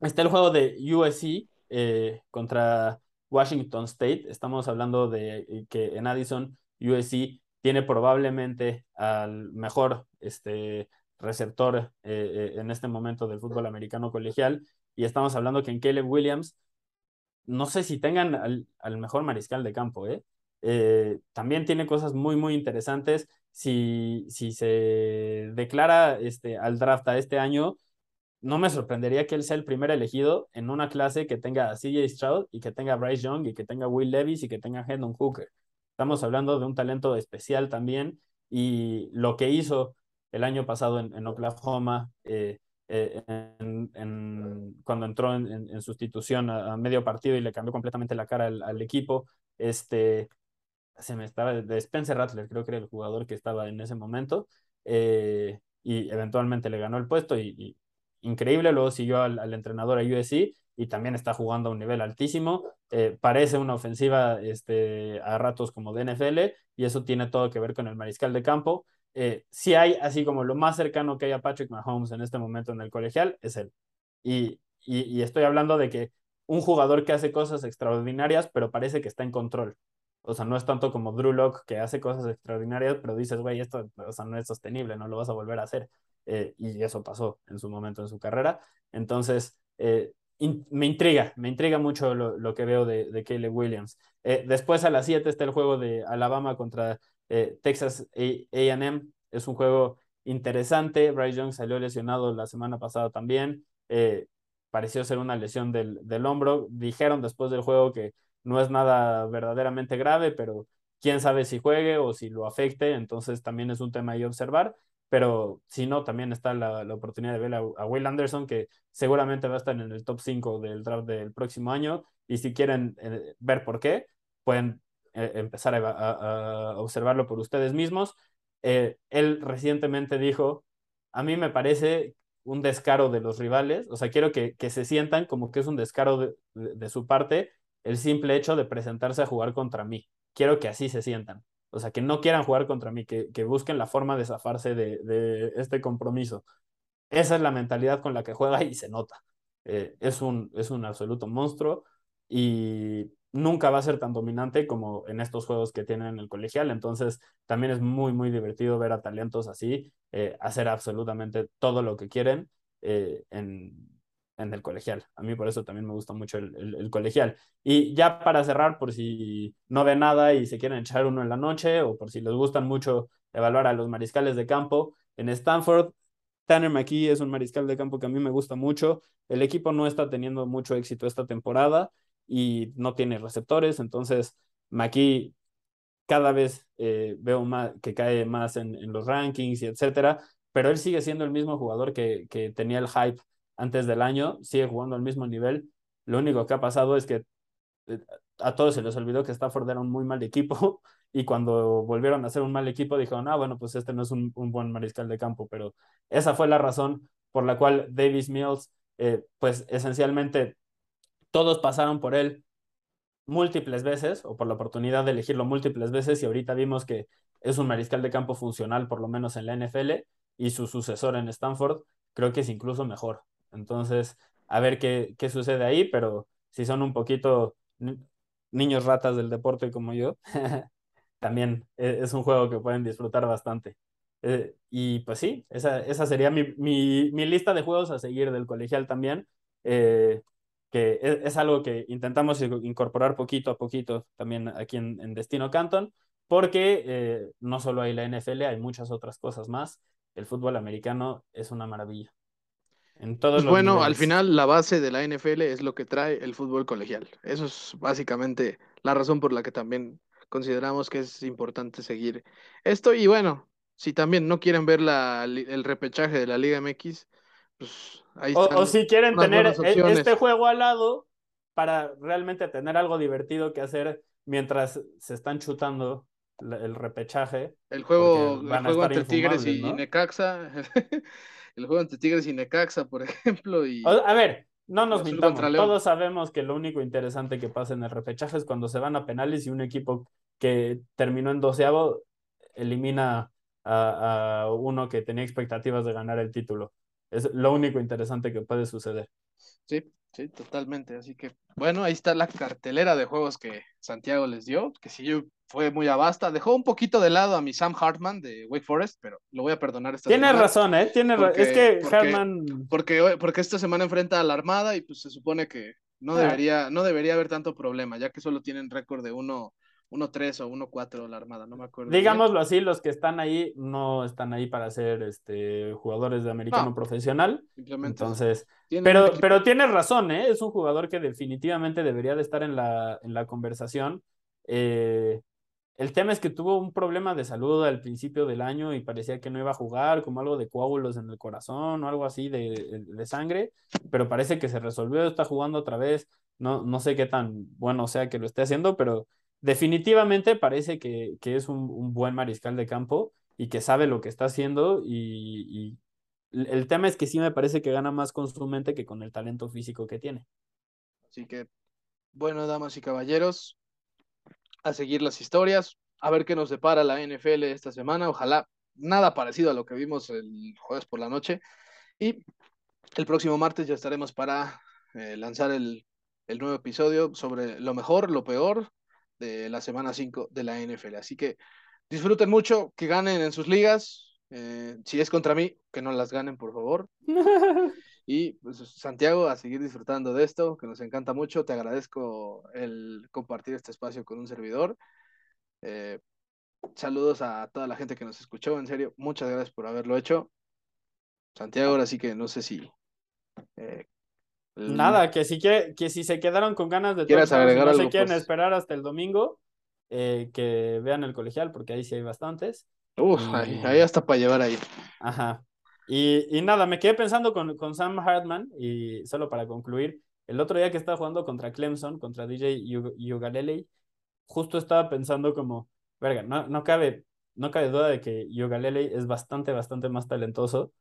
está el juego de USC eh, contra Washington State. Estamos hablando de eh, que en Addison, USC tiene probablemente al mejor este, receptor en este momento del fútbol americano colegial. Y estamos hablando que en Caleb Williams no sé si tengan al, mejor mariscal de campo, ¿eh? ¿eh? también tiene cosas muy, muy interesantes. Si, si se declara este, al draft a este año, no me sorprendería que él sea el primer elegido en una clase que tenga a CJ Stroud y que tenga Bryce Young y que tenga Will Levis y que tenga Hendon Hooker. Estamos hablando de un talento especial también y lo que hizo el año pasado en, Oklahoma, eh, eh, cuando entró en, sustitución a, medio partido y le cambió completamente la cara al, equipo. Este, se me estaba, de Spencer Rattler, creo que era el jugador que estaba en ese momento, eh, y eventualmente le ganó el puesto y, increíble, luego siguió al, entrenador a USC y también está jugando a un nivel altísimo. Parece una ofensiva este, a ratos como de NFL y eso tiene todo que ver con el mariscal de campo eh, si hay, así como lo más cercano que hay a Patrick Mahomes en este momento en el colegial, es él. Y, y, estoy hablando de que un jugador que hace cosas extraordinarias, pero parece que está en control. O sea, no es tanto como Drew Locke que hace cosas extraordinarias, pero dices, güey, esto o sea, no es sostenible, no lo vas a volver a hacer. Eh, y eso pasó en su momento en su carrera. Entonces, eh, me intriga, me intriga mucho lo, lo que veo de, de Caleb Williams. Después a las 7 está el juego de Alabama contra eh, Texas AM es un juego interesante. Bryce Young salió lesionado la semana pasada también. Eh, pareció ser una lesión del, del, hombro. Dijeron después del juego que no es nada verdaderamente grave, pero quién sabe si juegue o si lo afecte. Entonces también es un tema ahí observar. Pero si no, también está la, la oportunidad de ver a, Will Anderson, que seguramente va a estar en el top 5 del draft del próximo año. Y si quieren eh, ver por qué, pueden eh, empezar a, observarlo por ustedes mismos. Eh, él recientemente dijo, a mí me parece un descaro de los rivales, o sea, quiero que, que se sientan como que es un descaro de, de, su parte el simple hecho de presentarse a jugar contra mí. Quiero que así se sientan. O sea, que no quieran jugar contra mí, que, que busquen la forma de zafarse de, de, este compromiso. Esa es la mentalidad con la que juega y se nota. Eh, es, un, es un absoluto monstruo y nunca va a ser tan dominante como en estos juegos que tienen en el colegial. Entonces, también es muy, muy divertido ver a talentos así eh, hacer absolutamente todo lo que quieren eh, en, en, el colegial. A mí por eso también me gusta mucho el, el, colegial. Y ya para cerrar, por si no ve nada y se quieren echar uno en la noche o por si les gustan mucho evaluar a los mariscales de campo, en Stanford Tanner McKee es un mariscal de campo que a mí me gusta mucho. El equipo no está teniendo mucho éxito esta temporada y no tiene receptores, entonces McKee cada vez eh, veo más, que cae más en, los rankings y etcétera, pero él sigue siendo el mismo jugador que, que tenía el hype antes del año, sigue jugando al mismo nivel. Lo único que ha pasado es que eh, a todos se les olvidó que Stafford era un muy mal equipo y cuando volvieron a ser un mal equipo dijeron, ah, bueno, pues este no es un, buen mariscal de campo, pero esa fue la razón por la cual Davis Mills, eh, pues esencialmente todos pasaron por él múltiples veces o por la oportunidad de elegirlo múltiples veces y ahorita vimos que es un mariscal de campo funcional por lo menos en la NFL y su sucesor en Stanford creo que es incluso mejor. Entonces, a ver qué, qué sucede ahí, pero si son un poquito niños ratas del deporte como yo, también e, es un juego que pueden disfrutar bastante. Eh, y pues sí, esa, esa sería mi, mi, mi, lista de juegos a seguir del colegial también. Eh, que es, algo que intentamos incorporar poquito a poquito también aquí en, Destino Canton, porque eh, no solo hay la NFL, hay muchas otras cosas más. El fútbol americano es una maravilla. En todos pues bueno, al final la base de la NFL es lo que trae el fútbol colegial. Eso es básicamente la razón por la que también consideramos que es importante seguir esto. Y bueno, si también no quieren ver la, el repechaje de la Liga MX, pues ahí o, están. o si quieren tener e- este juego al lado para realmente tener algo divertido que hacer mientras se están chutando el repechaje. El juego, el juego entre Tigres y. Necaxa. el juego entre Tigres y Necaxa, por ejemplo. Y a ver, no nos mintamos. Todos sabemos que lo único interesante que pasa en el repechaje es cuando se van a penales y un equipo que terminó en doceavo elimina a, a uno que tenía expectativas de ganar el título. Es lo único interesante que puede suceder. sí, sí, totalmente. Así que, bueno, ahí está la cartelera de juegos que Santiago les dio, que sí fue muy avasta. Dejó un poquito de lado a mi Sam Hartman de Wake Forest, pero lo voy a perdonar esta semana. razón, ¿eh? Tienes ra- Porque- es que porque- Hartman. Porque, porque esta semana enfrenta a la Armada y pues se supone que no Ah. debería, no debería haber tanto problema, ya que solo tienen récord de 1 1-3 o 1-4 la Armada, no me acuerdo. bien. Digámoslo así, los que están ahí no están ahí para ser este, jugadores de americano No. profesional. Simplemente Entonces, pero, pero tienes razón, ¿eh? Es un jugador que definitivamente debería de estar en la, en la conversación. Eh, el tema es que tuvo un problema de salud al principio del año y parecía que no iba a jugar, como algo de coágulos en el corazón o algo así de, de sangre, pero parece que se resolvió, está jugando otra vez. No, no sé qué tan bueno sea que lo esté haciendo, pero definitivamente parece que, que es un, un buen mariscal de campo y que sabe lo que está haciendo y, el tema es que sí me parece que gana más con su mente que con el talento físico que tiene. Así que, bueno, damas y caballeros, a seguir las historias, a ver qué nos depara la NFL esta semana. Ojalá nada parecido a lo que vimos el jueves por la noche. Y el próximo martes ya estaremos para eh, lanzar el, el nuevo episodio sobre lo mejor, lo peor de la semana 5 de la NFL. Así que disfruten mucho, que ganen en sus ligas. Eh, si es contra mí, que no las ganen, por favor. Y pues, Santiago, a seguir disfrutando de esto, que nos encanta mucho. Te agradezco el compartir este espacio con un servidor. Eh, saludos a toda la gente que nos escuchó, en serio, muchas gracias por haberlo hecho. Santiago, ahora sí que no sé si... eh, Nada, que si, quiere, que si se quedaron con ganas de ¿Quieres touchdowns y agregar no se algo, quieren pues? esperar hasta el domingo, eh, que vean el colegial, porque ahí sí hay bastantes. Uf, y- ahí, ahí hasta para llevar ahí. Ajá. Y, y nada, me quedé pensando con, con Sam Hartman, y solo para concluir, el otro día que estaba jugando contra Clemson, contra DJ Ugalele, justo estaba pensando como, verga, no, no cabe, no cabe duda de que Ugalele es bastante, bastante más talentoso,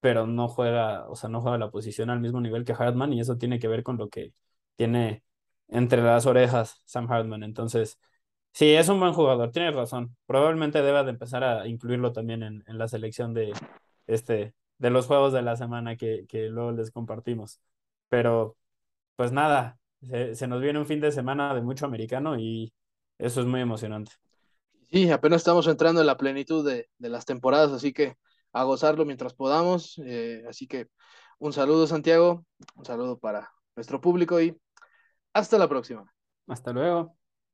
pero no juega, o sea, no juega la posición al mismo nivel que Hartman, y eso tiene que ver con lo que tiene entre las orejas Sam Hartman. Entonces, sí, es un buen jugador, tienes razón. Probablemente deba de empezar a incluirlo también en, en la selección de, este, de los juegos de la semana que, que luego les compartimos. Pero, pues nada, se, se nos viene un fin de semana de mucho americano y eso es muy emocionante. Sí, apenas estamos entrando en la plenitud de, de las temporadas, así que a gozarlo mientras podamos. eh, así que un saludo, Santiago, un saludo para nuestro público y hasta la próxima. Hasta luego.